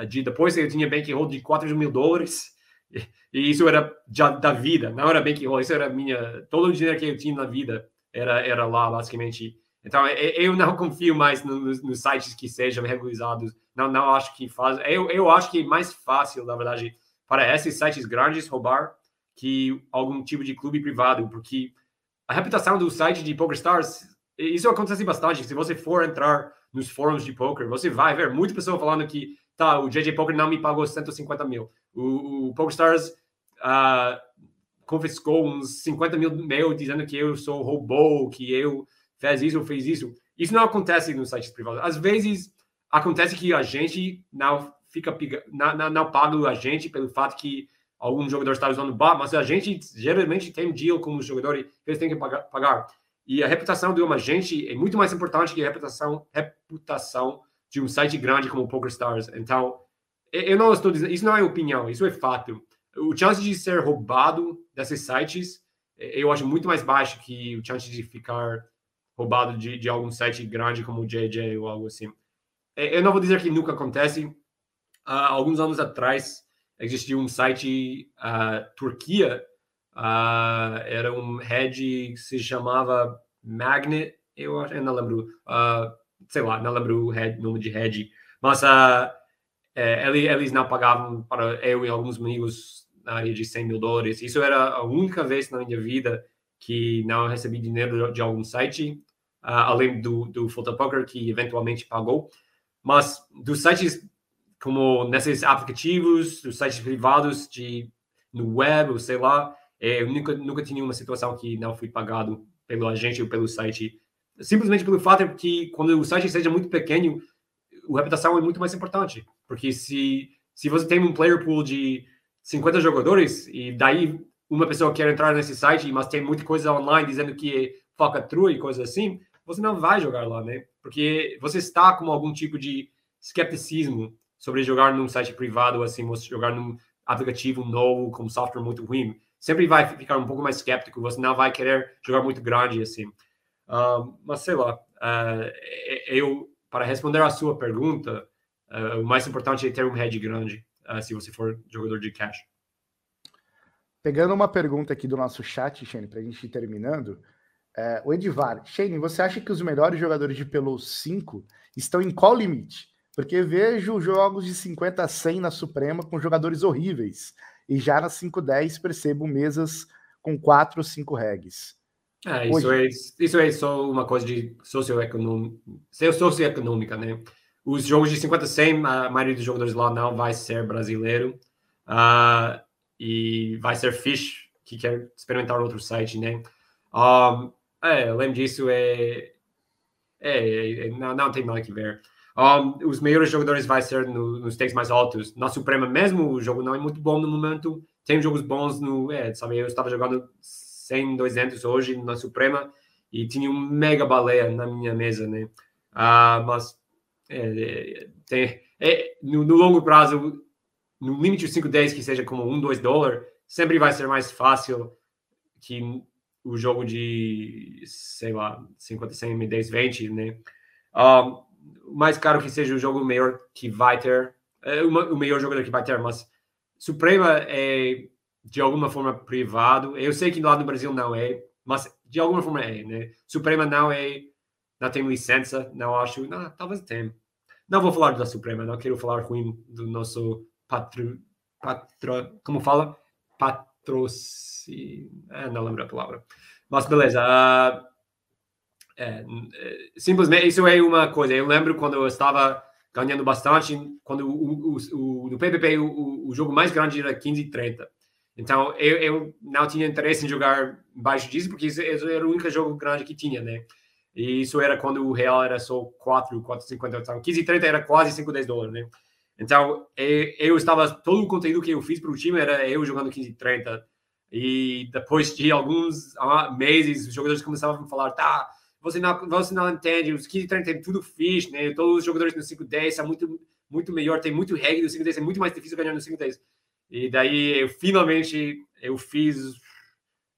De, depois eu tinha bankroll de 4 mil dólares. E, isso era já da vida, não era bankroll, isso era minha... Todo o dinheiro que eu tinha na vida era, era lá, basicamente. Então, eu não confio mais nos, nos sites que sejam regularizados. Não, não acho que faz. Eu, eu acho que é mais fácil, na verdade, para esses sites grandes roubar que algum tipo de clube privado, porque a reputação do site de PokerStars, isso acontece bastante. Se você for entrar nos fóruns de poker, você vai ver muita pessoa falando que tá, o JJ Poker não me pagou 150 mil. O, o PokerStars uh, confiscou uns 50 mil meu dizendo que eu sou robô, que eu fez isso, fez isso. Isso não acontece nos sites privados. Às vezes acontece que a gente não fica não, não, não paga a gente pelo fato que algum jogador está usando bot, mas a gente geralmente tem um deal com os jogadores que eles têm que pagar. E a reputação de uma agente é muito mais importante que a reputação, reputação de um site grande como o PokerStars. Então, eu não estou dizendo, isso não é opinião, isso é fato. O chance de ser roubado desses sites, eu acho muito mais baixo que o chance de ficar roubado de, de algum site grande como o JJ ou algo assim. Eu não vou dizer que nunca acontece. Alguns anos atrás, existia um site uh, Turquia, uh, era um head que se chamava Magnet, eu, eu não lembro, uh, sei lá, não lembro o head, de head, mas uh, é, eles não pagavam para eu e alguns amigos na área de 100 mil dólares. Isso era a única vez na minha vida que não recebi dinheiro de algum site, além do, do Full Poker, que eventualmente pagou. Mas dos sites como nesses aplicativos, os sites privados de no web, ou sei lá, é, eu nunca, nunca tive uma situação que não fui pagado pelo agente ou pelo site, simplesmente pelo fato que quando o site seja muito pequeno, a reputação é muito mais importante, porque se, se você tem um player pool de 50 jogadores e daí uma pessoa quer entrar nesse site, mas tem muita coisa online dizendo que é falcatrua e coisa assim, você não vai jogar lá, né? Porque você está com algum tipo de skepticismo sobre jogar num site privado, assim, jogar num aplicativo novo com software muito ruim. Sempre vai ficar um pouco mais skeptico, você não vai querer jogar muito grande, assim. Uh, mas sei lá, uh, eu, para responder a sua pergunta, uh, o mais importante é ter um head grande, se você for jogador de cash. Pegando uma pergunta aqui do nosso chat, Shane, para a gente ir terminando. É, o Edivar, Shane, você acha que os melhores jogadores de Pelo 5 estão em qual limite? Porque vejo jogos de 50 a 100 na Suprema com jogadores horríveis. E já na 5-10 percebo mesas com 4 ou 5 regs. É, isso, é, isso é só uma coisa de socioeconômica, socioeconômica, né? Os jogos de 50 a 100, a maioria dos jogadores lá não vai ser brasileiro. Uh, e vai ser fish, que quer experimentar outro site, né? Um, é, além disso, é, é, é, não, não tem nada que ver. Um, os melhores jogadores vai ser no, nos stakes mais altos. Na Suprema mesmo, o jogo não é muito bom no momento. Tem jogos bons no... É, sabe, eu estava jogando 100, 200 hoje na Suprema e tinha um mega baleia na minha mesa, né? Uh, mas é, tem, é, no, no, longo prazo, no limite de 5, 10, que seja como 1, 2 dólares, sempre vai ser mais fácil que o jogo de, sei lá, 50, 100, 10, 20, né? Um, mais caro que seja o jogo melhor que vai ter, é, uma, o melhor jogador que vai ter, mas Suprema é de alguma forma privado. Eu sei que lá no Brasil não é, mas de alguma forma é, né? Suprema não é, não tem licença, não acho, não, talvez tenha. Não vou falar da Suprema, não quero falar ruim do nosso patro, patro como fala? Patrocínio, é, não lembro a palavra. Mas beleza, uh, é, simplesmente, isso é uma coisa. Eu lembro quando eu estava ganhando bastante, quando o, o, o no PPP o, o, jogo mais grande era 15 e 30. Então, eu, eu não tinha interesse em jogar baixo disso, porque isso, era o único jogo grande que tinha, né? E isso era quando o real era só 4, 4,50. Então, 15 e 30 era quase 5, 10 dólares, né? Então, eu, eu estava... Todo o conteúdo que eu fiz para o time era eu jogando 15 e 30. Depois de alguns meses, os jogadores começavam a falar, tá, você não, você não entende, os 15 30 tem tudo fixe, né? Todos os jogadores no 5-10 são muito, muito melhor, tem muito reggae no 5-10, é muito mais difícil ganhar no 5-10. E daí eu finalmente eu fiz,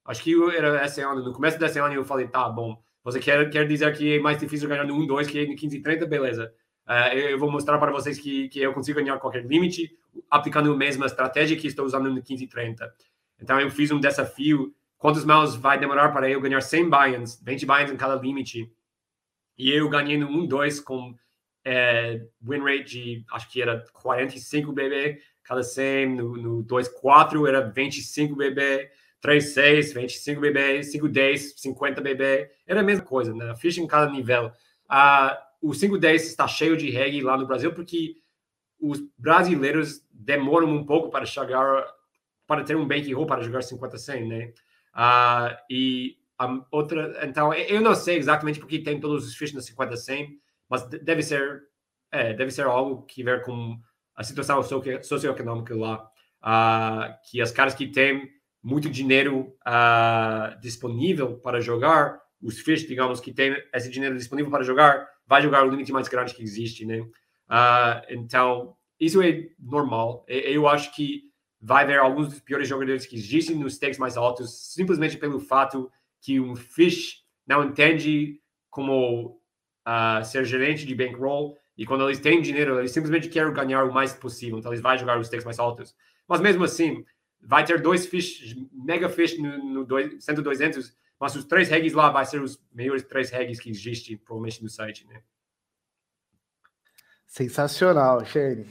acho que era esse ano, no começo desse ano eu falei, tá bom, você quer, quer dizer que é mais difícil ganhar no 1, 2 que no 15 e 30? Beleza. Uh, eu, vou mostrar para vocês que, que eu consigo ganhar qualquer limite aplicando a mesma estratégia que estou usando no 15 e 30. Então eu fiz um desafio, quantos miles vai demorar para eu ganhar 100 buy-ins, 20 buy-ins em cada limite. E eu ganhei no 1, 2 com é, win rate de, acho que era 45 BB cada 100, no, no 2, 4 era 25 BB, 3, 6, 25 BB, 5, 10, 50 BB, era a mesma coisa, né? Ficha em cada nível. Ah, o 5, 10 está cheio de reggae lá no Brasil porque os brasileiros demoram um pouco para chegar, para ter um bankroll para jogar 50 100, né? Ah, e a outra, então, eu não sei exatamente porque tem todos os fichas no 50 100, mas deve ser, é, deve ser algo que ver com a situação socioeconômica lá, uh, que as caras que têm muito dinheiro uh, disponível para jogar, os fish, digamos, que tem esse dinheiro disponível para jogar, vai jogar o limite mais grande que existe, né? Uh, então, isso é normal. Eu acho que vai haver alguns dos piores jogadores que existem nos stakes mais altos, simplesmente pelo fato que um fish não entende como uh, ser gerente de bankroll e quando eles têm dinheiro, eles simplesmente querem ganhar o mais possível, então eles vão jogar os stakes mais altos. Mas mesmo assim, vai ter dois fish, mega fish no, no dois, 100 200, mas os três regs lá vai ser os melhores três regs que existem provavelmente no site, né? Sensacional, Shane.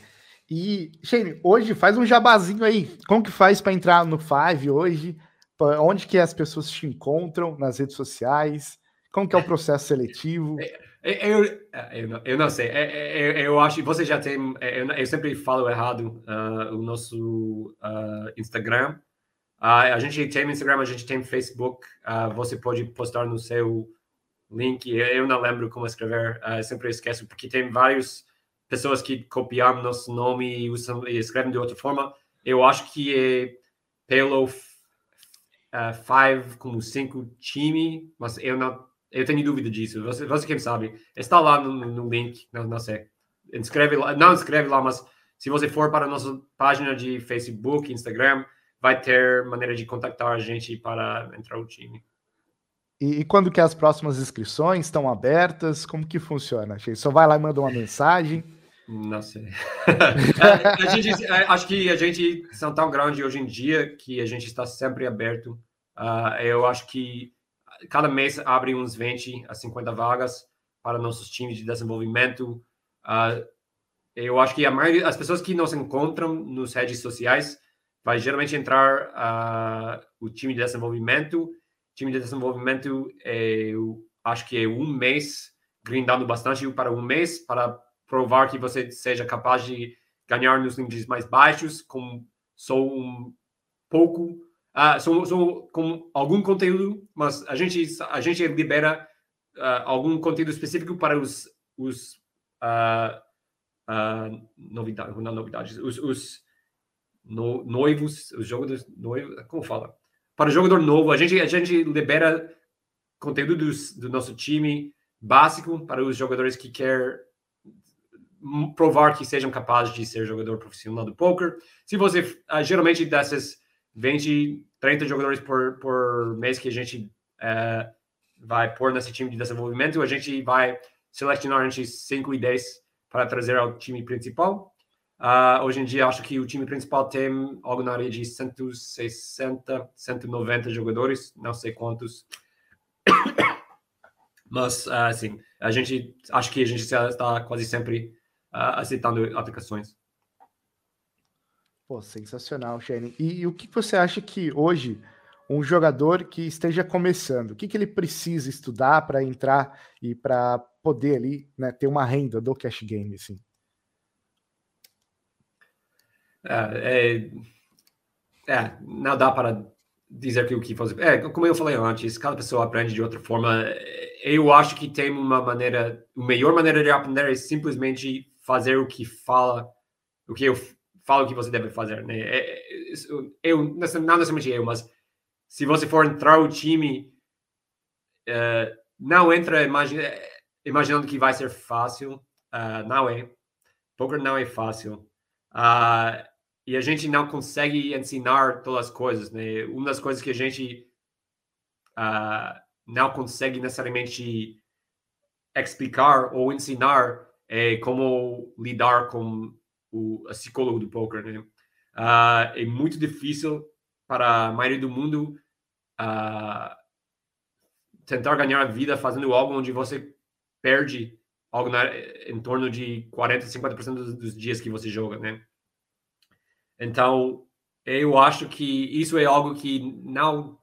E, Shane, hoje faz um jabazinho aí. Como que faz para entrar no Five hoje? Onde que as pessoas te encontram nas redes sociais? Como que é o processo seletivo? É, eu, eu, eu não sei. Eu, eu acho você já tem. Eu, eu sempre falo errado uh, o nosso uh, Instagram. Uh, a gente tem Instagram, a gente tem Facebook. você pode postar no seu link. Eu não lembro como escrever. sempre esqueço porque tem várias pessoas que copiam nosso nome e, usam, e escrevem de outra forma. Eu acho que é pelo Five como cinco time, mas eu não eu tenho dúvida disso. Você, você quem sabe. Está lá no, no link. Não, não sei. Inscreve lá. Não escreve lá, mas se você for para a nossa página de Facebook, Instagram, vai ter maneira de contactar a gente para entrar no time. E, e, quando que as próximas inscrições estão abertas? Como que funciona? Só vai lá e manda uma mensagem? Não sei. a gente, acho que a gente são tão grande hoje em dia que a gente está sempre aberto. Uh, eu acho que cada mês abre uns 20 a 50 vagas para nossos times de desenvolvimento. Uh, eu acho que a maioria, as pessoas que nos encontram nos redes sociais vai geralmente entrar uh, o time de desenvolvimento. O time de desenvolvimento, é, eu acho que é um mês, grindando bastante para um mês, para provar que você seja capaz de ganhar nos limites mais baixos, com só um pouco Uh, são, são com algum conteúdo, mas a gente, a gente libera uh, algum conteúdo específico para os, os uh, uh, novidades, não novidades, os, os no, noivos, os jogadores noivos, como fala? Para o jogador novo, a gente, a gente libera conteúdo dos, do nosso time básico para os jogadores que quer provar que sejam capazes de ser jogador profissional do poker. Se você, geralmente dessas 20, 30 jogadores por, por mês que a gente é, vai pôr nesse time de desenvolvimento. A gente vai selecionar entre 5 e 10 para trazer ao time principal. Uh, hoje em dia, acho que o time principal tem algo na área de 160, 190 jogadores, não sei quantos. Mas, uh, assim, a gente, acho que a gente está quase sempre uh, aceitando aplicações. Pô, sensacional, Shane. E, e, o que você acha que hoje um jogador que esteja começando, o que, que ele precisa estudar para entrar e para poder ali né, ter uma renda do cash game, assim? É, é, é, não dá para dizer que o que fazer. É, como eu falei antes, cada pessoa aprende de outra forma. Eu acho que tem uma maneira, a melhor maneira de aprender é simplesmente fazer o que fala, o que eu fala o que você deve fazer, né? É, é, eu, não necessariamente eu, mas se você for entrar o time, uh, não entra imagina, imaginando que vai ser fácil, uh, não é. Poker não é fácil. Uh, e a gente não consegue ensinar todas as coisas, né? Uma das coisas que a gente não consegue necessariamente explicar ou ensinar é como lidar com o psicólogo do poker, né? Uh, é muito difícil para a maioria do mundo uh, tentar ganhar a vida fazendo algo onde você perde algo na, em torno de 40, 50% dos, dos dias que você joga, né? Então, eu acho que isso é algo que não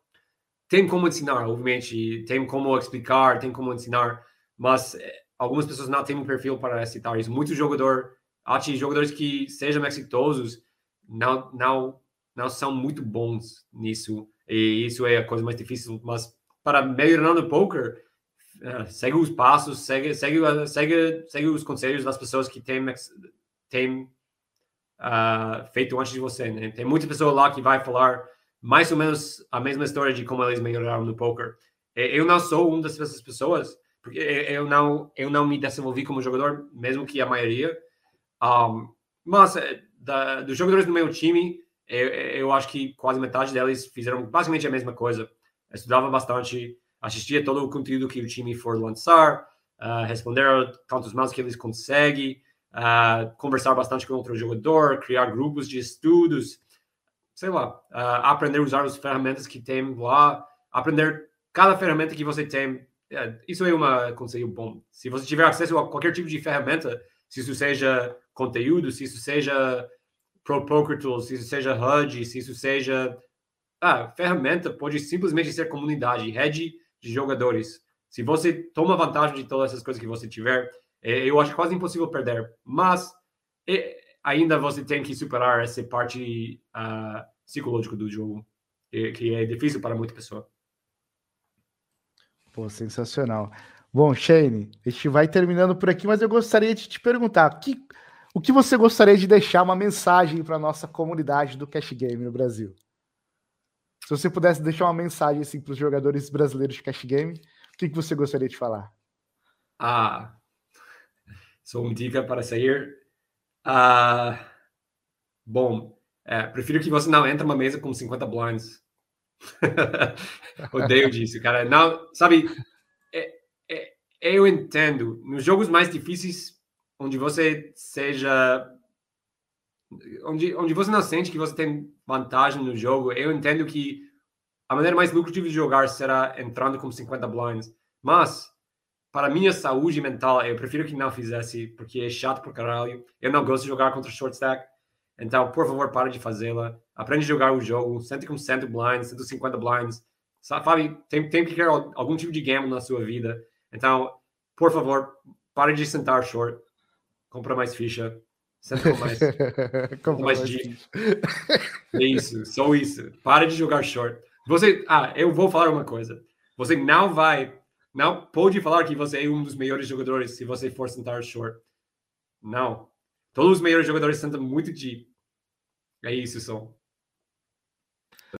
tem como ensinar, obviamente, tem como explicar, tem como ensinar, mas eh, algumas pessoas não têm um perfil para citar isso. Muitos jogadores, acho jogadores que sejam exitosos, não, não, não são muito bons nisso, e isso é a coisa mais difícil, mas para melhorar no poker, uh, segue os passos, segue, segue, segue, segue os conselhos das pessoas que têm, têm uh, feito antes de você. Né? Tem muita pessoa lá que vai falar mais ou menos a mesma história de como eles melhoraram no poker. Eu não sou uma dessas pessoas, porque eu não, eu não me desenvolvi como jogador, mesmo que a maioria. Um, mas eh, da, dos jogadores do meu time, eu, eu acho que quase metade deles fizeram basicamente a mesma coisa. Eu estudava bastante, assistia todo o conteúdo que o time for lançar, uh, responder tantos mais que eles conseguem, uh, conversar bastante com outro jogador, criar grupos de estudos, sei lá, uh, aprender a usar as ferramentas que tem lá, aprender cada ferramenta que você tem é, isso é um conselho bom. Se você tiver acesso a qualquer tipo de ferramenta, se isso seja conteúdo, se isso seja Pro Poker Tools, se isso seja HUD, se isso seja ah, ferramenta, pode simplesmente ser comunidade, rede de jogadores. Se você toma vantagem de todas essas coisas que você tiver, é, eu acho quase impossível perder. Mas é, ainda você tem que superar essa parte uh, psicológica do jogo, que é difícil para muita pessoa. Pô, sensacional. Bom, Shane, a gente vai terminando por aqui, mas eu gostaria de te perguntar: que, o que você gostaria de deixar uma mensagem para nossa comunidade do Cash Game no Brasil? Se você pudesse deixar uma mensagem assim, para os jogadores brasileiros de Cash Game, o que, que você gostaria de falar? Ah, sou uma dica para sair. Ah, bom, é, prefiro que você não entre numa mesa com 50 blinds. Odeio disso, cara. Não, sabe, é, é, eu entendo. Nos jogos mais difíceis, onde você seja. Onde, onde você não sente que você tem vantagem no jogo, eu entendo que a maneira mais lucrativa de jogar será entrando com 50 blinds. Mas, para minha saúde mental, eu prefiro que não fizesse, porque é chato por caralho. Eu não gosto de jogar contra short stack. Então, por favor, para de fazê-la. Aprende a jogar o jogo. Sente com 100 blinds, 150 blinds. Sabe, tem, tem que ter algum tipo de gamble na sua vida. Então, por favor, pare de sentar short. Compra mais ficha. Senta com mais, com mais, mais É isso, só isso. Para de jogar short. Você, ah, eu vou falar uma coisa. Você não vai, não pode falar que você é um dos melhores jogadores se você for sentar short. Não, Todos os melhores jogadores sentam muito deep. É isso, som.